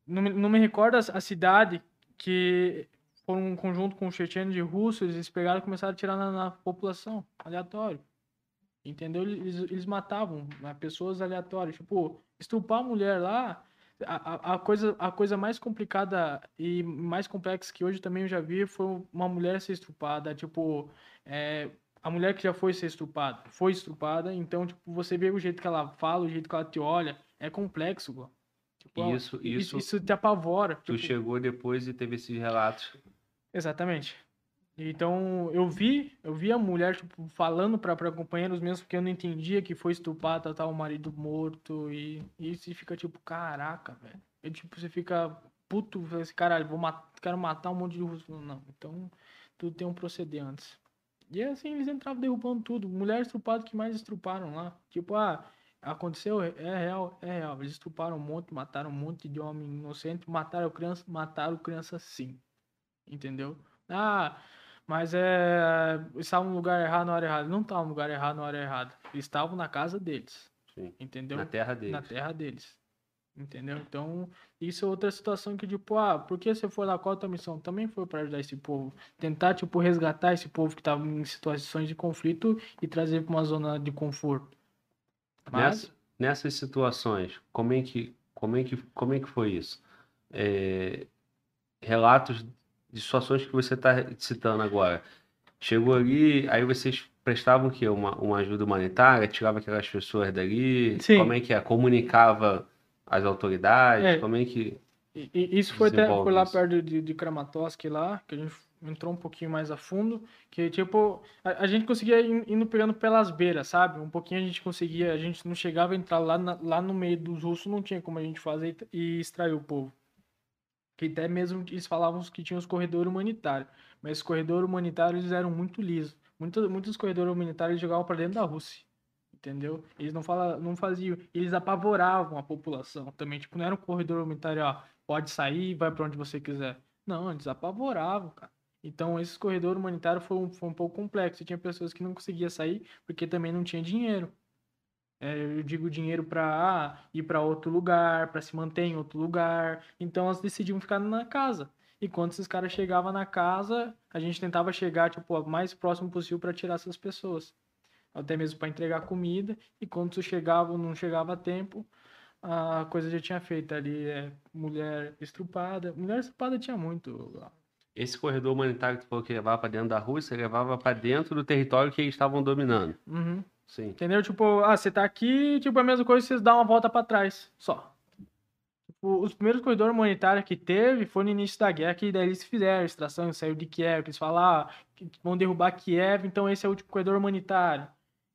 Não, me- não me recordo a, a cidade que por um conjunto com o chechenos de russos, eles pegaram e começaram a tirar na, na população, aleatório. Entendeu? Eles, eles matavam né, pessoas aleatórias. Tipo, estupar a mulher lá, a, a, a coisa, a coisa mais complicada e mais complexa que hoje também eu já vi foi uma mulher ser estuprada. Tipo, é, a mulher que já foi ser estuprada, foi estuprada, então, tipo, você vê o jeito que ela fala, o jeito que ela te olha, é complexo. Tipo, Isso, isso, isso, isso te apavora. tu tipo, chegou depois e teve esses relatos. Exatamente. Então, eu vi, eu vi a mulher, tipo, falando pra, pra companheiros mesmo, porque eu não entendia que foi estuprada, tá o marido morto, e, e fica tipo, caraca, velho. Tipo, você fica puto, fala assim, caralho, vou mat quero matar um monte de russo. Não, então, tudo tem um proceder antes. E assim, eles entravam derrubando tudo. Mulher estrupada que mais estruparam lá. Tipo, ah, aconteceu, é real, é real. Eles estruparam um monte, mataram um monte de homem inocente, mataram criança, mataram criança sim. Entendeu? Ah, mas é. Estavam no lugar errado na hora errada. Não estavam no lugar errado na hora errada. Eles estavam na casa deles. Sim. Entendeu? Na terra deles. Na terra deles. Entendeu? Então, isso é outra situação que, tipo, ah, por que você foi lá? Qual a tua missão? Também foi para ajudar esse povo. Tentar, tipo, resgatar esse povo que tava em situações de conflito e trazer para uma zona de conforto. Mas, Nessa, nessas situações, como é que, como é que, como é que foi isso? É, relatos de situações que você está citando agora. Chegou ali, aí vocês prestavam o quê? Uma, uma ajuda humanitária? Tirava aquelas pessoas dali? Sim. Como é que é? Comunicava as autoridades? É. Como é que... E- e isso foi, até, foi lá isso. perto de, de Kramatorsk lá, que a gente entrou um pouquinho mais a fundo, que tipo, a, a gente conseguia ir indo pegando pelas beiras, sabe? Um pouquinho a gente conseguia, a gente não chegava a entrar lá, na- lá no meio dos russos, não tinha como a gente fazer e, e extrair o povo. Que até mesmo eles falavam que tinha os corredores humanitários, mas os corredores humanitários eram muito lisos. Muitos, muitos corredores humanitários jogavam para dentro da Rússia. Entendeu? Eles não, fala, não faziam. Eles apavoravam a população também. Tipo, não era um corredor humanitário, ó, pode sair vai para onde você quiser. Não, eles apavoravam, cara. Então, esse corredor humanitário foi um, foi um pouco complexo. Tinha pessoas que não conseguiam sair porque também não tinha dinheiro. É, eu digo dinheiro para ir para outro lugar, para se manter em outro lugar. Então, elas decidiam ficar na casa. E quando esses caras chegavam na casa, a gente tentava chegar tipo, o mais próximo possível para tirar essas pessoas. Até mesmo para entregar comida. E quando isso chegava ou não chegava a tempo, a coisa já tinha feito ali. É, mulher estrupada. Mulher estrupada tinha muito. Esse corredor humanitário que tu falou que levava para dentro da Rússia, levava para dentro do território que eles estavam dominando. Uhum. Sim. Entendeu? Tipo, ah, você tá aqui, tipo, a mesma coisa, vocês dão uma volta pra trás, só. Tipo, os primeiros corredores humanitários que teve foi no início da guerra, que daí eles fizeram extração, saiu de Kiev, eles falaram, ah, vão derrubar Kiev, então esse é o último corredor humanitário.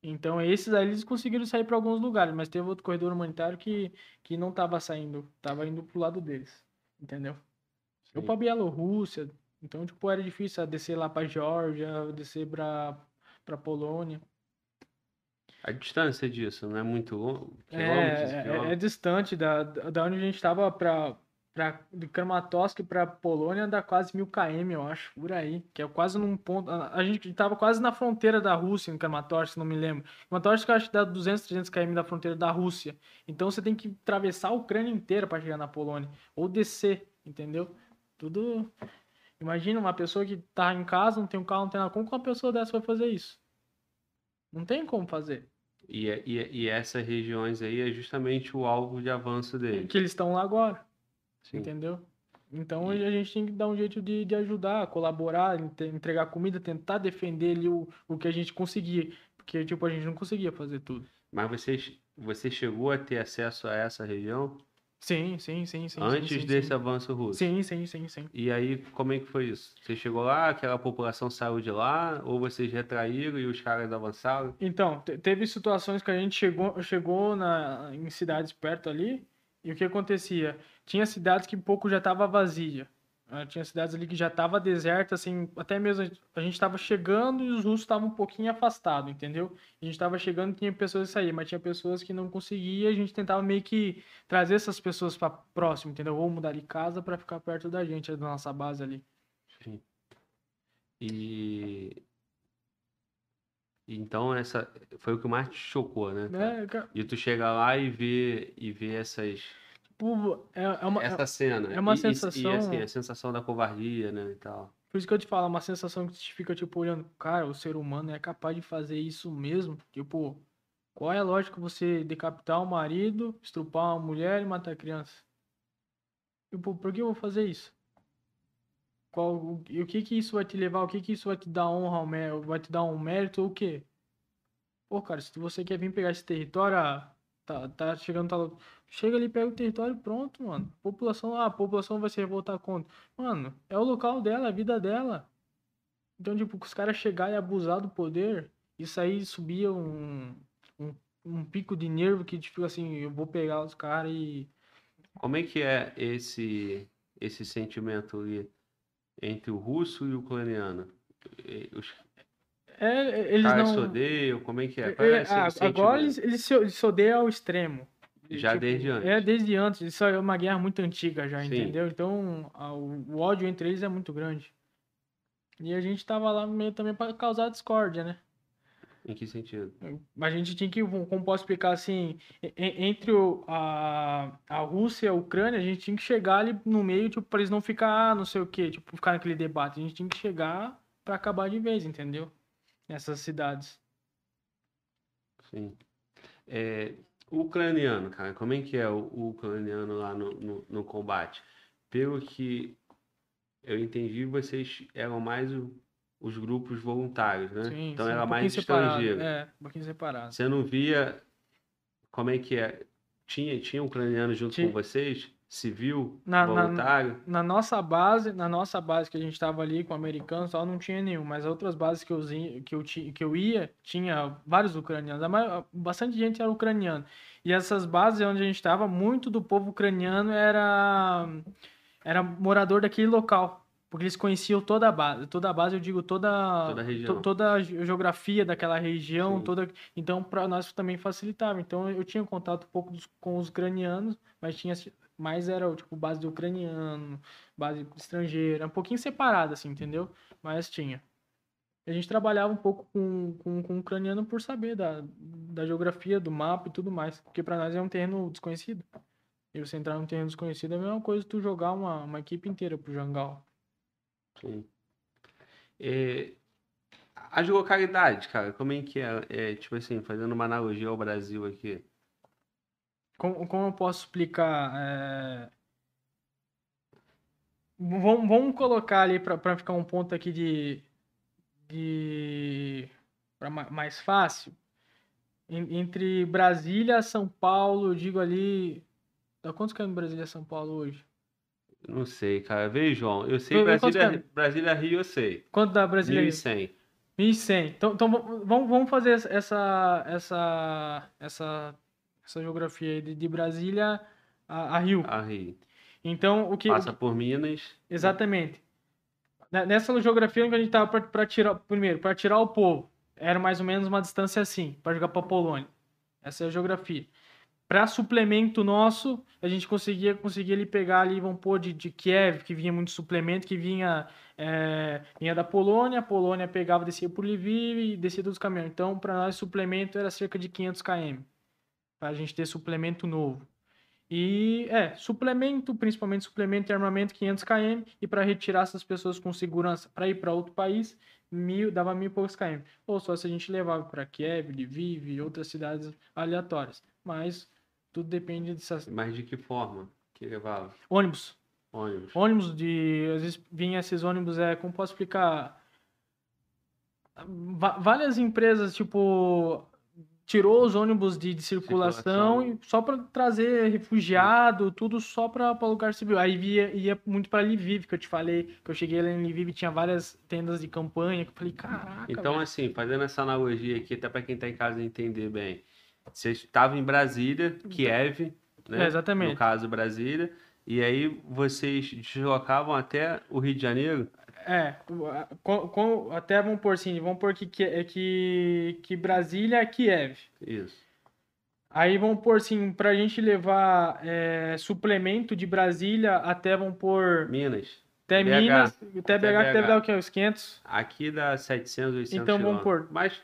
Então, esses aí eles conseguiram sair para alguns lugares, mas teve outro corredor humanitário que, que não tava saindo, tava indo pro lado deles, entendeu? Eu Sim. pra Bielorrússia, então, tipo, era difícil ah, descer lá pra Geórgia, descer pra, pra Polônia. A distância disso não é muito longo? É, Quilômetros, é, é distante da, da onde a gente tava pra, pra, de Kramatorsk pra Polônia dá quase mil km, eu acho, por aí. Que é quase num ponto. A, a gente tava quase na fronteira da Rússia, em Kramatorsk, não me lembro. Kramatorsk eu acho que dá 200, 300 km da fronteira da Rússia. Então você tem que atravessar a Ucrânia inteira pra chegar na Polônia. Ou descer, entendeu? Tudo. Imagina uma pessoa que tá em casa, não tem um carro, não tem nada. Como que uma pessoa dessa vai fazer isso? Não tem como fazer. E, é- e, é- e essas regiões aí é justamente o alvo de avanço dele. Que eles estão lá agora. Sim. Entendeu? Então E- a gente tem que dar um jeito de, de ajudar, colaborar, entre- entregar comida, tentar defender ali o, o que a gente conseguia. Porque, tipo, a gente não conseguia fazer tudo. Mas vocês, você chegou a ter acesso a essa região Sim, sim, sim, sim. antes sim, sim, desse sim. avanço russo? Sim, sim, sim, sim. E aí, como é que foi isso? Você chegou lá, aquela população saiu de lá, ou vocês retraíram e os caras avançaram? Então, te- teve situações que a gente chegou, chegou na, em cidades perto ali, e o que acontecia? Tinha cidades que um pouco já estava vazia. Ah, Tinha cidades ali que já estava deserta, assim, até mesmo a gente- estava chegando e os russos estavam um pouquinho afastados, entendeu? A gente estava chegando e tinha pessoas que saíam, mas tinha pessoas que não conseguiam, a gente tentava meio que trazer essas pessoas para próximo, entendeu? Ou mudar de casa para ficar perto da gente, da nossa base ali. Sim. E então essa foi o que mais te chocou, né? cara? É, ca- E tu chega lá e vê e vê essas tipo, é, é uma, essa cena é uma e, e- e, sensação- assim, a sensação da covardia, né, e tal. Por isso que eu te falo, é uma sensação que te fica, tipo, olhando, cara, o ser humano é capaz de fazer isso mesmo? Tipo, qual é a lógica você decapitar o marido, estrupar uma mulher e matar a criança? Tipo, por que eu vou fazer isso? Qual, o, e o que que isso vai te levar? O que que isso vai te dar honra, vai te dar um mérito ou o quê? Pô, cara, se você quer vir pegar esse território, ah, tá, tá chegando, tá, chega ali, pega o território pronto, mano. População, ah, a população vai se revoltar contra. Mano, é o local dela, a vida dela. Então, tipo, os caras chegarem e abusar do poder, isso aí subia um, um, um pico de nervo que tipo assim, eu vou pegar os caras e. Como é que é esse esse sentimento ali entre o russo e o ucraniano? Os É, eles caras se não. odeiam, como é que é? É, é ah, agora sentimento? eles, eles se, eles se odeiam ao extremo. Já desde antes. É, desde antes. Isso é uma guerra muito antiga já, Sim. entendeu? Então, a- o, ódio entre eles é muito grande. E a gente tava lá meio também pra causar discórdia, né? Em que sentido? A gente tinha que, como posso explicar assim, entre o- a, a Rússia e a Ucrânia, a gente tinha que chegar ali no meio, tipo, pra eles não ficar, ah, não sei o quê, tipo, ficar naquele debate. A gente tinha que chegar pra acabar de vez, entendeu? Nessas cidades. Sim. É, o ucraniano, cara, como é que é o, o ucraniano lá no, no, no combate? Pelo que eu entendi, vocês eram mais o- os grupos voluntários, né? Sim, então sim, era um mais estrangeiro. É, um pouquinho separado. Você não via como é que é? Tinha, tinha ucraniano junto Tinha. com vocês? Civil? Na- na- voluntário? Na nossa base, na nossa base que a gente tava ali com americanos, tal, não tinha nenhum, mas outras bases que eu, que eu, que eu ia, tinha vários ucranianos, maior- bastante gente era ucraniano. E essas bases onde a gente estava, muito do povo ucraniano era era morador daquele local, porque eles conheciam toda a base, toda a base eu digo toda Toda a região. to- toda a ge- geografia daquela região, Sim. toda, então para nós também facilitava. Então eu tinha contato um pouco dos- com os ucranianos, mas tinha mais era tipo base de ucraniano, base estrangeira, um pouquinho separada assim, entendeu? Mas tinha. A gente trabalhava um pouco com, com, com o ucraniano por saber da, da geografia, do mapa e tudo mais. Porque para nós é um terreno desconhecido. E você entrar num terreno desconhecido é a mesma coisa tu jogar uma, uma equipe inteira pro Jangal. Sim. É, as localidades, cara, como é que é? É, Tipo assim, fazendo uma analogia ao Brasil aqui. Como, como eu posso explicar? é, Vamos, vamos colocar ali para ficar um ponto aqui de. de... Pra ma- mais fácil. En- Entre Brasília, São Paulo, eu digo ali. Dá quantos km Brasília São Paulo hoje? Não sei, cara. Vê, João. Eu sei Brasília? Brasília Rio, eu sei. Quanto dá Brasília? aí? 1.100. 1100. Então, então vamos, vamos fazer essa, essa, essa, essa, geografia aí de, de Brasília a, a Rio. A Rio. Então, o que. Passa por Minas. Exatamente. Ne- Nessa geografia que a gente tava para tirar. Primeiro, para tirar o povo, era mais ou menos uma distância assim, para jogar para Polônia. Essa é a geografia. Para suplemento nosso, a gente conseguia conseguia ele pegar ali, vamos pôr, de, de Kiev, que vinha muito suplemento, que vinha, é, vinha da Polônia, a Polônia pegava, descia por Lviv e descia dos caminhões. Então, para nós, suplemento era cerca de 500 km, para a gente ter suplemento novo. E, é, suplemento, principalmente suplemento e armamento, 500 km, e para retirar essas pessoas com segurança para ir para outro país, mil, dava mil e poucos km. Ou só se a gente levava para Kiev, Lviv e outras cidades aleatórias. Mas tudo depende dessas. Mas de que forma que levava? Ônibus. Ônibus. Ônibus de. Às vezes vinha esses ônibus, é, como posso explicar? Várias empresas, tipo. Tirou os ônibus de, de circulação, Circulação. só para trazer refugiado, tudo só para lugar civil. Aí ia, ia muito para Lviv, que eu te falei, que eu cheguei lá em Lviv e tinha várias tendas de campanha, que eu falei, caraca, Então, velho. assim, fazendo essa analogia aqui, até para quem tá em casa entender bem. Você estava em Brasília, Kiev, né? É, exatamente. No caso, Brasília. E aí vocês deslocavam até o Rio de Janeiro? É, com- com- até vamos pôr assim, vamos pôr que, que, é que, que Brasília é Kiev. Isso. Aí vamos pôr assim, pra gente levar é, suplemento de Brasília até, vamos pôr, Minas. até BH. Minas, até BH, que BH. deve dar o quê? Uns 500? Aqui dá 700, 800 Então, vamos quilômetros. Mas,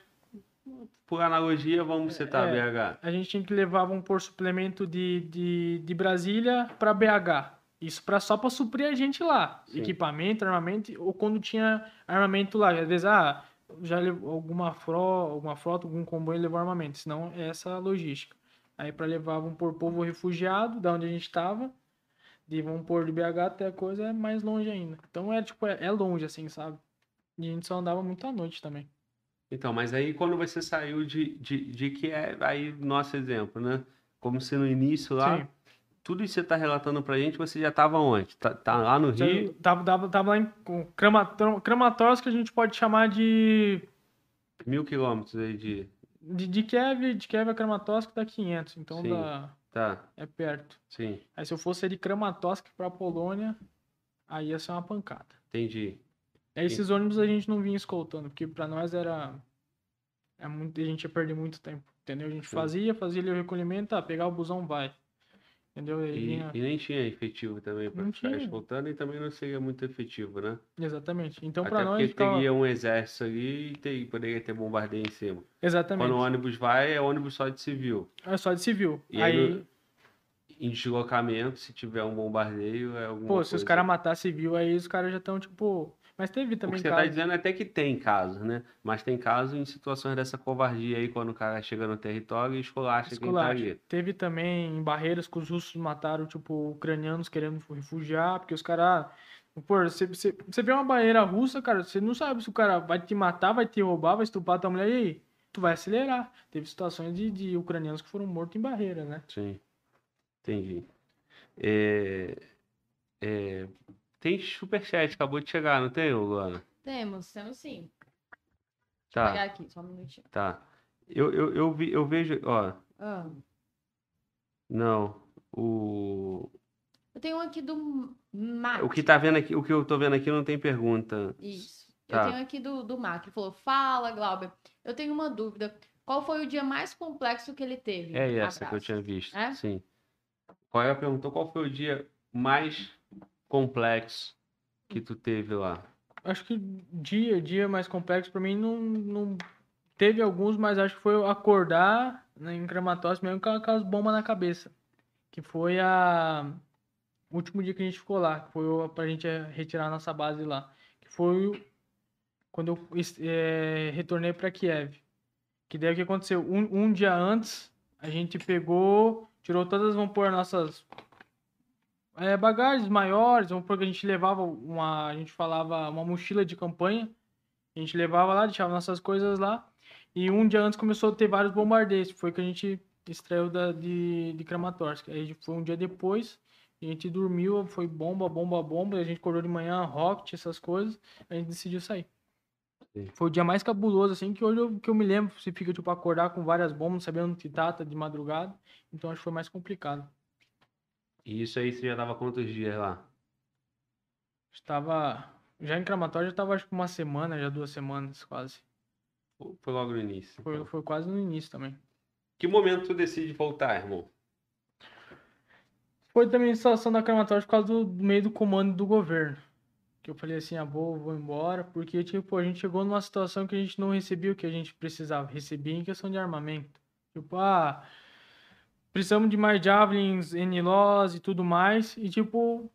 por analogia, vamos citar É. BH. A gente tinha que levar, vamos pôr, suplemento de, de, de Brasília pra BH. Isso pra, só pra suprir a gente lá. Sim. Equipamento, armamento, ou quando tinha armamento lá. Às vezes, ah, já levou alguma frota, alguma frota, algum comboio levou armamento. Senão, é essa a logística. Aí pra levar, vamos pôr, povo refugiado, da onde a gente tava. De, vamos pôr de BH até a coisa é mais longe ainda. Então, é tipo, é, é longe, assim, sabe? E a gente só andava muito à noite também. Então, mas aí quando você saiu de, de, de Kiev, aí nosso exemplo, né? Como se no início lá, Sim. Tudo isso que você tá relatando pra gente, você já tava onde? Tá, tá lá no Já Rio? Tava, tava, tava lá em Kramatorsk, que a gente pode chamar de. Mil quilômetros aí de... De, de Kiev, de Kiev a Kramatorsk dá 500, então Sim. dá, Tá, é perto. sim, Aí se eu fosse de Kramatorsk pra Polônia, aí ia ser uma pancada. entendi. Aí esses ônibus a gente não vinha escoltando, porque pra nós era. É muito, a gente ia perder muito tempo, entendeu? A gente Sim. fazia, fazia ali o recolhimento, tá, pegar o busão, vai. Entendeu? E, e nem tinha efetivo também Não ficar tinha. escoltando e também não seria muito efetivo, né? Exatamente. Então pra nós. porque ficava- teria um exército ali e ter- poderia ter bombardeio em cima. Exatamente. Quando o ônibus vai, é ônibus só de civil. É só de civil. E aí, aí em deslocamento, se tiver um bombardeio, é alguma Pô, coisa... se os caras matar civil, aí os caras já estão, tipo. Mas teve O também que você caso. tá dizendo é até que tem casos, né? Mas tem casos em situações dessa covardia aí, quando o cara chega no território e esculacha quem tá ali. Teve também em barreiras que os russos mataram, tipo, ucranianos querendo refugiar, porque os caras. Pô, você, você, você vê uma barreira russa, cara, você não sabe se o cara vai te matar, vai te roubar, vai estuprar tua mulher, e aí? Tu vai acelerar. Teve situações de, de ucranianos que foram mortos em barreira, né? Sim, entendi. É... É... Tem superchat, acabou de chegar, não tem, Luana? Temos, temos sim. Deixa eu Tá. pegar aqui, só um minutinho. Tá. Eu, eu, eu, vi, eu vejo, ó, Ah, não, o... eu tenho um aqui do Mac. O que tá vendo aqui, o que eu tô vendo aqui não tem pergunta. Isso. Tá. Eu tenho aqui do, do Mac. Ele falou: Fala, Glauber. Eu tenho uma dúvida. Qual foi o dia mais complexo que ele teve? É essa que eu Abraço. tinha visto, É? sim. Qual é a pergunta? Qual foi o dia mais complexo que tu teve lá? Acho que dia, dia mais complexo pra mim não, não teve alguns, mas acho que foi acordar né, em Kramatorsk mesmo com aquelas bombas na cabeça. Que foi a o último dia que a gente ficou lá, que foi pra gente eh, retirar a nossa base lá. Que foi quando eu eh, retornei pra Kiev. Que daí o que aconteceu? Um, um dia antes, a gente pegou, tirou todas, vamos pôr nossas é, bagagens maiores, vamos pôr que a gente levava uma, a gente falava uma mochila de campanha, a gente levava lá, deixava nossas coisas lá, e um dia antes começou a ter vários bombardeios, foi que a gente extraiu da, de, de Kramatorsk, aí foi um dia depois, a gente dormiu, foi bomba, bomba, bomba, a gente acordou de manhã, rocket, essas coisas, a gente decidiu sair. Sim. Foi o dia mais cabuloso, assim, que hoje eu, que eu me lembro, você fica, tipo, acordar com várias bombas, sabendo onde tá, tá de madrugada, então acho que foi mais complicado. E isso aí você já tava quantos dias lá? Estava. Já em Kramatorsk já estava acho que uma semana, já duas semanas quase. Foi logo no início. Foi, então? foi quase no início também. Que momento tu decide voltar, irmão? Foi também a situação da Kramatorsk por causa do, do meio do comando do governo. Que eu falei assim, ah, vou, vou embora, porque tipo, a gente chegou numa situação que a gente não recebia o que a gente precisava. Recebia em questão de armamento. Tipo, ah, precisamos de mais javelins, NLOS e tudo mais. E tipo,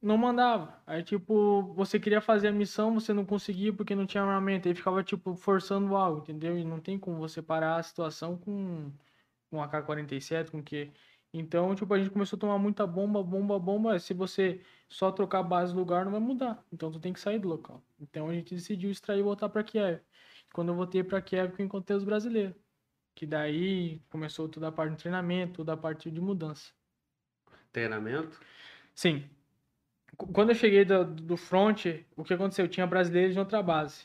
não mandava. Aí, tipo, você queria fazer a missão, você não conseguia porque não tinha armamento. Aí ficava, tipo, forçando algo, entendeu? E não tem como você parar a situação com com AK-47, com que. Então, tipo, a gente começou a tomar muita bomba, bomba, bomba. Se você só trocar base lugar, não vai mudar. Então, tu tem que sair do local. Então, a gente decidiu extrair e voltar pra Kiev. Quando eu voltei pra Kiev, eu encontrei os brasileiros. Que daí começou toda a parte do treinamento, toda a parte de mudança. Treinamento? Sim. Qu- Quando eu cheguei do, do front, o que aconteceu? Tinha brasileiros em outra base.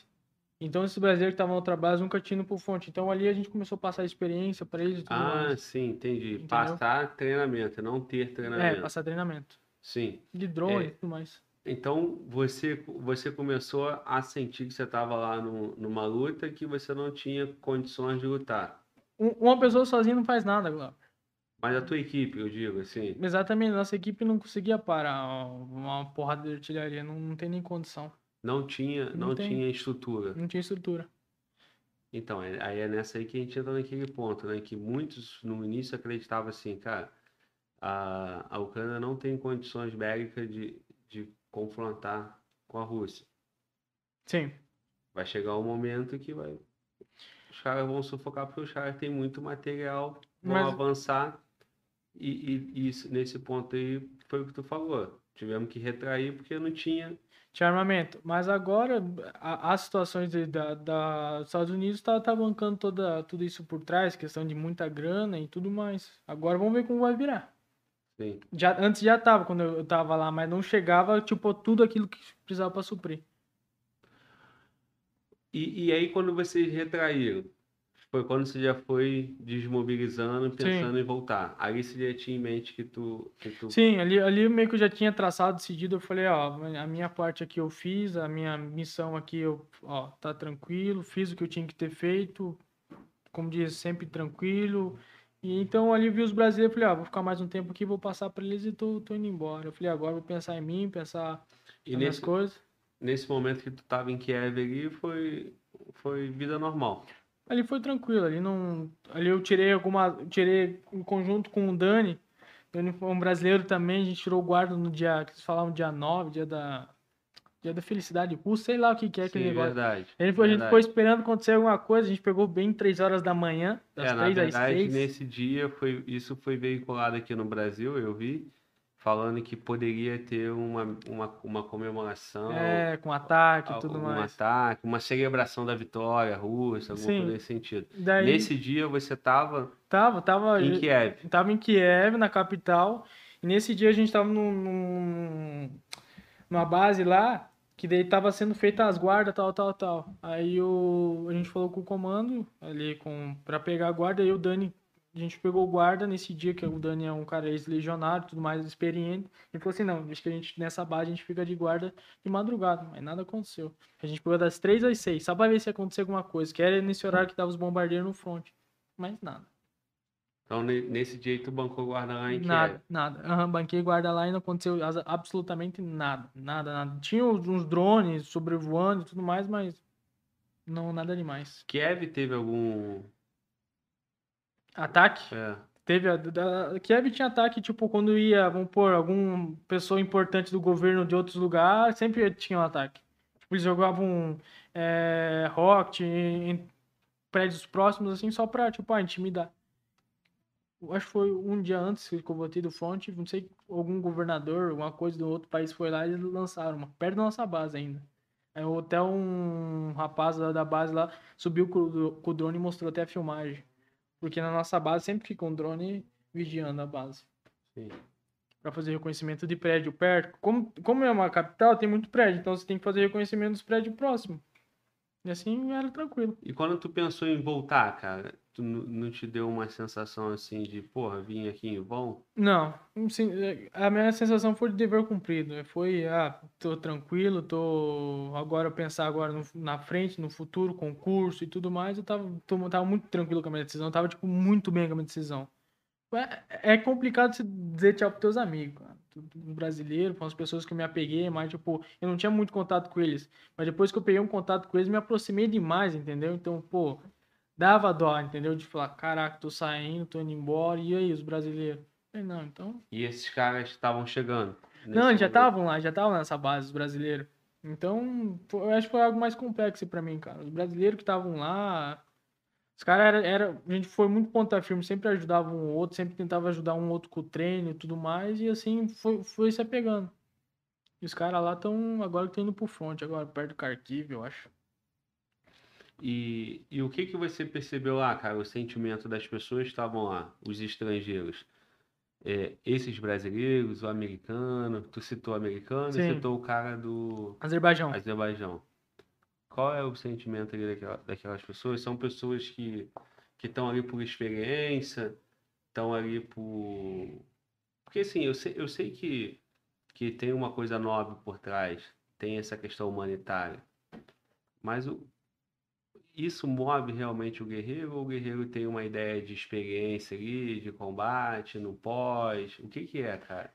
Então, esses brasileiros que estavam em outra base nunca tinham ido pro front. Então, ali a gente começou a passar experiência para eles e tudo Ah, mais. sim, entendi. Entendeu? Passar treinamento, não ter É, treinamento. passar treinamento. Sim. De drone É. e tudo mais. Então você, você começou a sentir que você estava lá no, numa luta que você não tinha condições de lutar. Um- Uma pessoa sozinha não faz nada, Glauber. Mas a tua equipe, eu digo assim. Exatamente, nossa equipe não conseguia parar uma porrada de artilharia, não, não tem nem condição, Não tinha, não, Não tem. tinha estrutura. não tinha estrutura. Então, aí é nessa aí que a gente entra naquele ponto, né? Que muitos no início acreditavam assim, cara, a, a Ucrânia não tem condições bélicas de, de confrontar com a Rússia. Sim, Vai chegar um momento que vai, os caras vão sufocar porque os caras têm muito material, vão Mas- avançar e, e- e nesse ponto aí foi o que tu falou. Tivemos que retrair porque não tinha. tinha armamento. Mas agora, a- as situações de- da, da- dos Estados Unidos tá, tá bancando toda, tudo isso por trás, questão de muita grana e tudo mais. Agora vamos ver como vai virar. Sim. Já, antes já tava, quando eu tava lá, mas não chegava, tipo, tudo aquilo que precisava para suprir. E, e aí quando vocês retraíram, foi quando você já foi desmobilizando, pensando em voltar. Aí você já tinha em mente que tu, que tu Sim, ali, ali meio que eu já tinha traçado, decidido, eu falei, ó, a minha parte aqui eu fiz, a minha missão aqui eu, ó, tá tranquilo, fiz o que eu tinha que ter feito, como diz, sempre tranquilo. E então ali vi os brasileiros, falei, ó, vou ficar mais um tempo aqui, vou passar para eles e tô, tô indo embora. Eu falei, agora vou pensar em mim, pensar E nas nesse, coisas. Nesse momento que tu tava em Kiev ali, foi, foi vida normal. Ali foi tranquilo, ali não. Ali eu tirei alguma. Tirei em conjunto com o Dani. Dani foi um brasileiro também, a gente tirou o guarda no dia. Que eles falavam dia 9, dia da. Dia da felicidade russa, sei lá o que, que é aquele Sim, negócio. verdade. A gente, foi, a gente ficou esperando acontecer alguma coisa, a gente pegou bem 3 horas da manhã, das É, na 3 às verdade, 6. nesse dia foi isso foi veiculado aqui no Brasil, eu vi, falando que poderia ter uma, uma, uma comemoração, É, com ataque e tudo mais. ataque, uma celebração da vitória russa, alguma Sim. coisa nesse sentido. Daí Nesse dia você estava tava, tava. em Kiev. Tava em Kiev, na capital, e nesse dia a gente tava num, num- numa base lá, que daí tava sendo feita as guardas, tal, tal, tal. Aí o, a gente falou com o comando ali com, pra pegar a guarda, aí o Dani, a gente pegou o guarda nesse dia, que o Dani é um cara ex-legionário, tudo mais, experiente. Ele falou assim, não, acho que a gente, nessa base, a gente fica de guarda de madrugada, mas nada aconteceu. A gente pegou das três às seis, só pra ver se acontecia alguma coisa, que era nesse horário que tava os bombardeiros no front. Mas nada. Então ne- nesse dia aí tu bancou guarda lá em Nada, Kiev. nada. Aham, banquei guarda lá e não aconteceu absolutamente nada. Nada, nada. Tinha uns uns drones sobrevoando e tudo mais, mas não nada demais. Kiev teve algum Ataque? é, Teve. A, da, Kiev tinha ataque, tipo, quando ia, vamos pôr, alguma pessoa importante do governo de outros lugares, sempre tinha um ataque. Tipo, eles jogavam é, rocket em, em prédios próximos, assim, só pra, tipo, ah, intimidar. Eu acho que foi um dia antes que eu voltei do front, não sei, algum governador, alguma coisa do outro país foi lá e eles lançaram uma, perto da nossa base ainda. Aí até um rapaz da base lá subiu com o drone e mostrou até a filmagem. Porque na nossa base sempre fica um drone vigiando a base. sim. Pra fazer reconhecimento de prédio perto. Como, como é uma capital, tem muito prédio, então você tem que fazer reconhecimento dos prédios próximos. E assim era tranquilo. E quando tu pensou em voltar, cara, tu não te deu uma sensação assim de, porra, vim aqui em vão? Não, assim, a minha sensação foi de dever cumprido. Foi, ah, tô tranquilo, tô agora pensar agora no- na frente, no futuro, concurso e tudo mais. Eu tava, tô- tava muito tranquilo com a minha decisão, tava tipo muito bem com a minha decisão. É, é complicado você dizer tchau pros teus amigos, cara. Um brasileiro, com as pessoas que eu me apeguei, mas tipo, eu não tinha muito contato com eles. Mas depois que eu peguei um contato com eles, me aproximei demais, entendeu? Então, pô, dava dó, entendeu? De falar, caraca, tô saindo, tô indo embora, e aí, os brasileiros? Falei, não, então. E esses caras estavam chegando. Não, eles já estavam lá, já estavam nessa base, os brasileiros. Então, foi- eu acho que foi algo mais complexo pra mim, cara. Os brasileiros que estavam lá. Os caras era, era. A gente foi muito ponta firme, sempre ajudava um ou outro, sempre tentava ajudar um outro com o treino e tudo mais, e assim foi, foi se apegando. E os caras lá estão. Agora estão indo pro front, agora perto do Kharkiv, eu acho. E, e o que que você percebeu lá, cara? O sentimento das pessoas que estavam lá, os estrangeiros. É, esses brasileiros, o americano, tu citou o americano Sim. e citou o cara do Azerbaijão. Azerbaijão. Qual é o sentimento ali daquela- daquelas pessoas? São pessoas que que estão ali por experiência, estão ali por. Porque assim, eu sei, eu sei que, que tem uma coisa nobre por trás, tem essa questão humanitária. Mas o... isso move realmente o guerreiro ou o guerreiro tem uma ideia de experiência ali, de combate, no pós? O que que é, cara?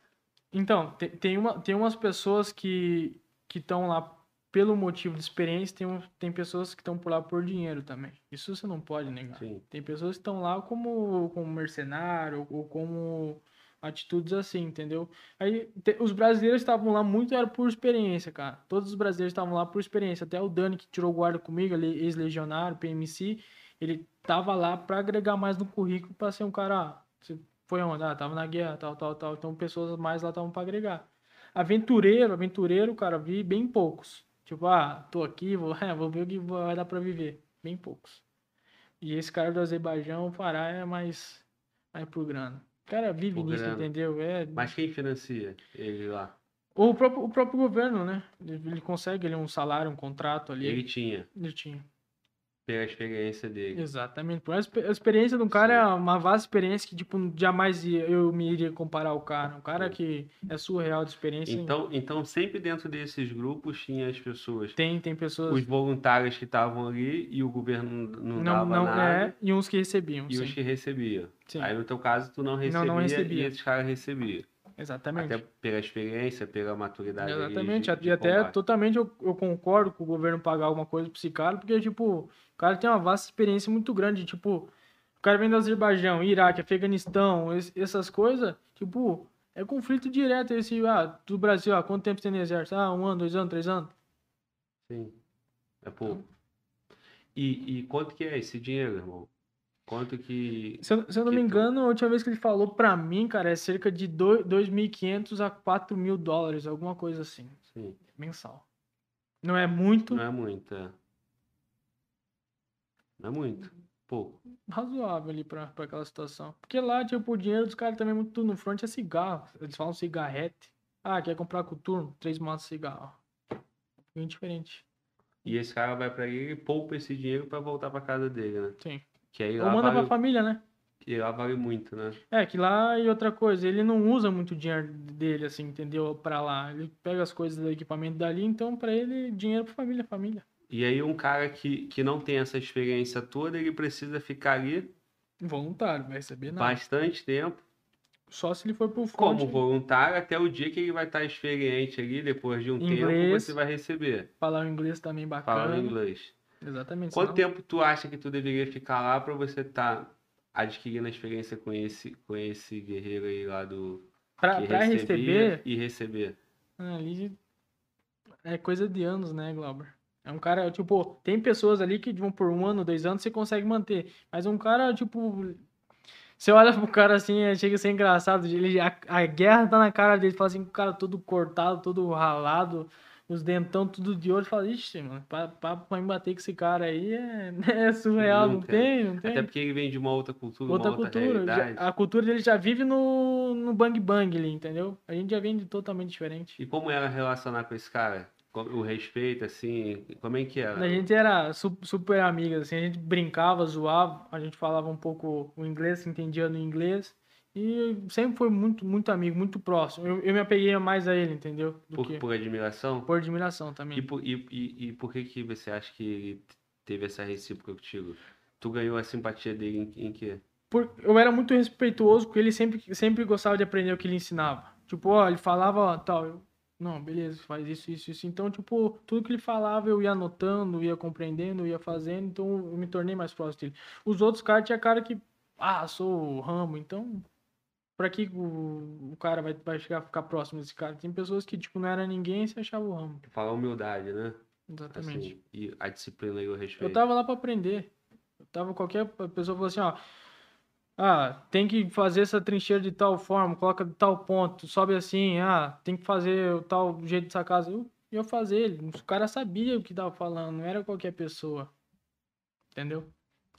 Então, tem, tem, uma, tem umas pessoas que que estão lá pelo motivo de experiência, tem, tem pessoas que estão por lá por dinheiro também. Isso você não pode negar. Sim. Tem pessoas que estão lá como, como mercenário ou como atitudes assim, entendeu? Aí te- os brasileiros estavam lá muito era por experiência, cara. Todos os brasileiros estavam lá por experiência. Até o Dani que tirou guarda comigo, ele ex-legionário, PMC, ele tava lá para agregar mais no currículo para ser um cara, ah, você foi onde? Ah, tava na guerra, tal, tal, tal. Então pessoas mais lá estavam para agregar. Aventureiro, aventureiro, cara, vi bem poucos. Tipo, ah, tô aqui, vou, é, vou ver o que vai dar para viver. Bem poucos. E esse cara do Azerbaijão, o Pará, é mais, mais por grana. O cara vive Por nisso, grana. entendeu? É, Mas quem financia ele lá? o, próprio, o próprio governo, né? Ele ele consegue ele um salário, um contrato ali. Ele tinha, Ele tinha. Pela experiência dele. Exatamente. A expe- a experiência de um cara Sim. é uma vasta experiência que, tipo, jamais eu me iria comparar ao cara. Um cara Sim. que é surreal de experiência. Então, então sempre dentro desses grupos tinha as pessoas, Tem, tem pessoas. os voluntários que estavam ali e o governo não não, dava não nada é. E uns que recebiam. e os sim. que recebiam. Sim, Aí no teu caso tu não recebia, não e recebia. esses caras recebiam. exatamente. Até pela experiência, pela maturidade Exatamente, de, de e até combate. totalmente eu, eu concordo com o governo pagar alguma coisa pra esse cara, porque, tipo, o cara tem uma vasta experiência muito grande, tipo, o cara vem do Azerbaijão, Iraque, Afeganistão, es- essas coisas, tipo, é conflito direto esse, ah, do Brasil, ah, quanto tempo você tem no exército? Ah, um ano, dois anos, três anos? Sim, é pouco. E, e quanto que é esse dinheiro, irmão? Quanto que... Se eu, se eu não me tu- engano, a última vez que ele falou pra mim, cara, é cerca de dois- 2.500 a 4 mil dólares, alguma coisa assim, Sim, mensal. Não é muito, não é muito, é. Não é muito, pouco. razoável ali pra, pra aquela situação. Porque lá, tipo, o dinheiro dos caras também muito no front é cigarro. Eles falam cigarrete. Ah, quer comprar coturno? Três maços de cigarro. Bem diferente. E esse cara vai pra ele e poupa esse dinheiro pra voltar pra casa dele, né? Sim. Que aí Ou manda vale, pra família, né? que lá vale muito, né? É, que lá e outra coisa, ele não usa muito dinheiro dele, assim, entendeu? Pra lá. Ele pega as coisas do equipamento dali, então pra ele, dinheiro pra família, família. E aí um cara que, que não tem essa experiência toda, ele precisa ficar ali Voluntário, vai receber nada. bastante tempo Só se ele for pro front, como voluntário até o dia que ele vai estar experiente ali, depois de um tempo Inglês. você vai receber. falar o inglês também bacana. Falando inglês. Exatamente. Quanto senão- tempo tu acha que tu deveria ficar lá pra você estar adquirindo a experiência com esse, com esse guerreiro aí lá do Pra, pra receber, e receber? Ah, Ali é coisa de anos, né, Glauber? É um cara, tipo, tem pessoas ali que vão por um ano, dois anos, você consegue manter. Mas um cara, tipo. Você olha pro cara assim, chega a ser engraçado. Ele, a, a guerra tá na cara dele, fala assim, o cara todo cortado, todo ralado, os dentão tudo de ouro. Fala, ixi, mano, pra, pra, pra me bater com esse cara aí é, é surreal, Não não, tem. tem, não tem. Até porque ele vem de uma outra cultura, Outra uma outra cultura. realidade. a cultura dele já vive no, no bang bang ali, entendeu? A gente já vem de totalmente diferente. E como era relacionar com esse cara? O respeito, assim, como é que era? A gente era su- super amigas, assim, a gente brincava, zoava, a gente falava um pouco o inglês, se entendia no inglês. E sempre foi muito, muito amigo, muito próximo. Eu, eu me apeguei mais a ele, entendeu? Por, que por admiração? por admiração também. E por, e, e, e por que que você acha que teve essa recíproca contigo? Tu ganhou a simpatia dele em, em quê? Por- eu era muito respeituoso, porque ele sempre, sempre gostava de aprender o que ele ensinava. Tipo, ó, ele falava ó, tal, eu, não, beleza, faz isso, isso, isso. Então, tipo, tudo que ele falava eu ia anotando, ia compreendendo, ia fazendo, então eu me tornei mais próximo dele. Os outros caras tinha cara que, ah, sou o Ramo, então, pra que o, o cara vai, vai chegar a ficar próximo desse cara? Tem pessoas que, tipo, não era ninguém e se achava o Ramo. Fala humildade, né? Exatamente. Assim, e a disciplina e o respeito. Eu tava lá pra aprender. Eu tava qualquer pessoa falou assim, ó, ah, tem que fazer essa trincheira de tal forma, coloca de tal ponto, sobe assim, ah, tem que fazer o tal jeito dessa casa. Eu ia fazer ele. O cara sabia o que tava falando, não era qualquer pessoa. Entendeu?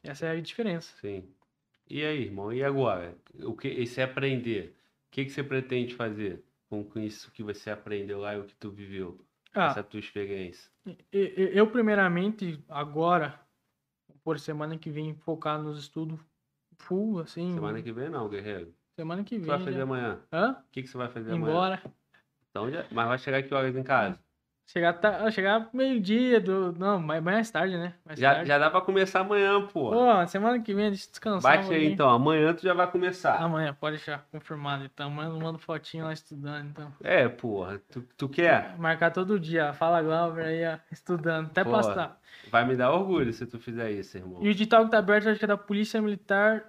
Essa é a diferença. Sim. E aí, irmão? E agora? O que, e se aprender? O que, que você pretende fazer com, com isso que você aprendeu lá e o que tu viveu? Ah, Essa tua experiência. eu primeiramente, agora, por semana que vem, focar nos estudos full, assim. Semana que vem não, guerreiro. semana que O que vem. tu vai fazer já- amanhã? Hã? O que, que você vai fazer amanhã? Embora. Então já... Mas vai chegar que horas em casa? Chegar, ta- chegar meio-dia, do... não, mais, mais tarde, né? Mais Já, tarde. já dá pra começar amanhã, pô. Pô, semana que vem, deixa descansar. Bate aí então, amanhã tu já vai começar. Amanhã, pode deixar confirmado. Então, amanhã eu mando fotinho lá estudando, então. É, porra. Tu, tu quer? Marcar todo dia. Fala, Glauber, aí, ó, estudando. Até Pô. passar. Vai me dar orgulho se tu fizer isso, irmão. E o edital que tá aberto, acho que é da Polícia Militar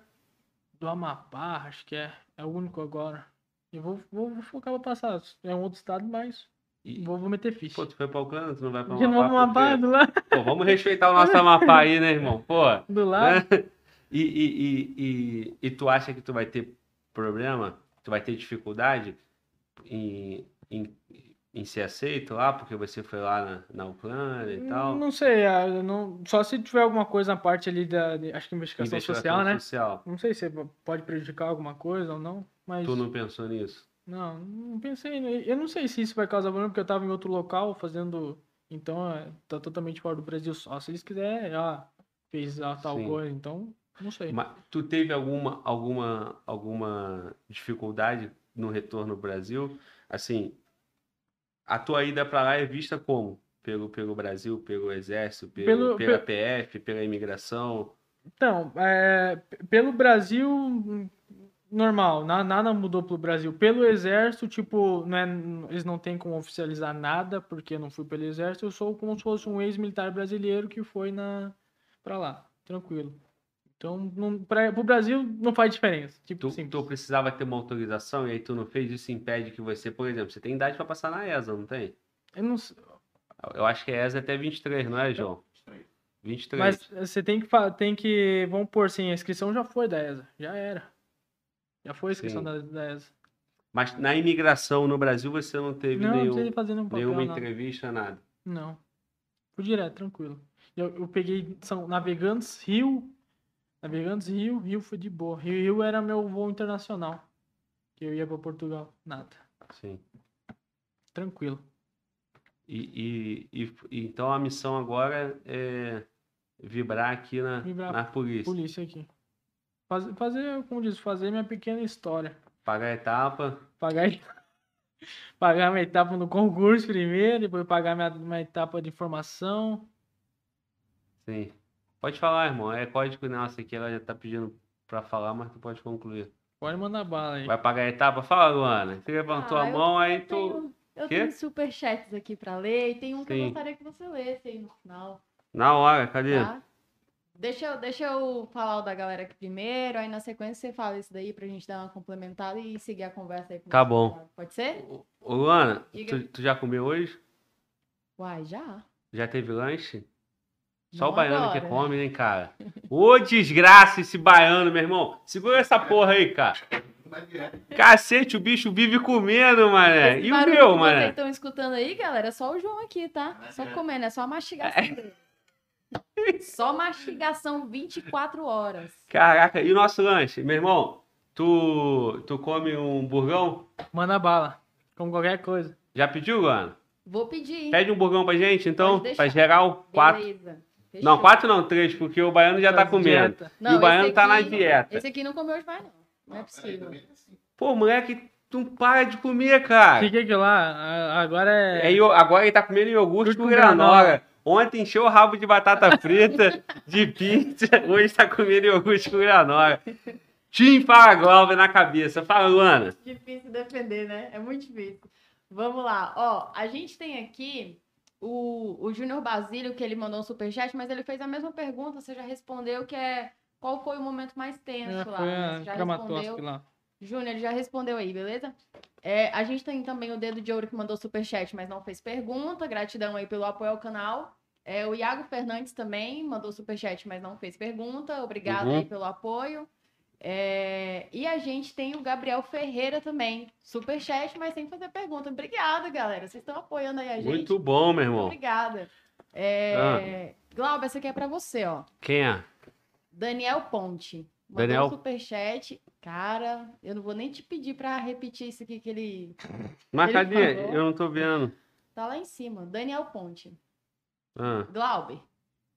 do Amapá, acho que é. É o único agora. Eu vou, vou, vou focar pra passar. É um outro estado, mas E- vou, vou meter ficha. Pô, tu foi pra Ucrânia, tu não vai pra De novo, Amapá? Amapá, do lado. Pô, vamos respeitar o nosso Amapá aí, né, irmão? Pô, Do lado. né? E, e, e, e, tu acha que tu vai ter problema? Tu vai ter dificuldade em, em, em ser aceito lá, porque você foi lá na, na Ucrânia e tal? Não sei, eu não, só se tiver alguma coisa na parte ali da. acho que investigação, Investigação social, né? social. Não sei se pode prejudicar alguma coisa ou não, mas. Tu não pensou nisso? Não, não pensei. Eu não sei se isso vai causar problema, porque eu tava em outro local fazendo. Então, é, tá totalmente fora do Brasil. Só se eles quiserem, ah, fez a tal Sim. coisa. Então, não sei. Mas tu teve alguma, alguma, alguma dificuldade no retorno ao Brasil? Assim, a tua ida para lá é vista como? Pelo, pelo Brasil, pelo Exército, pelo, Pelo- pela pe- PF, pela imigração? Então, é, pelo Brasil, normal, na- nada mudou pro Brasil. Pelo Exército, tipo, não é- eles não têm como oficializar nada, porque eu não fui pelo Exército. Eu sou como se fosse um ex-militar brasileiro que foi na, pra lá, tranquilo. Então, não, pra, pro Brasil não faz diferença. Tipo, Tu, tu precisava ter uma autorização e aí tu não fez, isso impede que você, por exemplo, você tem idade para passar na ESA, não tem? Eu não sei. Eu acho que a ESA é até 23, não é, João? 23. Mas você tem que, tem que, vamos pôr assim, a inscrição já foi da ESA, já era. Já foi a inscrição da, da ESA. Mas na imigração no Brasil você não teve Não, não nenhum, precisa fazer nenhum papel, nenhuma nada. entrevista, nada. Não. Fui direto, tranquilo. Eu, eu peguei São Navegantes Rio. Navegantes Rio, Rio foi de boa. Rio, Rio era meu voo internacional. Que eu ia pra Portugal. Nada. Sim. Tranquilo. E, e- e então a missão agora é vibrar aqui na, Vibrar na polícia. Polícia aqui. Fazer, fazer, como diz, fazer minha pequena história. Pagar a etapa. Pagar, pagar minha etapa no concurso primeiro, depois pagar minha, minha etapa de formação. Sim. Pode falar, irmão. É código nosso aqui, ela já tá pedindo pra falar, mas tu pode concluir. Pode mandar bala aí. Vai pagar a etapa? Fala, Luana. Você levantou Ah, a mão, aí tu. tenho, eu Quê? tenho superchats aqui pra ler e tem um que Sim. eu gostaria que você lesse aí no final. Na hora, cadê? Tá? Deixa eu, deixa eu falar o da galera aqui primeiro, aí na sequência você fala isso daí pra gente dar uma complementada e seguir a conversa aí com Tá bom. Pode ser? Ô, Luana, tu, tu já comeu hoje? Uai, já. Já teve lanche? Só Não o baiano agora. que come, né, cara? Ô, desgraça esse baiano, meu irmão. Segura essa porra aí, cara. Cacete, o bicho vive comendo, mané. Esse E o meu, que vocês mané? estão escutando aí, galera, é só o João aqui, tá? Só comendo, é só mastigação dele. Só mastigação 24 horas. Caraca, e o nosso lanche? Meu irmão, tu, tu come um burgão? Manda bala. Como qualquer coisa. Já pediu, Luana? Vou pedir. Pede um burgão pra gente, então, pra geral. Quatro. Beleza. Não, quatro não, três, porque o baiano já tá comendo. dieta. e o baiano tá na dieta. Esse aqui não comeu hoje mais, não. Não é possível. Pô, moleque, tu não para de comer, O cara. que que é lá? Agora é. É, agora ele tá comendo iogurte com granola. granola. Ontem encheu o rabo de batata frita, de pizza. Hoje tá comendo iogurte com granola. Tim Glauber na cabeça. Fala, Luana. Difícil defender, né? É muito difícil. Vamos lá. Ó, a gente tem aqui o, o Júnior Basílio, que ele mandou um superchat, mas ele fez a mesma pergunta, você já respondeu, que é qual foi o momento mais tenso É, lá. foi né? a Você já respondeu. lá. Júnior, ele já respondeu aí, beleza? É, a gente tem também o Dedo de Ouro que mandou superchat, mas não fez pergunta. Gratidão aí pelo apoio ao canal. É, o Iago Fernandes também mandou superchat, mas não fez pergunta. Obrigado Uhum. aí pelo apoio. É, e a gente tem o Gabriel Ferreira também. Superchat, mas sem fazer pergunta. Obrigada, galera. Vocês estão apoiando aí a gente. Muito bom, meu irmão. Obrigada. É... Glauber, essa aqui é pra você, ó. Quem é? Daniel Ponte. Mandou Daniel? um superchat. Cara, eu não vou nem te pedir pra repetir isso aqui que ele Mas cadê? Eu não tô vendo. tá lá em cima. Daniel Ponte. Ah. Glauber,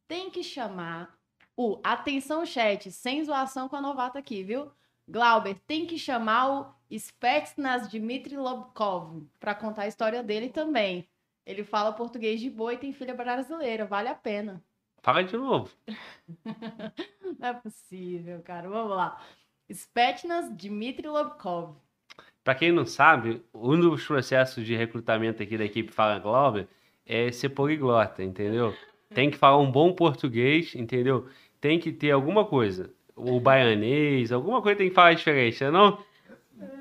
tem que chamar o Atenção Chat, sem zoação com a novata aqui, viu? Glauber, tem que chamar o Spetsnaz Dmitry Lobkov pra contar a história dele também. Ele fala português de boa e tem filha brasileira, vale a pena. Fala de novo. Não é possível, cara. Vamos lá. Spetsnaz Dmitry Lobkov. Pra quem não sabe, um dos processos de recrutamento aqui da equipe Fala Glauber é ser poliglota, entendeu? Tem que falar um bom português, entendeu? Tem que ter alguma coisa. O baianês, alguma coisa tem que falar diferente, não?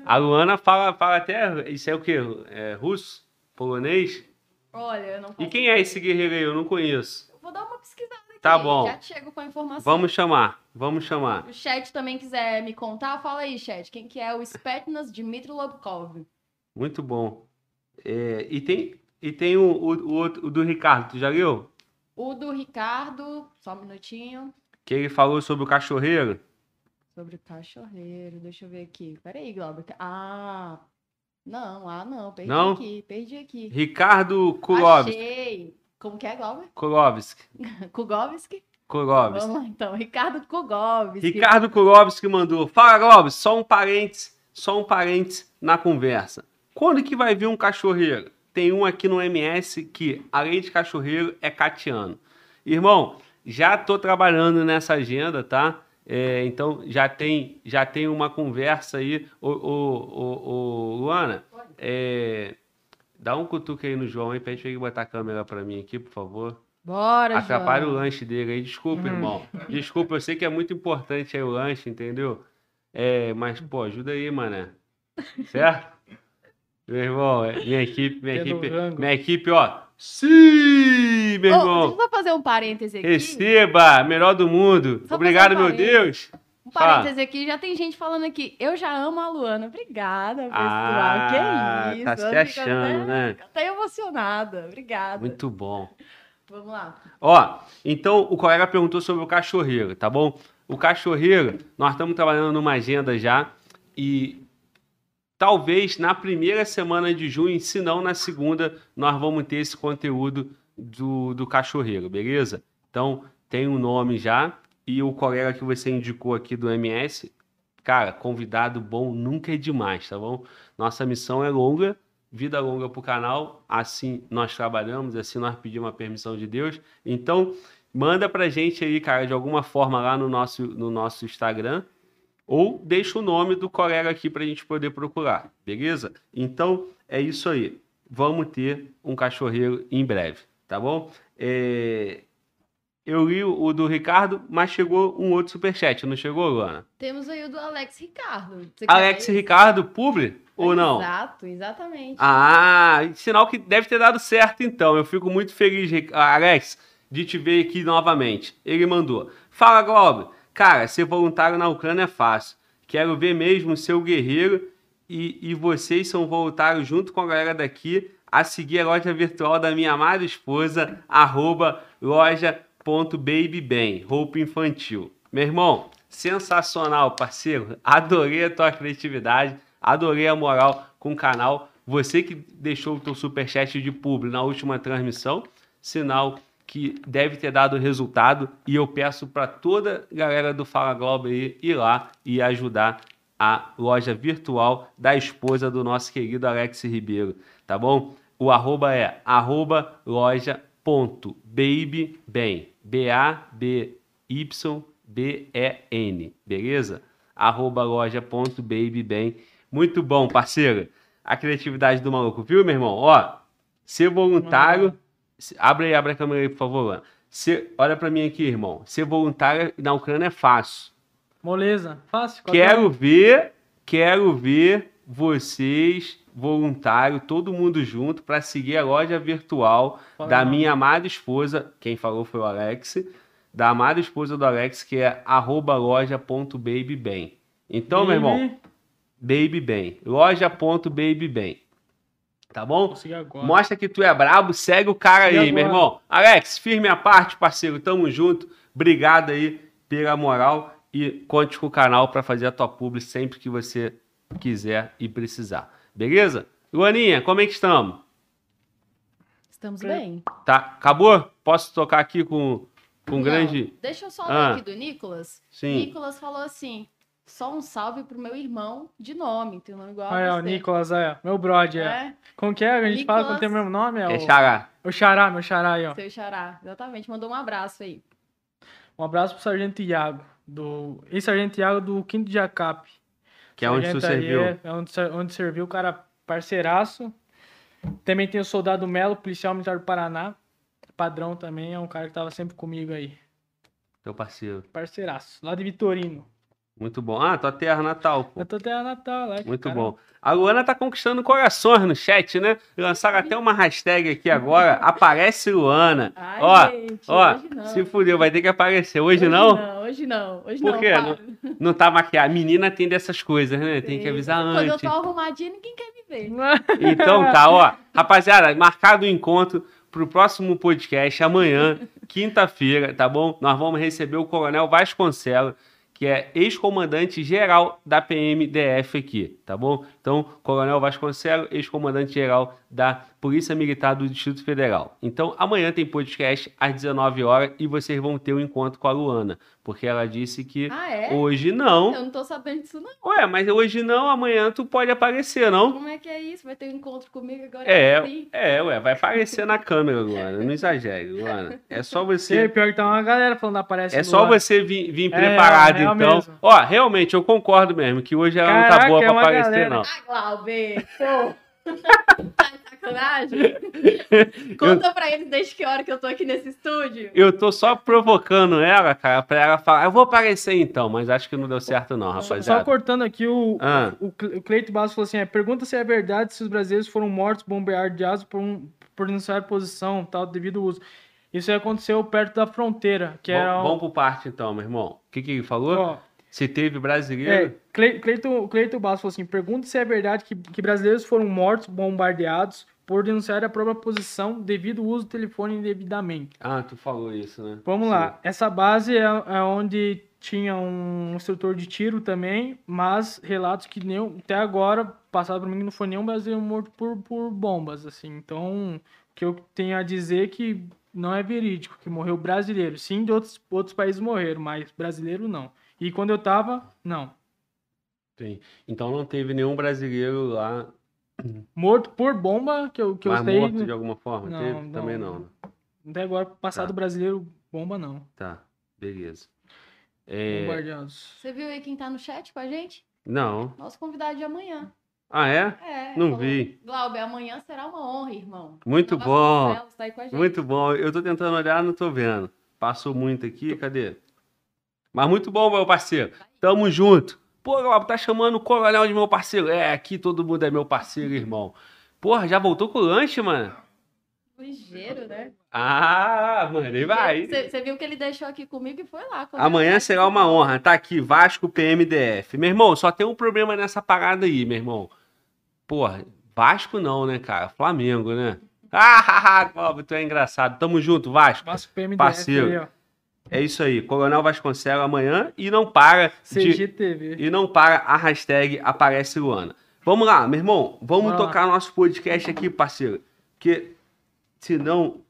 A Luana fala, fala até. Isso é o quê? É russo? Polonês? Olha, eu não E quem é esse guerreiro aí? Eu não conheço. Vou dar uma. Tá bom. Já chego com a informação. Vamos chamar, vamos chamar. O chat também quiser me contar, fala aí, chat. Quem que é o Spetsnaz Dmitry Lobkov? Muito bom. É, e tem, e tem o, o, o do Ricardo, tu já leu? O do Ricardo, só um minutinho, Que ele falou sobre o cachorreiro. sobre o cachorreiro. Deixa eu ver aqui. Peraí, Glauber. Ah, não, ah, não. Perdi Não? aqui, perdi aqui. Ricardo Kulovski. Achei. Como que é, Glauber? Kulovski. Kugovski? Kulovski. Vamos lá, então. Ricardo Kugovski. Ricardo Kulovski mandou. Fala, Globes, só um parênteses, só um parênteses na conversa. Quando que vai vir um cachorreiro? Tem um aqui no MS que, além de cachorreiro, é catiano. Irmão, já tô trabalhando nessa agenda, tá? É, então já tem, já tem uma conversa aí. Ô, ô, ô, ô, Luana, é, dá um cutuque aí no João aí, pra ele botar a câmera pra mim aqui, por favor. Bora, Atrapalha o João. lanche dele aí. Desculpa, Hum. irmão. Desculpa, eu sei que é muito importante aí o lanche, entendeu? É, mas, pô, ajuda aí, mané. Certo? Meu irmão, é- minha equipe, minha Pelo equipe, minha equipe, ó. Sim, meu Ô, irmão. deixa eu fazer um parêntese aqui. Receba, melhor do mundo. Só Obrigado, um meu. Deus. Um parêntese aqui, já tem gente falando aqui. Eu já amo a Luana. Obrigada, pessoal. Ah, que isso. tá se eu fico achando, até- né? Até emocionada. Obrigada. Muito bom. Vamos lá. Ó, então o colega perguntou sobre o cachorreiro, tá bom? O cachorreiro, nós estamos trabalhando numa agenda já e talvez na primeira semana de junho, se não na segunda, nós vamos ter esse conteúdo do, do cachorreiro, beleza? Então tem um nome já e o colega que você indicou aqui do MS, cara, convidado bom nunca é demais, tá bom? Nossa missão é longa, vida longa pro canal, assim nós trabalhamos, assim nós pedimos a permissão de Deus. Então, manda pra gente aí, cara, de alguma forma lá no nosso, no nosso Instagram, ou deixa o nome do colega aqui pra gente poder procurar, beleza? Então, é isso aí. Vamos ter um cachorreiro em breve, tá bom? É, Eu li o do Ricardo, mas chegou um outro superchat, não chegou, Luana? Temos aí o do Alex Ricardo. Você Alex? Ricardo, publi ou não? Exato, exatamente. Ah, sinal que deve ter dado certo então. Eu fico muito feliz, Ric- Alex, de te ver aqui novamente. Ele mandou: Fala, Globo. Cara, ser voluntário na Ucrânia é fácil. Quero ver mesmo o guerreiro e, e vocês são voluntários junto com a galera daqui a seguir a loja virtual da minha amada esposa, arroba loja.babybem, roupa infantil. Meu irmão, sensacional, parceiro. Adorei a tua criatividade, adorei a moral com o canal. Você que deixou o teu superchat de publi na última transmissão, sinal que deve ter dado resultado e eu peço para toda a galera do Fala Globo aí ir lá e ajudar a loja virtual da esposa do nosso querido Alex Ribeiro, tá bom? O arroba é arroba loja.babybem, B-A-B-Y-B-E-N, beleza? Arroba loja.babybem. Muito bom, parceiro. A criatividade do maluco, viu, meu irmão? Ó, ser voluntário... Abre aí, abre a câmera aí, por favor. Ser, olha pra mim aqui, irmão. Ser voluntário na Ucrânia é fácil. Moleza. Fácil. Quero ver, quero ver vocês, voluntário, todo mundo junto, para seguir a loja virtual Fala da minha amada esposa. Quem falou foi o Alex. Da amada esposa do Alex, que é loja.babybem. Então, meu irmão, Baby, babybem. Loja.babybem. Tá bom? Consegui. Mostra que tu é brabo, segue o cara E aí, meu agora? irmão. Alex, firme a parte, parceiro. Tamo junto. Obrigado aí pela moral e conte com o canal pra fazer a tua publi sempre que você quiser e precisar. Beleza? Luaninha, como é que estamos? Estamos bem. Tá? Acabou? Posso tocar aqui com, com um Não, grande. Deixa eu só Ah. ler aqui do Nicolas. Sim. Nicolas falou assim: só um salve pro meu irmão de nome, tem um nome igual Aí, a ó, você. Nicolas, aí, ó. Meu brother, é. É, Como que é? A gente fala Nicolas- quando tem o mesmo nome? É, É o... xará. o Xará, meu Xará aí, ó. seu xará. Exatamente, mandou um abraço aí. Um abraço pro Sargento Iago, do... ex-Sargento Iago do 5 de Acap. Que é onde tu serviu. É, é onde, onde serviu, o cara parceiraço. Também tem o Soldado Melo, policial militar do Paraná. Padrão também, é um cara que tava sempre comigo aí. Teu parceiro. Parceiraço, lá de Vitorino. Muito bom. Ah, tua terra natal, pô. Eu tô até Natal lá. Muito cara. bom. A Luana tá conquistando corações no chat, né? Lançaram até uma hashtag aqui agora. Aparece Luana. Ai, ó, gente, ó, hoje não. se fudeu, vai ter que aparecer. Hoje, Hoje não? não, hoje não. Hoje Por não, quê? para. Não tá maquiada. Menina tem dessas coisas, né? Tem que avisar Quando eu antes. tô arrumadinha, ninguém quer me ver. Então tá, ó. Rapaziada, marcado o encontro pro próximo podcast amanhã, quinta-feira, tá bom? Nós vamos receber o Coronel Vasconcelos, que é ex-comandante geral da PMDF aqui, tá bom? Então, Coronel Vasconcelos, ex-comandante geral da Polícia Militar do Distrito Federal. Então, amanhã tem podcast às 19 horas e vocês vão ter um encontro com a Luana, porque ela disse que Ah, é? hoje não. Eu não tô sabendo disso, não. Ué, mas hoje não, amanhã tu pode aparecer, não? Como é que é isso? Vai ter um encontro comigo agora? É, Sim. é, ué, vai aparecer na câmera, Luana. Não exagere, Luana. É só você. pior que tá uma galera falando aparece É só você vir, vir É, preparado, é, é então. mesmo. Ó, realmente, eu concordo mesmo, que hoje ela não tá Caraca, boa é pra aparecer, galera. não. Ah, Glauber, pô. sacanagem? Conta pra eles desde que hora que eu tô aqui nesse estúdio. Eu tô só provocando ela, cara, pra ela falar. Eu vou aparecer então, mas acho que não deu certo, não, Só rapaziada. cortando aqui, o, Ah. o, o Cleito Bastos falou assim: é, pergunta se é verdade se os brasileiros foram mortos, bombardeados por, um, por necessária posição, tal, devido ao uso. Isso aí aconteceu perto da fronteira, que era. Vamos, um- vamos pro parte então, meu irmão. O que, que ele falou? ó, Se teve é, brasileiro. Cle- Cleito, Cleito Bastos falou assim: pergunta se é verdade que, que brasileiros foram mortos, bombardeados por denunciar a própria posição devido ao uso do telefone indevidamente. Ah, tu falou isso, né? Vamos Sim. lá. Essa base é, é onde tinha um instrutor de tiro também, mas relatos que nenhum, até agora, passado por mim, não foi nenhum brasileiro morto por, por bombas, assim. Então, o que eu tenho a dizer é que não é verídico, que morreu brasileiro. Sim, de outros, outros países morreram, mas brasileiro não. E quando eu tava, não. Sim. Então não teve nenhum brasileiro lá, Morto por bomba, que eu, que eu mas sei. morto de alguma forma? Não, teve? não, Também não. não. né? Até agora, passado Tá. brasileiro, bomba não. Tá, beleza. É, Bombardeados. Você viu aí quem tá no chat com a gente? Não. Nosso convidado de amanhã. Ah, é? É. Não falou, vi. Glauber, amanhã será uma honra, irmão. Muito Então, bom. Tá aí com a gente. Muito bom. Eu tô tentando olhar, não tô vendo. Passou muito aqui, cadê? Mas muito bom, meu parceiro. Tamo junto. Pô, Glauber, tá chamando o coronel de meu parceiro. É, aqui todo mundo é meu parceiro, irmão. Porra, já voltou com o lanche, mano? Ligeiro, né? Ah, mano, ele vai. Você viu que ele deixou aqui comigo e foi lá. Amanhã será uma honra. Tá aqui, Vasco PMDF. Meu irmão, só tem um problema nessa parada aí, meu irmão. Porra, Vasco não, né, cara? Flamengo, né? Ah, Glauber, tu é engraçado. Tamo junto, Vasco. Vasco PMDF Parceiro. aí, ó. É isso aí. Coronel Vasconcelos amanhã e não para de, CGTV. e não para a hashtag aparece Luana. Vamos lá, meu irmão. Vamos tocar nosso podcast aqui, parceiro. Porque senão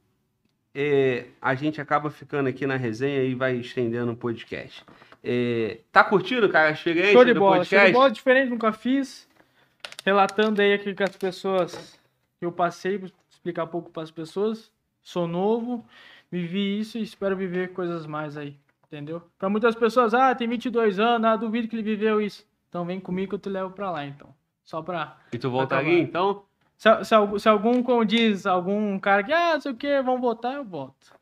é, a gente acaba ficando aqui na resenha e vai estendendo o podcast. É, tá curtindo, cara, a experiência Show de bola, show podcast? de bola, diferente, nunca fiz. Relatando aí aqui com as pessoas que eu passei, explicar um pouco para as pessoas. Sou novo, vivi isso e espero viver coisas mais aí, entendeu? Para muitas pessoas, ah, tem 22 anos, ah, duvido que ele viveu isso. Então vem comigo que eu te levo para lá, então. Só pra... E tu voltaria, então? Se, se, algum- se algum, como diz, algum cara que, ah, não sei o que, vamos votar, eu voto.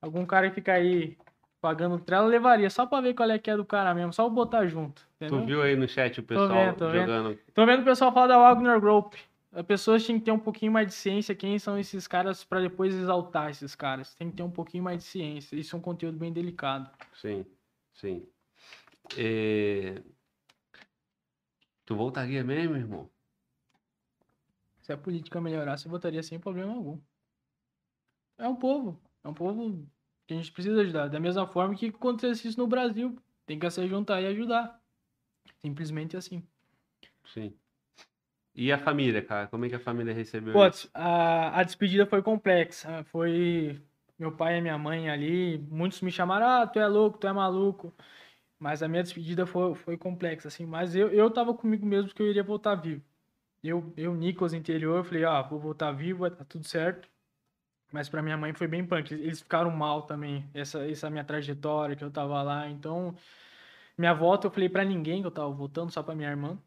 Algum cara que fica aí pagando trela, eu levaria, só pra ver qual é que é do cara mesmo, só botar junto, entendeu? Tu viu aí no chat o pessoal vendo, tô vendo. jogando. Tô vendo o pessoal falar da Wagner Group. As pessoas têm que ter um pouquinho mais de ciência quem são esses caras pra depois exaltar esses caras. Tem que ter um pouquinho mais de ciência. Isso é um conteúdo bem delicado. Sim, sim. É, Tu voltaria mesmo, irmão? Se a política melhorasse, eu votaria sem problema algum. É um povo. É um povo que a gente precisa ajudar. Da mesma forma que acontece isso no Brasil. Tem que se juntar e ajudar. Simplesmente assim. Sim. E a família, cara? Como é que a família recebeu Putz, isso? a, a despedida foi complexa. Foi meu pai e minha mãe ali. Muitos me chamaram, ah, tu é louco, tu é maluco. Mas a minha despedida foi, foi complexa, assim. Mas eu, eu tava comigo mesmo que eu iria voltar vivo. Eu, eu Nicolas, interior, eu falei, ah, vou voltar vivo, tá tudo certo. Mas pra minha mãe foi bem punk. Eles ficaram mal também, essa, essa minha trajetória que eu tava lá. Então, minha volta eu falei pra ninguém que eu tava voltando, só pra minha irmã.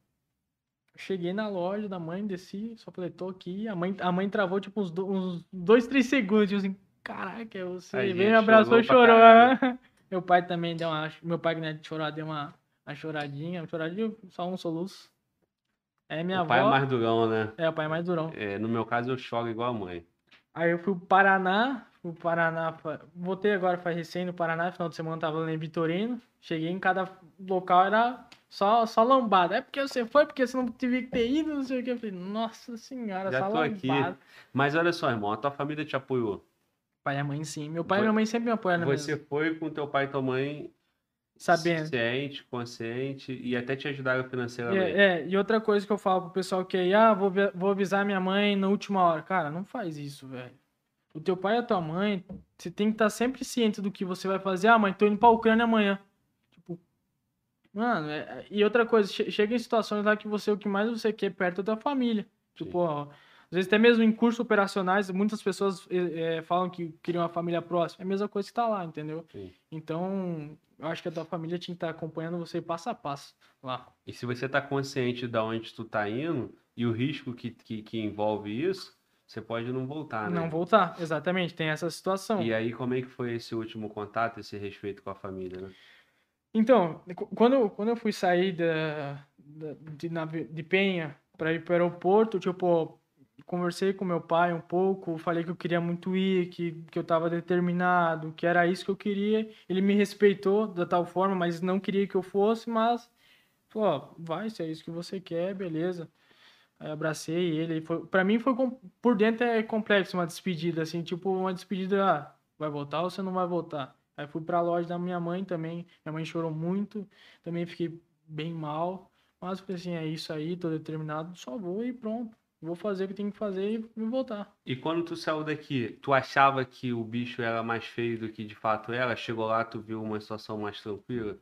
Cheguei na loja da mãe, desci, só tô aqui. A mãe, a mãe travou tipo uns, do, uns dois, três segundos. Tipo assim, caraca, é você. A Veio, me abraçou e chorou né? Meu pai também deu uma. Meu pai, que não é de chorar, deu uma, uma choradinha. Uma choradinha, só um soluço. É minha o avó. pai é mais durão, né? É, o pai é mais durão. É, no meu caso, eu choro igual a mãe. Aí eu fui pro Paraná, fui pro Paraná, voltei agora faz recém no Paraná, final de semana tava lá em Vitorino. Cheguei em cada local, era só, só lambada. É porque você foi, porque você não teve que ter ido, não sei o que. Eu falei, nossa senhora, Já só tô aqui. lambada. Mas olha só, irmão, a tua família te apoiou. Pai e a mãe sim. Meu pai e minha mãe sempre me apoiaram Você foi com teu pai e tua mãe sabendo. ciente, consciente e até te ajudaram financeiramente. É, é, e outra coisa que eu falo pro pessoal que aí, ah, vou, vou avisar minha mãe na última hora. Cara, não faz isso, velho. O teu pai e a tua mãe, você tem que estar sempre ciente do que você vai fazer. Ah, mãe, tô indo pra Ucrânia amanhã. Mano, é- é- e outra coisa, che- chega em situações lá que você, o que mais você quer perto é da família. Tipo, ó, às vezes até mesmo em cursos operacionais, muitas pessoas eh, eh, falam que queriam uma família próxima. É a mesma coisa que tá lá, entendeu? Sim. Então, eu acho que a tua família tinha que estar acompanhando você passo a passo lá. E se você tá consciente de onde tu tá indo e o risco que, que, que envolve isso, você pode não voltar, né? Não voltar, exatamente, tem essa situação. E aí, como é que foi esse último contato, esse respeito com a família, né? Então, qu- quando, quando eu fui sair da, da- de, de Penha para ir para o aeroporto, tipo, conversei com meu pai um pouco, falei que eu queria muito ir, que, que eu estava determinado, que era isso que eu queria. Ele me respeitou da tal forma, mas não queria que eu fosse, mas falou, ó, vai, se é isso que você quer, beleza. Aí abracei ele, foi, para mim foi por dentro é complexo uma despedida assim, tipo uma despedida, ah, vai voltar ou você não vai voltar? Aí fui pra loja da minha mãe também, minha mãe chorou muito, também fiquei bem mal, mas falei assim, é isso aí, tô determinado, só vou e pronto. Vou fazer o que tenho que fazer e vou voltar. E quando tu saiu daqui, tu achava que o bicho era mais feio do que de fato era? Chegou lá, tu viu uma situação mais tranquila?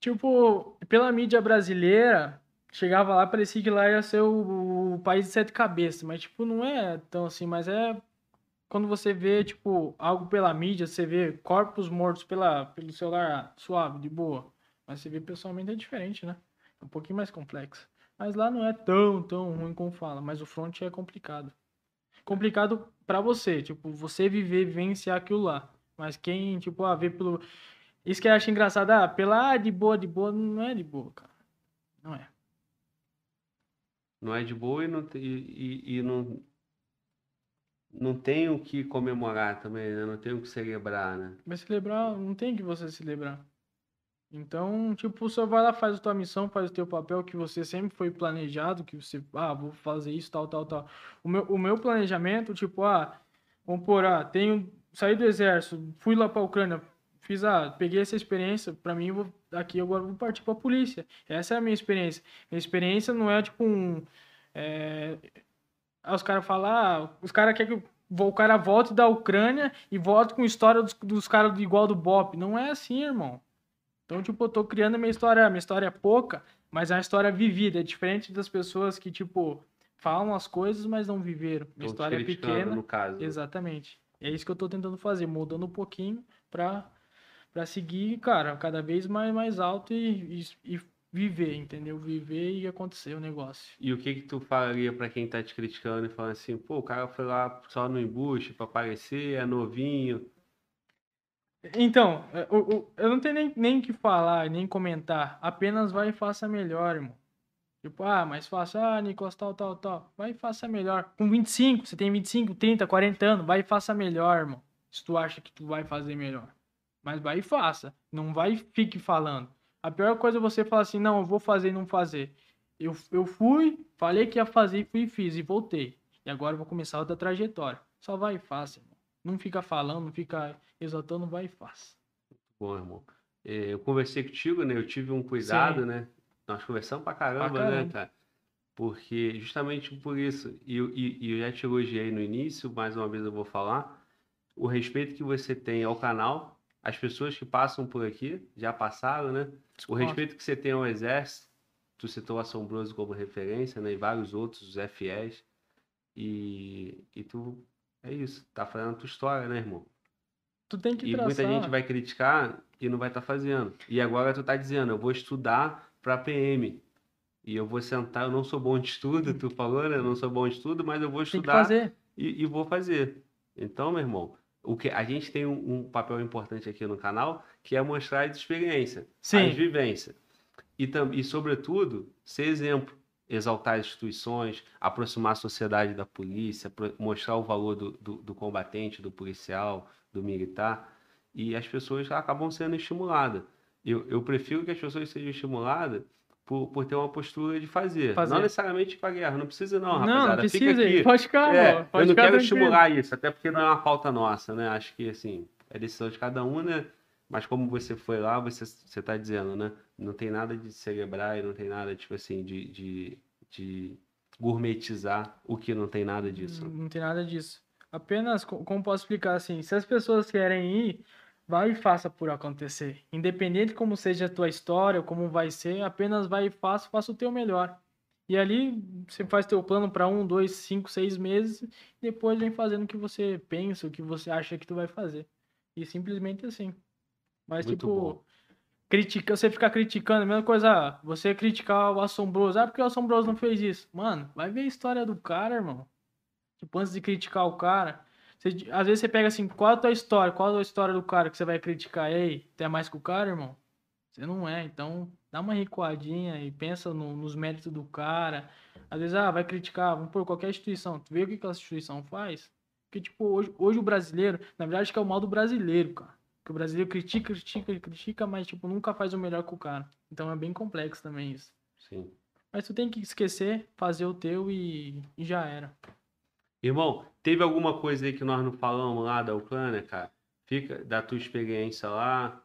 Tipo, pela mídia brasileira, chegava lá, parecia que lá ia ser o, o país de sete cabeças, mas, tipo, não é tão assim, mas é quando você vê, tipo, algo pela mídia, você vê corpos mortos pela, pelo celular, suave, de boa, mas você vê pessoalmente é diferente, né? É um pouquinho mais complexo. Mas lá não é tão, tão ruim como fala, mas o front é complicado. Complicado pra você, tipo, você viver, vivenciar aquilo lá. Mas quem, tipo, ah, vê pelo. Isso que eu acho engraçado, ah, pela ah, de boa, de boa, não é de boa, cara. Não é. Não é de boa e não, e, e, e não, não tem o que comemorar também, né? Não tem o que celebrar, né? Mas celebrar, não tem que você celebrar. Então, tipo, só vai lá, faz a tua missão, faz o teu papel que você sempre foi planejado, que você, ah, vou fazer isso, tal, tal, tal. O meu, o meu planejamento, tipo, ah, vamos por, ah, tenho, saí do exército, fui lá pra Ucrânia, fiz, ah, peguei essa experiência, pra mim, vou, aqui agora vou partir pra polícia. Essa é a minha experiência. Minha experiência não é, tipo, um, é, Aí os caras falam, ah, os caras querem que o cara volte da Ucrânia e volte com história dos, dos caras igual do Bop. Não é assim, irmão. Então, tipo, eu tô criando minha história. Minha história é pouca, mas é uma história vivida. É diferente das pessoas que, tipo, falam as coisas, mas não viveram. Minha história é pequena. no caso. Exatamente. É isso que eu tô tentando fazer, mudando um pouquinho pra, pra seguir, cara, cada vez mais, mais alto e, e, e viver, entendeu? Viver e acontecer o negócio. E o que que tu falaria pra quem tá te criticando e falando assim, pô, o cara foi lá só no embuste pra aparecer, é novinho. Então, é, o- o- eu não tenho nem, nem que falar, nem comentar. Apenas vai e faça melhor, irmão. Tipo, ah, mais fácil. Ah, Nicolas, tal, tal, tal. Vai e faça melhor. Com 25, você tem 25, 30, 40 anos, vai e faça melhor, irmão. Se tu acha que tu vai fazer melhor. Mas vai e faça. Não vai e fique falando. A pior coisa é você falar assim, não, eu vou fazer e não fazer. Eu, eu fui, falei que ia fazer, fui e fiz, e voltei. E agora eu vou começar outra trajetória. Só vai e faz, irmão. Não fica falando, não fica exaltando, vai e faz. Bom, irmão. É, Eu conversei contigo, né? Eu tive um cuidado, Sim. né? Nós conversamos pra caramba, Pra né, caramba. cara? Porque justamente por isso, e e- e eu já te elogiei no início, mais uma vez eu vou falar, o respeito que você tem ao canal, as pessoas que passam por aqui, já passaram, né? O respeito que você tem ao Exército, tu citou Assombroso como referência, né? E vários outros, os FS. E, e tu, é isso, tá fazendo a tua história, né, irmão? Tu tem que E traçar. muita gente vai criticar e não vai estar fazendo. E agora tu tá dizendo, eu vou estudar para PM. E eu vou sentar, eu não sou bom de estudo, tu falou, né? Eu não sou bom de estudo, mas eu vou Tem que estudar fazer. e, e vou fazer. Então, meu irmão, o que a gente tem um, um papel importante aqui no canal, que é mostrar as experiências, Sim. as vivências. E, e, sobretudo, ser exemplo. Exaltar as instituições, aproximar a sociedade da polícia, mostrar o valor do, do, do combatente, do policial, do militar. E as pessoas acabam sendo estimuladas. Eu, eu prefiro que as pessoas sejam estimuladas por, por ter uma postura de fazer. Fazer. Não necessariamente para guerra. Não precisa, não, Não, não rapaziada. Fica precisa. aqui. Pode ficar, É, pode eu não ficar quero tranquilo. estimular isso, até porque não é uma pauta nossa, né? Acho que, assim, é decisão de cada um, né? Mas como você foi lá, você, você tá dizendo, né? Não tem nada de celebrar e não tem nada, tipo assim, de, de, de gourmetizar o que não tem nada disso. Não tem nada disso. Apenas, co- como posso explicar assim, se as pessoas querem ir, vai e faça por acontecer. Independente como seja a tua história, ou como vai ser, apenas vai e faça, faça o teu melhor. E ali você faz teu plano para um, dois, cinco, seis meses, depois vem fazendo o que você pensa, o que você acha que tu vai fazer. E simplesmente assim. Mas Muito tipo, bom. critica, você ficar criticando, a mesma coisa, você criticar o assombroso, ah, porque o assombroso não fez isso. Mano, vai ver a história do cara, irmão. Tipo, antes de criticar o cara, você- às vezes você pega assim, qual é a tua história? Qual é a história do cara que você vai criticar? Ei, tu é mais que o cara, irmão? Você não é, então dá uma recuadinha e pensa no- nos méritos do cara. Às vezes, ah, vai criticar, vamos por qualquer instituição. Tu vê o que aquela instituição faz? Porque, tipo, hoje, hoje o brasileiro, na verdade, acho que é o mal do brasileiro, cara. Que o brasileiro critica, critica, critica, mas, tipo, nunca faz o melhor com o cara. Então é bem complexo também isso. Sim. Mas tu tem que esquecer, fazer o teu e, e já era. Irmão, teve alguma coisa aí que nós não falamos lá da Ucrânia, cara? Fica da tua experiência lá.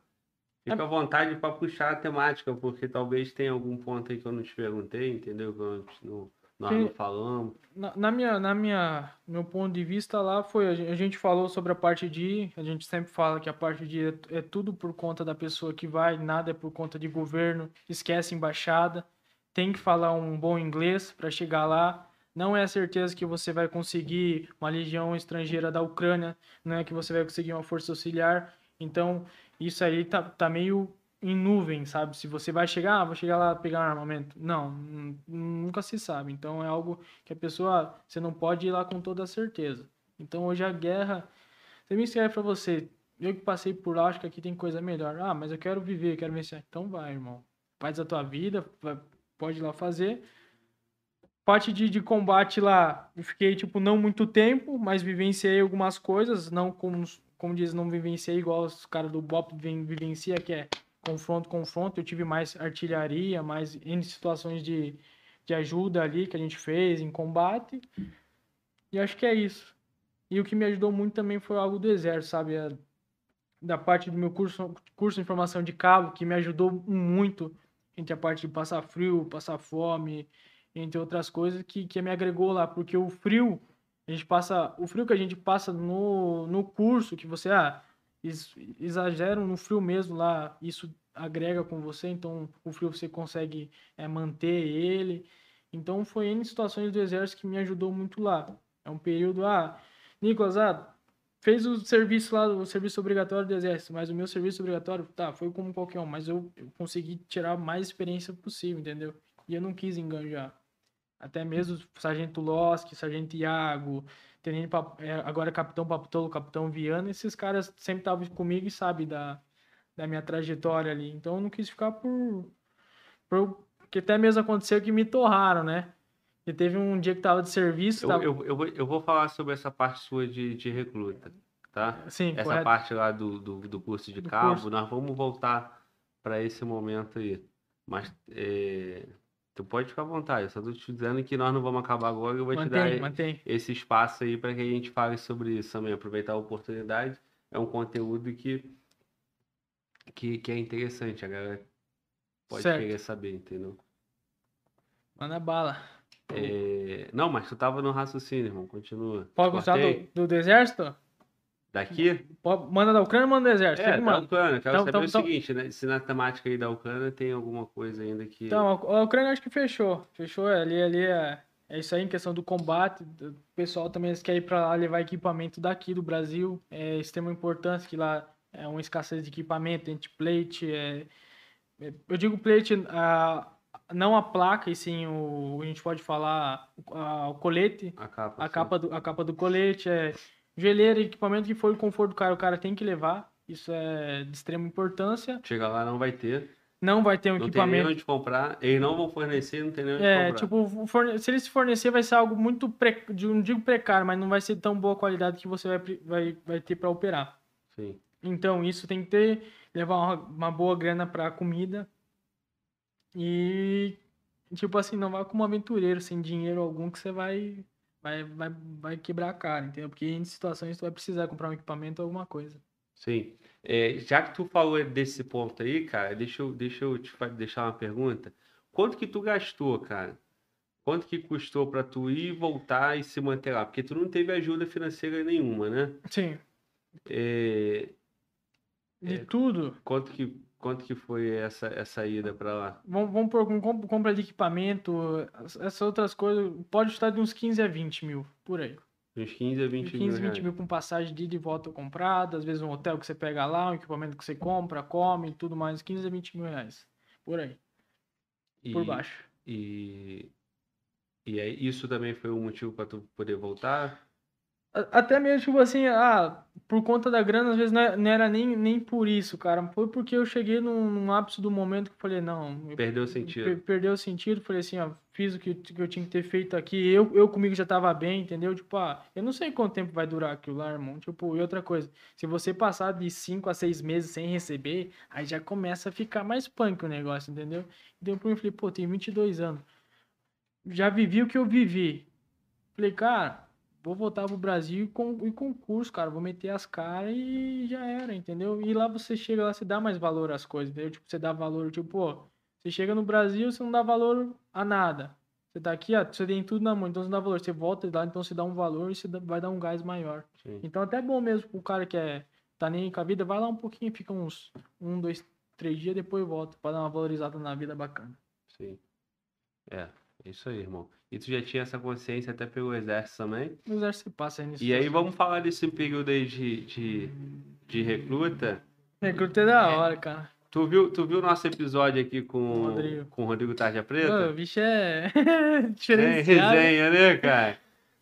Fica à vontade para puxar a temática, porque talvez tenha algum ponto aí que eu não te perguntei, entendeu? Que eu não- nós Sim. não falamos. Na, na minha, na minha, meu ponto de vista lá foi a gente falou sobre a parte de, a gente sempre fala que a parte de é, é tudo por conta da pessoa que vai, nada é por conta de governo, esquece embaixada, tem que falar um bom inglês para chegar lá. Não é a certeza que você vai conseguir uma legião estrangeira da Ucrânia, não é que você vai conseguir uma força auxiliar. Então, isso aí tá, tá meio em nuvem, sabe? Se você vai chegar, ah, vou chegar lá pegar um armamento. Não, nun- nunca se sabe. Então é algo que a pessoa, você não pode ir lá com toda certeza. Então hoje a guerra, você me escreve pra você, eu que passei por lá, acho que aqui tem coisa melhor. Ah, mas eu quero viver, eu quero vencer. Então vai, irmão. Faz a tua vida, vai- pode ir lá fazer. Parte de, de combate lá, eu fiquei, tipo, não muito tempo, mas vivenciei algumas coisas, não como, como diz, não vivenciei igual os caras do BOP vivencia, que é confronto, confronto. Eu tive mais artilharia, mais N situações de, de ajuda ali que a gente fez em combate. E acho que é isso. E o que me ajudou muito também foi algo do exército, sabe? A- da parte do meu curso, curso de informação de cabo, que me ajudou muito entre a parte de passar frio, passar fome, entre outras coisas, que, que me agregou lá. Porque o frio, a gente passa. O frio que a gente passa no, no curso, que você, ah, ex- exageram no frio mesmo lá, isso agrega com você, então o frio você consegue é, manter ele. Então foi N situações do exército que me ajudou muito lá. É um período, ah, Nicolas, ah, fez o serviço lá, o serviço obrigatório do exército, mas o meu serviço obrigatório, tá, foi como qualquer um, mas eu, eu consegui tirar mais experiência possível, entendeu? E eu não quis enganjar. Até mesmo o Sargento Loski, Sargento Iago, Tenente Pap- é, agora Capitão Papitolo, Capitão Viana, esses caras sempre estavam comigo e sabem da, da minha trajetória ali. Então eu não quis ficar por. por porque até mesmo aconteceu que me torraram, né? E teve um dia que tava de serviço. Eu, tava- eu, eu, vou, eu vou falar sobre essa parte sua de, de recruta, tá? Sim, Essa correto. parte lá do, do, do curso de Do cabo, curso. nós vamos voltar para esse momento aí. Mas é, Tu pode ficar à vontade, eu só tô te dizendo que nós não vamos acabar agora, eu vou te dar Mantém, mantém. esse espaço aí para que a gente fale sobre isso também, aproveitar a oportunidade. É um conteúdo que, que, que é interessante, a galera pode Certo. querer saber, entendeu? Manda bala. É, Não, mas tu tava no raciocínio, irmão, continua. Pode gostar do, do, do exército? Daqui? Manda da Ucrânia, manda do exército. É, da. Ucrânia. Quero Então- saber então- o então- seguinte, né? Se na temática aí da Ucrânia tem alguma coisa ainda que. Então, a Ucrânia acho que fechou. Fechou ali, ali é, é isso aí em questão do combate. O pessoal também quer ir para lá levar equipamento daqui do Brasil. É extrema importância que lá é uma escassez de equipamento, anti-plate. É, é- eu digo plate, a, não a placa, e sim o, a gente pode falar a- o colete, a capa. a capa do, a capa do colete, é joelheira, equipamento que for o conforto do cara, o cara tem que levar. Isso é de extrema importância. Chega lá, não vai ter. Não vai ter um Não tem equipamento. nem onde comprar. Eles não vão fornecer, não tem nem onde É, comprar. tipo, forne- se eles fornecer vai ser algo muito, pre... não digo precário, mas não vai ser tão boa qualidade que você vai, vai, vai ter para operar. Sim. Então, isso tem que ter, levar uma, uma boa grana para comida. E, tipo assim, não vá como aventureiro, sem dinheiro algum, que você vai, vai, vai, vai quebrar a cara, entendeu? Porque em situações tu vai precisar comprar um equipamento ou alguma coisa. Sim. É, já que tu falou desse ponto aí, cara, deixa eu, deixa eu te deixar uma pergunta. Quanto que tu gastou, cara? Quanto que custou pra tu ir, voltar e se manter lá? Porque tu não teve ajuda financeira nenhuma, né? Sim. É, De É. tudo, quanto que, quanto que foi essa, essa ida pra lá? Vamos, vamos por com- compra de equipamento, as- essas outras coisas, pode estar de uns 15 a 20 mil, por aí. Uns 15 a 20 De mil 15, 20 reais. mil com passagem de ida e volta comprada, às vezes um hotel que você pega lá, um equipamento que você compra, come, tudo mais, 15 a 20 mil reais, por aí, por E- baixo. E, e aí, isso também foi um motivo pra tu poder voltar? Até mesmo, tipo assim, ah, por conta da grana, às vezes não é- não era nem, nem por isso, cara, foi porque eu cheguei num, num ápice do momento que eu falei, não, eu Perdeu o sentido. Per- perdeu o sentido, falei assim, ó, fiz o que, eu- que eu tinha que ter feito aqui, eu, eu comigo já tava bem, entendeu? Tipo, ah, eu não sei quanto tempo vai durar aquilo lá, irmão. Tipo, e outra coisa, se você passar de 5 a 6 meses sem receber, aí já começa a ficar mais punk o negócio, entendeu? Então eu falei, pô, tenho 22 anos, já vivi o que eu vivi. Falei, cara, vou voltar pro Brasil e com, e concurso, cara, vou meter as caras e já era, entendeu? E lá você chega lá, você dá mais valor às coisas, entendeu? Tipo, você dá valor, tipo, pô, você chega no Brasil, você não dá valor a nada. Você tá aqui, ó, você tem tudo na mão, então você não dá valor. Você volta lá, então você dá um valor e você vai dar um gás maior. Sim. Então até é bom mesmo pro cara que é, tá nem com a vida, vai lá um pouquinho, fica uns um, dois, três dias, depois volta, pra dar uma valorizada na vida bacana. Sim. É isso aí, irmão. E tu já tinha essa consciência até pelo exército também? No exército passa aí nisso. E aí vamos falar desse período aí de, de, de recruta. Recruta é da hora, cara. Tu viu, tu viu nosso episódio aqui com, Rodrigo. com o Rodrigo Tarja Preta? o bicho é diferenciado. resenha, né, cara?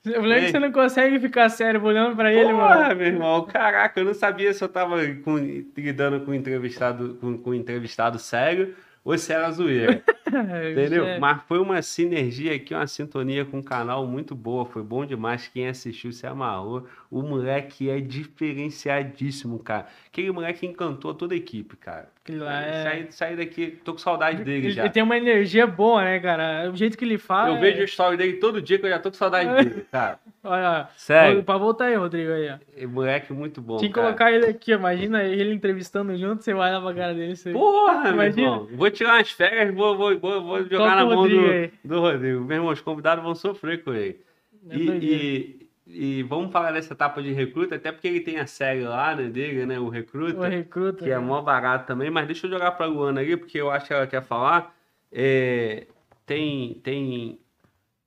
O moleque Tem. você não consegue ficar sério olhando pra ele, mano. Porra, meu irmão, caraca, eu não sabia se eu tava com- lidando com entrevistado, com, com entrevistado sério ou se era zoeira. Entendeu? É. Mas foi uma sinergia aqui, uma sintonia com o canal muito boa. Foi bom demais. Quem assistiu se amarrou. O moleque é diferenciadíssimo, cara. Aquele moleque encantou toda a equipe, cara. Lá é... Saí, saí daqui, tô com saudade dele Ele, já. ele tem uma energia boa, né, cara? O jeito que ele fala. Eu é- vejo o story dele todo dia que eu já tô com saudade dele, cara. Olha. Sério. Pra voltar aí, Rodrigo, aí, ó. Moleque muito bom, Tinha que cara. colocar ele aqui. Imagina ele entrevistando junto, você vai lá pra cara dele. Você... Porra, meu Imagina. irmão. Vou tirar umas férias, vou, vou, vou, vou jogar Toca na mão Rodrigo do, aí. do Rodrigo. Meu irmão, os convidados vão sofrer com ele. É E, e, e vamos falar dessa etapa de recruta, até porque ele tem a série lá, né, dele, né, o Recruta, O recruta. que é mó barato também, mas deixa eu jogar pra Luana ali, porque eu acho que ela quer falar. É, tem, tem,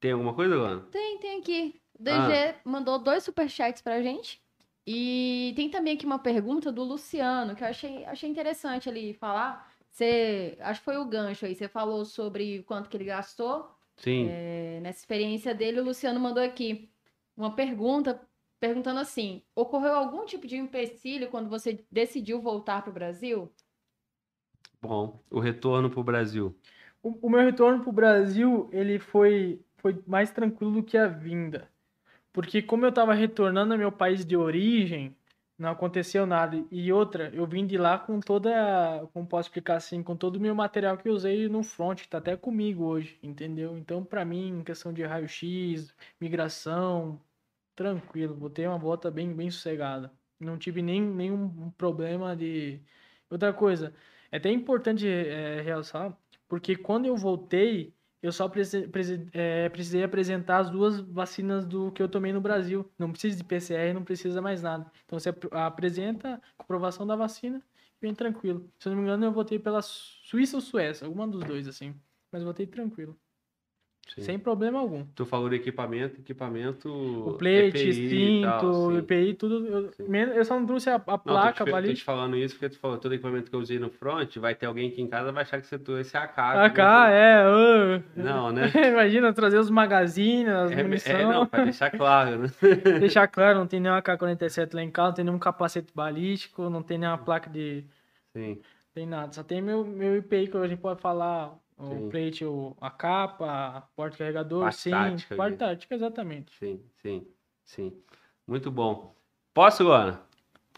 tem alguma coisa, Luana? Tem, tem aqui. O DG Ah. mandou dois superchats pra gente. E tem também aqui uma pergunta do Luciano, que eu achei, achei interessante ele falar. Você, acho que foi o gancho aí, você falou sobre quanto que ele gastou Sim. é, nessa experiência dele. O Luciano mandou aqui uma pergunta, perguntando assim: ocorreu algum tipo de empecilho quando você decidiu voltar para o Brasil? Bom, o retorno pro Brasil. O, o meu retorno pro Brasil, ele foi, foi mais tranquilo do que a vinda. Porque como eu tava retornando ao meu país de origem, Não aconteceu nada. E outra, eu vim de lá com toda, como posso explicar assim, com todo o meu material que eu usei no front, que tá até comigo hoje, entendeu? Então, pra mim, questão de raio-x, migração, tranquilo, botei uma volta bem, bem sossegada. Não tive nem, nenhum problema de. Outra coisa, é até importante é, realçar, porque quando eu voltei, eu só é, precisei apresentar as duas vacinas do que eu tomei no Brasil. Não precisa de PCR, não precisa mais nada. Então você ap- apresenta a comprovação da vacina e vem tranquilo. Se eu não me engano, eu votei pela Suíça ou Suécia, alguma dos dois, assim. Mas votei tranquilo, Sim. sem problema algum. Tu falou de equipamento, equipamento. O plate, cinto. EPI, tudo. Eu, eu só não trouxe a, a Não, placa tô te, tô ali. te falando isso porque tu falou todo equipamento que eu usei no front, vai ter alguém aqui em casa vai achar que você trouxe a AK. AK, é. ô. Não, né? Imagina trazer os magazines, as É, munição. é, não, pra deixar claro, né? Deixar claro, não tem nenhum AK-47 lá em casa, não tem nenhum capacete balístico, não tem nenhuma placa de. Sim, Tem nada. Só tem meu, meu IPI que a gente pode falar. O Sim. plate, o, a capa, a porta-carregador, Parte sim. tática Parte tática, exatamente. sim, sim, sim. Muito bom. Posso, Luana?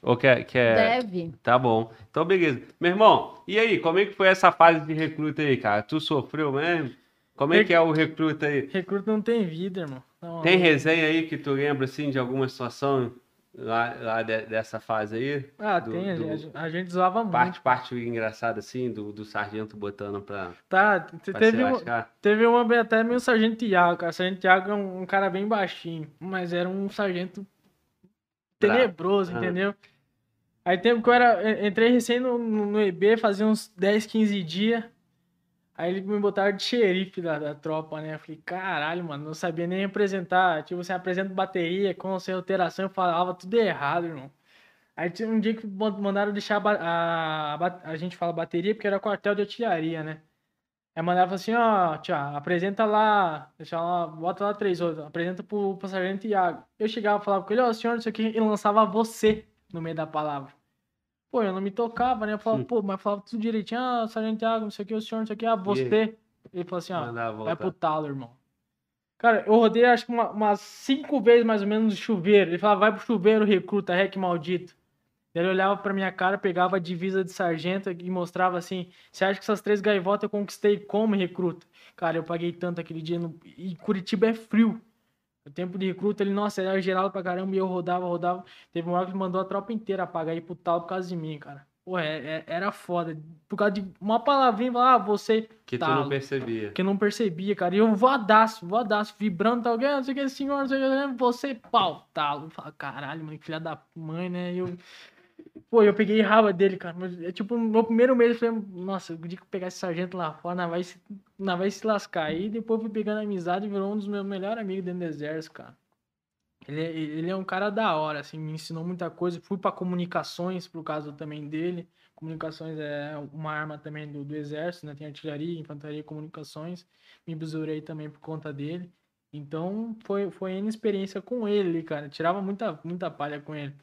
Ou quer, quer... Deve. Tá bom. Então, beleza. Meu irmão, e aí, como é que foi essa fase de recruta aí, cara? Tu sofreu mesmo? Como é Rec- que é o recruta aí? Recruta não tem vida, irmão. Não, Tem resenha aí que tu lembra, assim, de alguma situação lá, lá de- dessa fase aí? Ah, do- tem. a do- gente- A, gente zoava muito. Parte, parte engraçada, assim, do, do sargento botando pra, Tá, pra teve, um- teve uma bem- até meio sargento Tiago, cara. Sargento Tiago é um, um cara bem baixinho, mas era um sargento tenebroso, entendeu? Aí tempo que eu era. en- Entrei recém no, no EB, fazia uns 10, 15 dias. Aí ele me botaram de xerife da, da tropa, né? Eu falei, caralho, mano, não sabia nem representar. Tipo, você apresenta bateria com sem alteração, eu falava tudo errado, irmão. Aí tinha um dia que man- mandaram deixar a, a, a, a gente fala bateria porque era quartel de artilharia, né? Aí mandava assim, ó, tia, apresenta lá, deixa lá, bota lá três outros, apresenta pro, pro sargento Iago. Eu chegava e falava com ele, ó, senhor, isso aqui, e lançava você no meio da palavra. Pô, eu não me tocava, né? Eu falava, Hum. pô, mas falava tudo direitinho, ah, sargento Iago, não sei o que, o senhor, não sei o que, ah, você. Ele falou assim, ó, Mandava vai pro talo, irmão. Cara, eu rodei acho que uma- umas cinco vezes mais ou menos no chuveiro. Ele falava, vai pro chuveiro, recruta, rec maldito. Ele olhava pra minha cara, pegava a divisa de sargento e mostrava assim: Você acha que essas três gaivotas eu conquistei como recruta? Cara, eu paguei tanto aquele dia. No... E Curitiba é frio. O tempo de recruta, ele, nossa, era geral pra caramba. E eu rodava, rodava. Teve uma hora que mandou a tropa inteira apagar e ir pro tal por causa de mim, cara. Pô, é- é- era foda. Por causa de uma palavrinha, ah, você. Que tu talo. não percebia. Que eu não percebia, cara. E eu voadaço, voadaço, vibrando, tá alguém, não sei o que, senhor, não sei o que, você, pau, talo. Eu falo, caralho, mano, filha da mãe, né? E eu. Pô, eu peguei raiva dele, cara. Mas, é tipo, no primeiro mês eu falei, nossa, o dia que eu pegar esse sargento lá fora, não vai se, não vai se lascar. Aí depois fui pegando amizade e virou um dos meus melhores amigos dentro do exército, cara. Ele, é- ele é um cara da hora, assim, me ensinou muita coisa. Fui pra comunicações, por causa também dele. Comunicações é uma arma também do, do exército, né? Tem artilharia, infantaria e comunicações. Me besourei também por conta dele. Então, foi, foi N experiência com ele, cara. Tirava muita, muita palha com ele.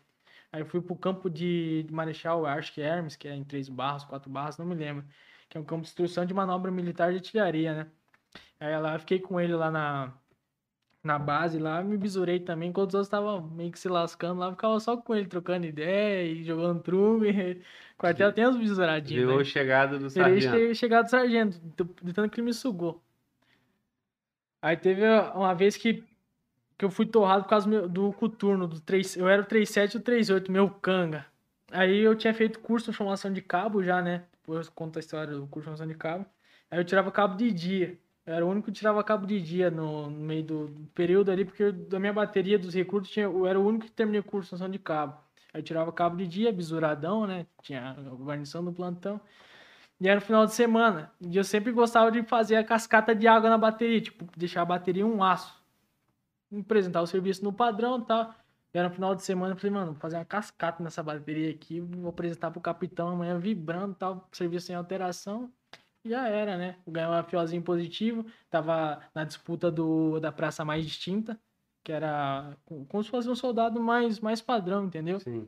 Aí eu fui pro campo de, de Marechal Arch Hermes, que é em três barras, quatro barras, não me lembro. Que é um campo de instrução de manobra militar de artilharia, né? Aí lá eu fiquei com ele lá na, na base lá, me besourei também, enquanto os outros estavam meio que se lascando lá, ficava só com ele, trocando ideia e jogando truque. Quartel tem uns besouradinhos, Virou né? chegada do sargento. che- chegado sargento, de de tanto que ele me sugou. Aí teve uma vez que, que eu fui torrado por causa do, coturno, do 3, eu era o 37 e o 38, meu canga. Aí eu tinha feito curso de formação de cabo já, né? Depois eu conto a história do curso de formação de cabo. Aí eu tirava cabo de dia. Eu era o único que tirava cabo de dia no, no meio do, do período ali, porque eu- da minha bateria dos recrutos tinha, eu era o único que terminei o curso de formação de cabo. Aí eu tirava cabo de dia, bisuradão, né? Tinha a guarnição do plantão. E era no final de semana. E eu sempre gostava de fazer a cascata de água na bateria, tipo, deixar a bateria um aço. Apresentar o serviço no padrão e tal. E era no final de semana, eu falei, mano, vou fazer uma cascata nessa bateria aqui, vou apresentar pro capitão amanhã vibrando e tal, serviço sem alteração. Já era, né? Ganhei um fiozinho positivo, tava na disputa do, da praça mais distinta, que era co- como se fosse um soldado mais, mais padrão, entendeu? Sim.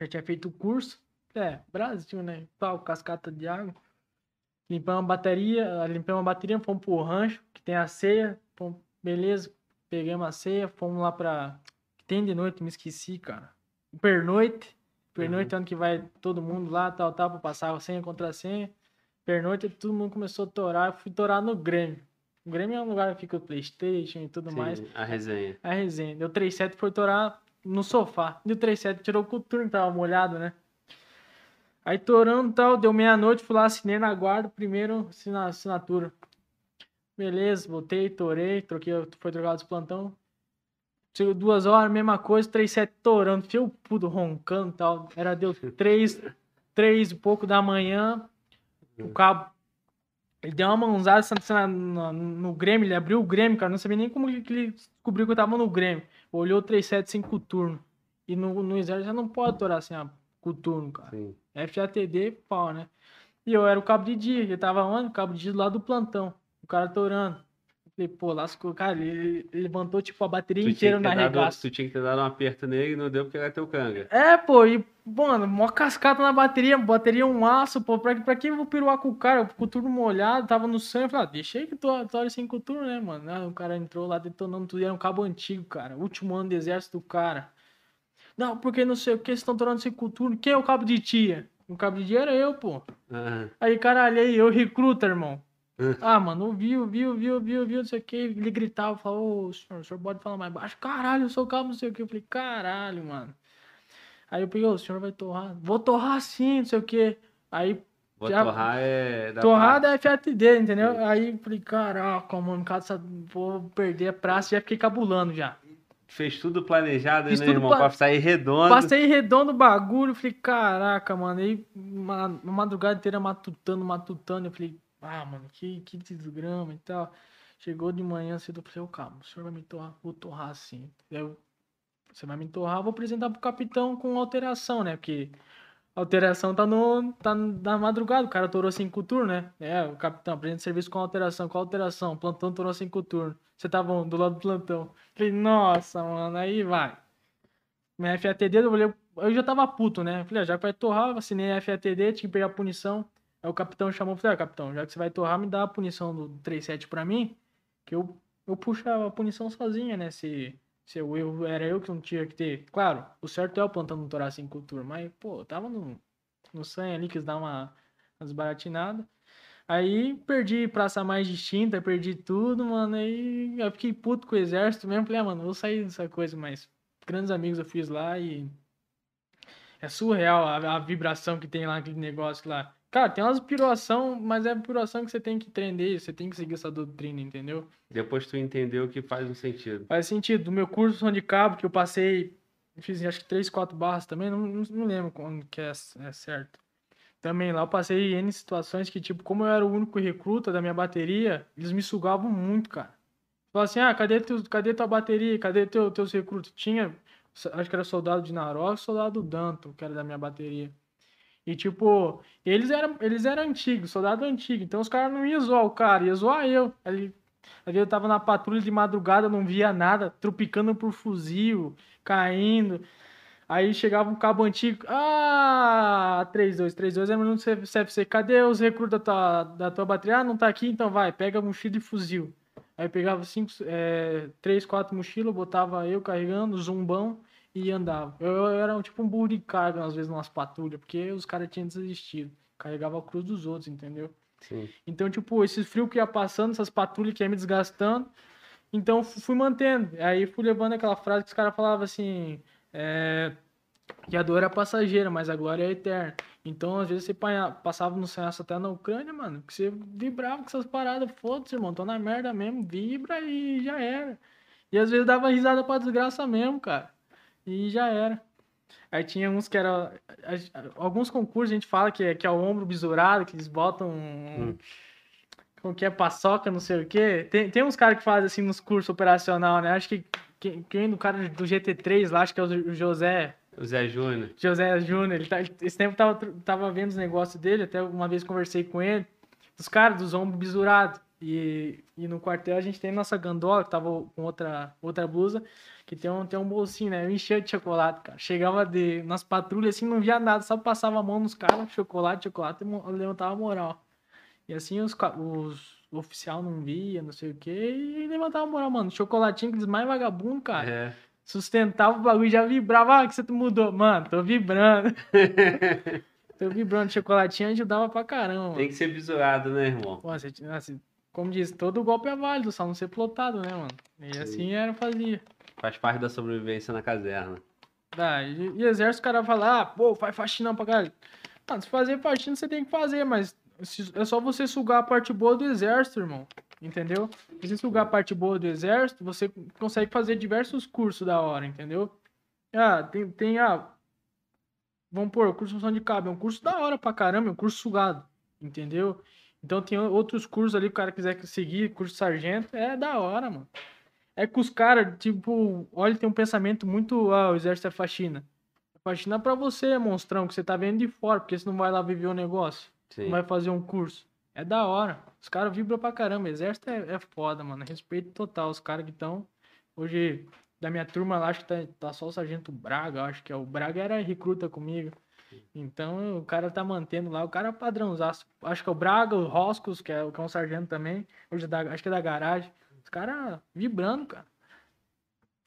Já tinha feito o curso. É, Brasil, né? Tal, cascata de água. Limpamos a bateria, limpamos a bateria, fomos pro rancho, que tem a ceia. Fomos, beleza, pegamos a ceia, fomos lá pra. Tem de noite, me esqueci, cara. pernoite. Pernoite é onde que vai todo mundo lá, tal, tal, pra passar a senha contra a senha. Pernoite, todo mundo começou a torar. Eu fui torar no Grêmio. O Grêmio é um lugar que fica o Playstation e tudo Sim, mais. a resenha. A resenha. Deu 3-7 foi torar no sofá. Deu 3-7, tirou o coturno, tava molhado, né? Aí torando e tal, deu meia-noite, fui lá, assinei na guarda, primeiro assina- assinatura. Beleza, voltei, torei, troquei, foi trocado os plantão. Chegou duas horas, mesma coisa, 3-7 torando, fio puto roncando e tal. Era, deu 3, 3 e pouco da manhã, o cabo. Ele deu uma mãozada na- na- no Grêmio, ele abriu o Grêmio, cara. Não sabia nem como que ele descobriu que eu tava no Grêmio. Olhou 375 turno. E no, no exército já não pode torar assim, com turno, cara. Sim. FATD, pau, né? E eu era o cabo de dia, ele tava onde? O cabo de dia do lado do plantão. O cara torando. Eu Falei, pô, lascou. Cara, ele, levantou tipo a bateria Tu inteira na regaça. tu tinha que ter dado um aperto nele e não deu porque era teu canga. É, pô, e, mano, mó cascata na bateria, bateria um aço, pô, pra, pra que eu vou piruar com o cara? O turno molhado, tava no sangue, eu falei, ah, deixa aí que tu torre sem coturno, né, mano? Ah, o cara entrou lá detonando tudo, era um cabo antigo, cara, último ano de exército do cara. Não, porque não sei o que, vocês estão tornando sem coturno, quem é o cabo de tia? O cabo de dia era eu, pô. Ah, Aí, caralho, aí, eu recruta, irmão. Hum. Ah, mano, ouviu, viu, viu, viu, viu, não sei o que. Ele gritava, falou, ô, senhor, o senhor pode falar mais baixo? Caralho, eu sou o cabo, não sei o que. Eu falei, caralho, mano. Aí eu peguei, ô, o senhor vai torrar? Vou torrar sim, não sei o que. Aí, vou Já- torrar é. da torrada parte. é FATD, entendeu? Aí eu falei, caraca, mano, essa- vou perder a praça. Já fiquei cabulando já. Fez tudo planejado, Fiz né, tudo irmão? pla- Pra sair redondo. Passei redondo o bagulho, falei, caraca, mano. Aí, uma madrugada inteira matutando, matutando. Eu falei, ah, mano, que, que desgrama e tal. Chegou de manhã cedo, eu falei, ô, calma, o senhor vai me torrar? Vou torrar sim. Aí Eu, você vai me torrar, vou apresentar pro capitão com alteração, né? Porque alteração tá no tá na madrugada, o cara torou cinco turnos, né? É, o capitão, apresenta serviço com alteração. Qual alteração? Plantão torou cinco turnos. Você tava onde? do lado do plantão. Falei, nossa, mano, aí vai. Minha FATD, eu, olhei, eu já tava puto, né? Falei, ah, já que vai torrar, assinei a FATD, tinha que pegar a punição. Aí o capitão chamou, falei, ah, capitão, já que você vai torrar, me dá a punição do 37 pra mim, que eu, eu puxo a punição sozinha, né? Se, se eu, eu era eu que não tinha que ter. Claro, o certo é o plantão não torar sem cultura, mas, pô, tava no, no sangue ali, quis dar uma, umas baratinadas. Aí perdi praça mais distinta, perdi tudo, mano. Aí eu fiquei puto com o exército mesmo. Falei, ah, mano, vou sair dessa coisa, mas grandes amigos eu fiz lá e. É surreal a, a vibração que tem lá naquele negócio lá. Cara, tem umas piruação, mas é piruação que você tem que aprender, você tem que seguir essa doutrina, entendeu? Depois tu entendeu que faz um sentido. Faz sentido. Do meu curso som de cabo, que eu passei, fiz acho que 3, 4 barras também, não, não, lembro quando que é, é certo. Também lá eu passei N situações que, tipo, como eu era o único recruta da minha bateria, eles me sugavam muito, cara. Falavam assim, ah, cadê, tu, cadê tua bateria? Cadê teu, teus recrutas? Tinha, acho que era soldado de Naró soldado Danto, que era da minha bateria. E, tipo, eles eram, eles eram antigos, soldado antigo, então os caras não iam zoar o cara, ia zoar eu. Ali, ali eu tava na patrulha de madrugada, não via nada, tropicando por fuzil, caindo. Aí chegava um cabo antigo, ah, 3-2, 3-2 é no CFC, cadê os recrutas da tua, da tua bateria? Ah, não tá aqui, então vai, pega mochila e fuzil. Aí pegava cinco, é, 3, 4 mochilas, botava eu carregando, zumbão, e andava. Eu, eu era tipo um burro de carga, às vezes, numas patrulhas, porque os caras tinham desistido. Carregava a cruz dos outros, entendeu? Sim. Então, tipo, esse frio que ia passando, essas patrulhas que ia me desgastando. Então, fu- fui mantendo. Aí fui levando aquela frase que os caras falavam assim: é, que a dor é passageira, mas a glória é eterna. Então, às vezes, você passava no senso até na Ucrânia, mano, que você vibrava com essas paradas. Foda-se, irmão, tô na merda mesmo, vibra e já era. E às vezes dava risada pra desgraça mesmo, cara. E já era. Aí tinha uns que era. Alguns concursos a gente fala que é, que é o ombro besurado, que eles botam. um- Como que é paçoca, não sei o quê. Tem, tem uns caras que fazem assim nos cursos operacional, né? Acho que quem, quem do cara do GT3 lá, acho que é o José. O Zé Júnior. José Júnior, ele tá, esse tempo tava, tava vendo os negócios dele, até uma vez conversei com ele, dos caras, dos ombros bisurados. E, e no quartel a gente tem nossa gandola, que tava com outra, outra blusa, que tem um, tem um bolsinho, né? Eu enchia de chocolate, cara. Chegava de, nas patrulhas assim, não via nada, só passava a mão nos caras, chocolate, chocolate, e levantava a moral. E assim os, os o oficial não via, não sei o quê, e levantava a moral, mano. Chocolatinho, aqueles mais vagabundos, cara. É. sustentava o bagulho, já vibrava. Ah, que você mudou. Mano, tô vibrando. tô vibrando. Chocolatinho ajudava pra caramba. Tem que ser visurado, né, irmão? Pô, você, assim, como diz, todo golpe é válido, só não ser plotado, né, mano? E assim era, fazia. Faz parte da sobrevivência na caserna. Tá, e, e exército, o cara fala, ah, pô, faz faxina pra caralho. Mano, se fazer faxina, você tem que fazer, mas é só você sugar a parte boa do exército, irmão. Entendeu? Se você sugar a parte boa do exército, você consegue fazer diversos cursos da hora, entendeu? Ah, tem, tem ah, vamos pôr, curso de função de cabo, é um curso da hora pra caramba, é um curso sugado, entendeu? Então tem outros cursos ali, o cara quiser seguir, curso sargento, é da hora, mano. É que os caras, tipo, olha, tem um pensamento muito, ah, o exército é faxina. Faxina é pra você, monstrão, que você tá vendo de fora, porque você não vai lá viver o negócio, Sim. não vai fazer um curso. É da hora. Os caras vibram pra caramba. Exército é, é foda, mano. Respeito total. Os caras que estão. Hoje, da minha turma lá, acho que tá, tá só o Sargento Braga. Acho que é o Braga era recruta comigo. Então o cara tá mantendo lá. O cara é padrãozaço. Acho que é o Braga, o Roscos, que é, o- que é um sargento também. Hoje é da, acho que é da garagem. Os caras vibrando, cara.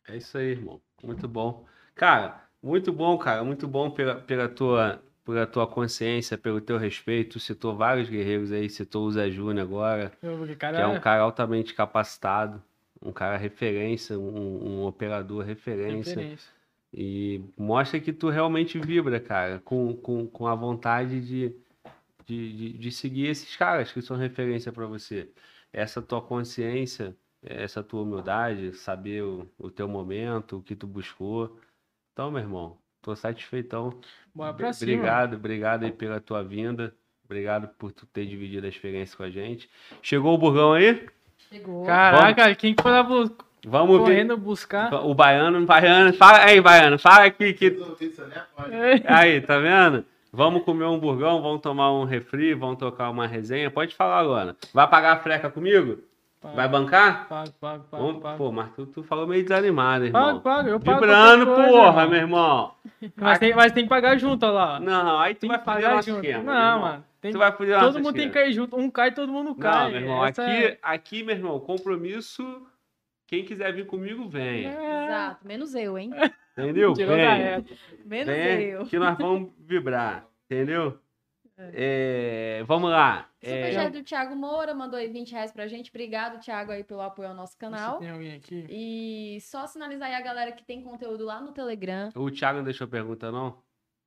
É isso aí, irmão. Muito bom. Cara, muito bom, cara. Muito bom pela, pela tua, pela tua consciência, pelo teu respeito. Tu citou vários guerreiros aí, citou o Zé Júnior agora, Eu, cara, que é um cara altamente capacitado, um cara referência, um, um operador referência. referência. E mostra que tu realmente vibra, cara, com, com, com a vontade de, de, de, de seguir esses caras que são referência pra você. Essa tua consciência, essa tua humildade, saber o, o teu momento, o que tu buscou. Então, meu irmão, tô satisfeitão. Bora pra cima. Obrigado, obrigado aí pela tua vinda. Obrigado por tu ter dividido a experiência com a gente. Chegou o burgão aí? Chegou. Caraca, quem que foi lá bu- Vamos ver. correndo buscar? O baiano, baiano, fala aí, baiano, fala aqui que né? Pode. Aí, tá vendo? Vamos comer um burgão, vamos tomar um refri, vamos tocar uma resenha. Pode falar agora. Vai pagar a freca comigo? Vai bancar? Pago, pago, pago, Vamos- pago. Pô, mas tu, tu falou meio desanimado, Pago, irmão. pago, eu pago. Vibrando, coisa, porra, irmão. meu irmão. Mas tem, mas tem que pagar junto, olha lá. Não, aí tu Tem vai fazer pagar nosso junto. esquema. Não, irmão. mano. Tem, Tu vai fazer todo mundo tem que esquema. cair junto. Um cai, todo mundo Não, cai. meu irmão, Essa aqui, é- aqui, meu irmão, compromisso. Quem quiser vir comigo, venha. é... Exato. Menos eu, hein? Entendeu? Tirou da Venha. reta. Menos Venha, eu. que nós vamos vibrar. Entendeu? É, vamos lá. É, Superchat do Thiago Moura mandou aí 20 reais pra gente. Obrigado, Thiago, aí pelo apoio ao nosso Se canal. tem alguém aqui. E só sinalizar aí a galera que tem conteúdo lá no Telegram. o Thiago não deixou pergunta, não?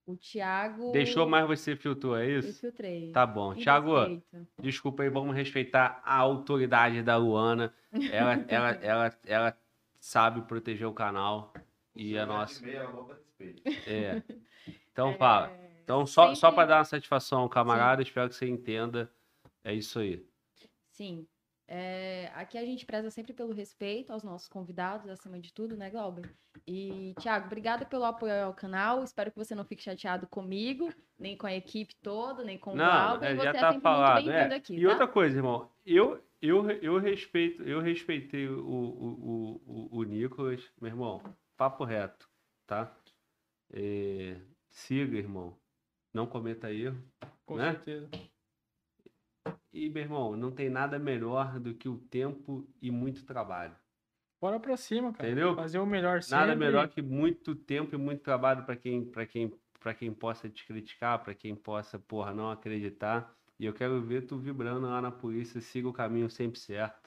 O Thiago. Deixou, mas você filtrou, é Eu isso? filtrei. Tá bom. Com Thiago, respeito. desculpa aí, vamos respeitar a autoridade da Luana. Ela, ela, ela, ela sabe proteger o canal e a nossa. É. Então fala. Então, só, só sempre- para dar uma satisfação ao camarada, espero que você entenda. É isso aí. Sim. É, aqui a gente preza sempre pelo respeito aos nossos convidados, acima de tudo, né, Glauber? E, Thiago, obrigada pelo apoio ao canal. Espero que você não fique chateado comigo, nem com a equipe toda, nem com o Não, Glauber. é, você já é tá sempre falado. muito bem-vindo é. aqui, E tá? outra coisa, irmão, eu, eu, eu respeito, eu respeitei o, o, o, o, o Nicolas, meu irmão, papo reto, tá? É, siga, irmão. Não cometa erro. Com Né? certeza. E, meu irmão, não tem nada melhor do que o tempo e muito trabalho. Bora pra cima, cara. Entendeu? Fazer o melhor sempre. Nada melhor que muito tempo e muito trabalho para quem, para quem, para quem possa te criticar, para quem possa, porra, não acreditar. E eu quero ver tu vibrando lá na polícia, siga o caminho sempre certo.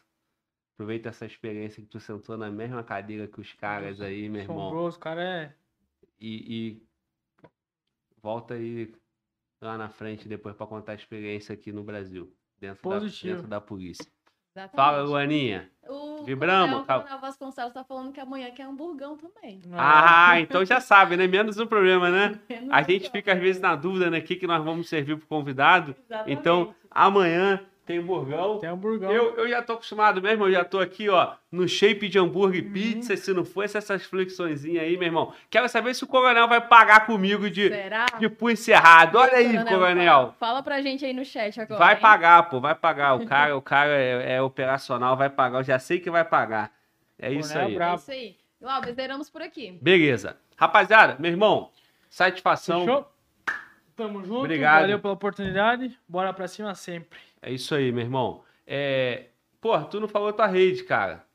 Aproveita essa experiência que tu sentou na mesma cadeira que os caras aí, meu irmão. Assombroso, o cara é. E, e volta aí lá na frente depois para contar a experiência aqui no Brasil, dentro da, Positivo. dentro da polícia. Exatamente. Fala, Luaninha. O Vibramos, Coronel. Coronel Vasconcelos tá falando que amanhã quer hamburgão também. Ah, então já sabe, né? Menos um problema, né? Menos A gente fica às vezes na dúvida, né? O que, que nós vamos servir pro convidado. Exatamente. Então, amanhã tem burgão. Tem hamburgão. Eu, eu já tô acostumado mesmo, eu já tô aqui, ó, no shape de hambúrguer Uhum. pizza. Se não fosse essas flexõezinhas aí, meu irmão. Quero saber se o coronel vai pagar comigo de, Será? de punho cerrado. Olha aí, coronel. Fala, fala pra gente aí no chat agora. Vai hein? pagar, pô, vai pagar. O cara, o cara é, é operacional, vai pagar. Eu já sei que vai pagar. É isso Coronel aí. É brabo. isso aí. Glauber, zeramos por aqui. Beleza. Rapaziada, meu irmão, satisfação. Fechou? Tamo junto. Obrigado. Valeu pela oportunidade. Bora pra cima sempre. É isso aí, meu irmão. É... Pô, tu não falou tua rede, cara.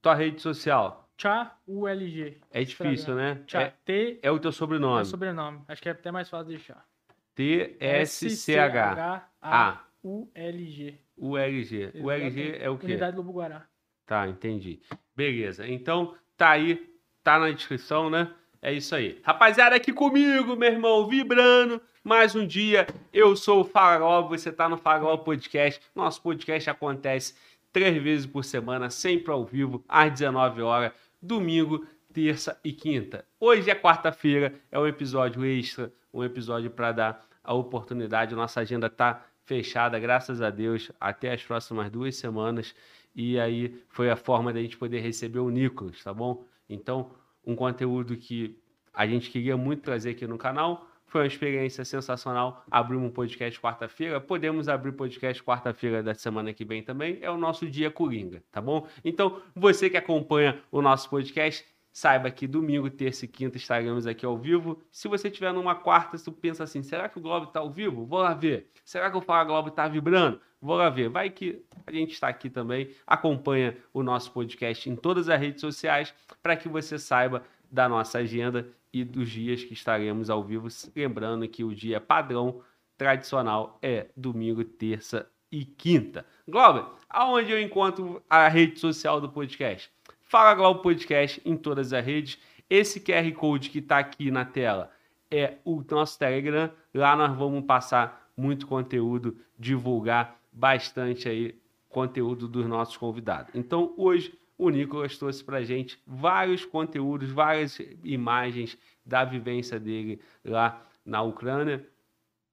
Tua rede social. Tchá ULG. É difícil, né? Tchá. É, T é o teu é sobrenome. o sobrenome. Acho que é até mais fácil de deixar. T-S-C-H. A. U-L-G. ULG. ULG é o quê? Unidade Lobo Guará. Tá, entendi. Beleza. Então, tá aí, tá na descrição, né? É isso aí. Rapaziada, aqui comigo, meu irmão, vibrando. Mais um dia. Eu sou o Farol, você tá no Farol Podcast. Nosso podcast acontece três vezes por semana, sempre ao vivo, às 19 horas, domingo, terça e quinta. Hoje é quarta-feira, é um episódio extra, um episódio para dar a oportunidade. Nossa agenda tá fechada, graças a Deus, até as próximas duas semanas. E aí foi a forma da gente poder receber o Nicolas, tá bom? Então, um conteúdo que a gente queria muito trazer aqui no canal. Foi uma experiência sensacional. Abrimos um podcast quarta-feira. Podemos abrir podcast quarta-feira da semana que vem também. É o nosso dia Coringa, tá bom? Então, você que acompanha o nosso podcast, saiba que domingo, terça e quinta estaremos aqui ao vivo. Se você estiver numa quarta, se tu pensa assim, será que o Globo está ao vivo? Vou lá ver. Será que o Fala Globo está vibrando? Vou lá ver. Vai que a gente está aqui também. Acompanha o nosso podcast em todas as redes sociais para que você saiba da nossa agenda e dos dias que estaremos ao vivo. Lembrando que o dia padrão tradicional é domingo, terça e quinta. Glauber, aonde eu encontro a rede social do podcast? Fala Glauber Podcast em todas as redes. Esse QR Code que está aqui na tela é o nosso Telegram. Lá nós vamos passar muito conteúdo, divulgar bastante aí conteúdo dos nossos convidados. Então, hoje o Nicolas trouxe para gente vários conteúdos, várias imagens da vivência dele lá na Ucrânia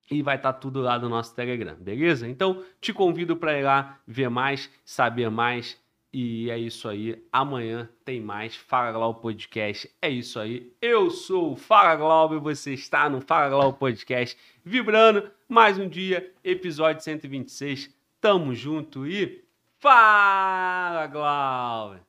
e vai estar tudo lá no nosso Telegram, beleza? Então te convido para ir lá ver mais, saber mais e é isso aí. Amanhã tem mais Fala Glau Podcast. É isso aí. Eu sou o Fala Glau e você está no Fala Glau Podcast, vibrando mais um dia, episódio 126. Tamo junto e Fala, Glauber!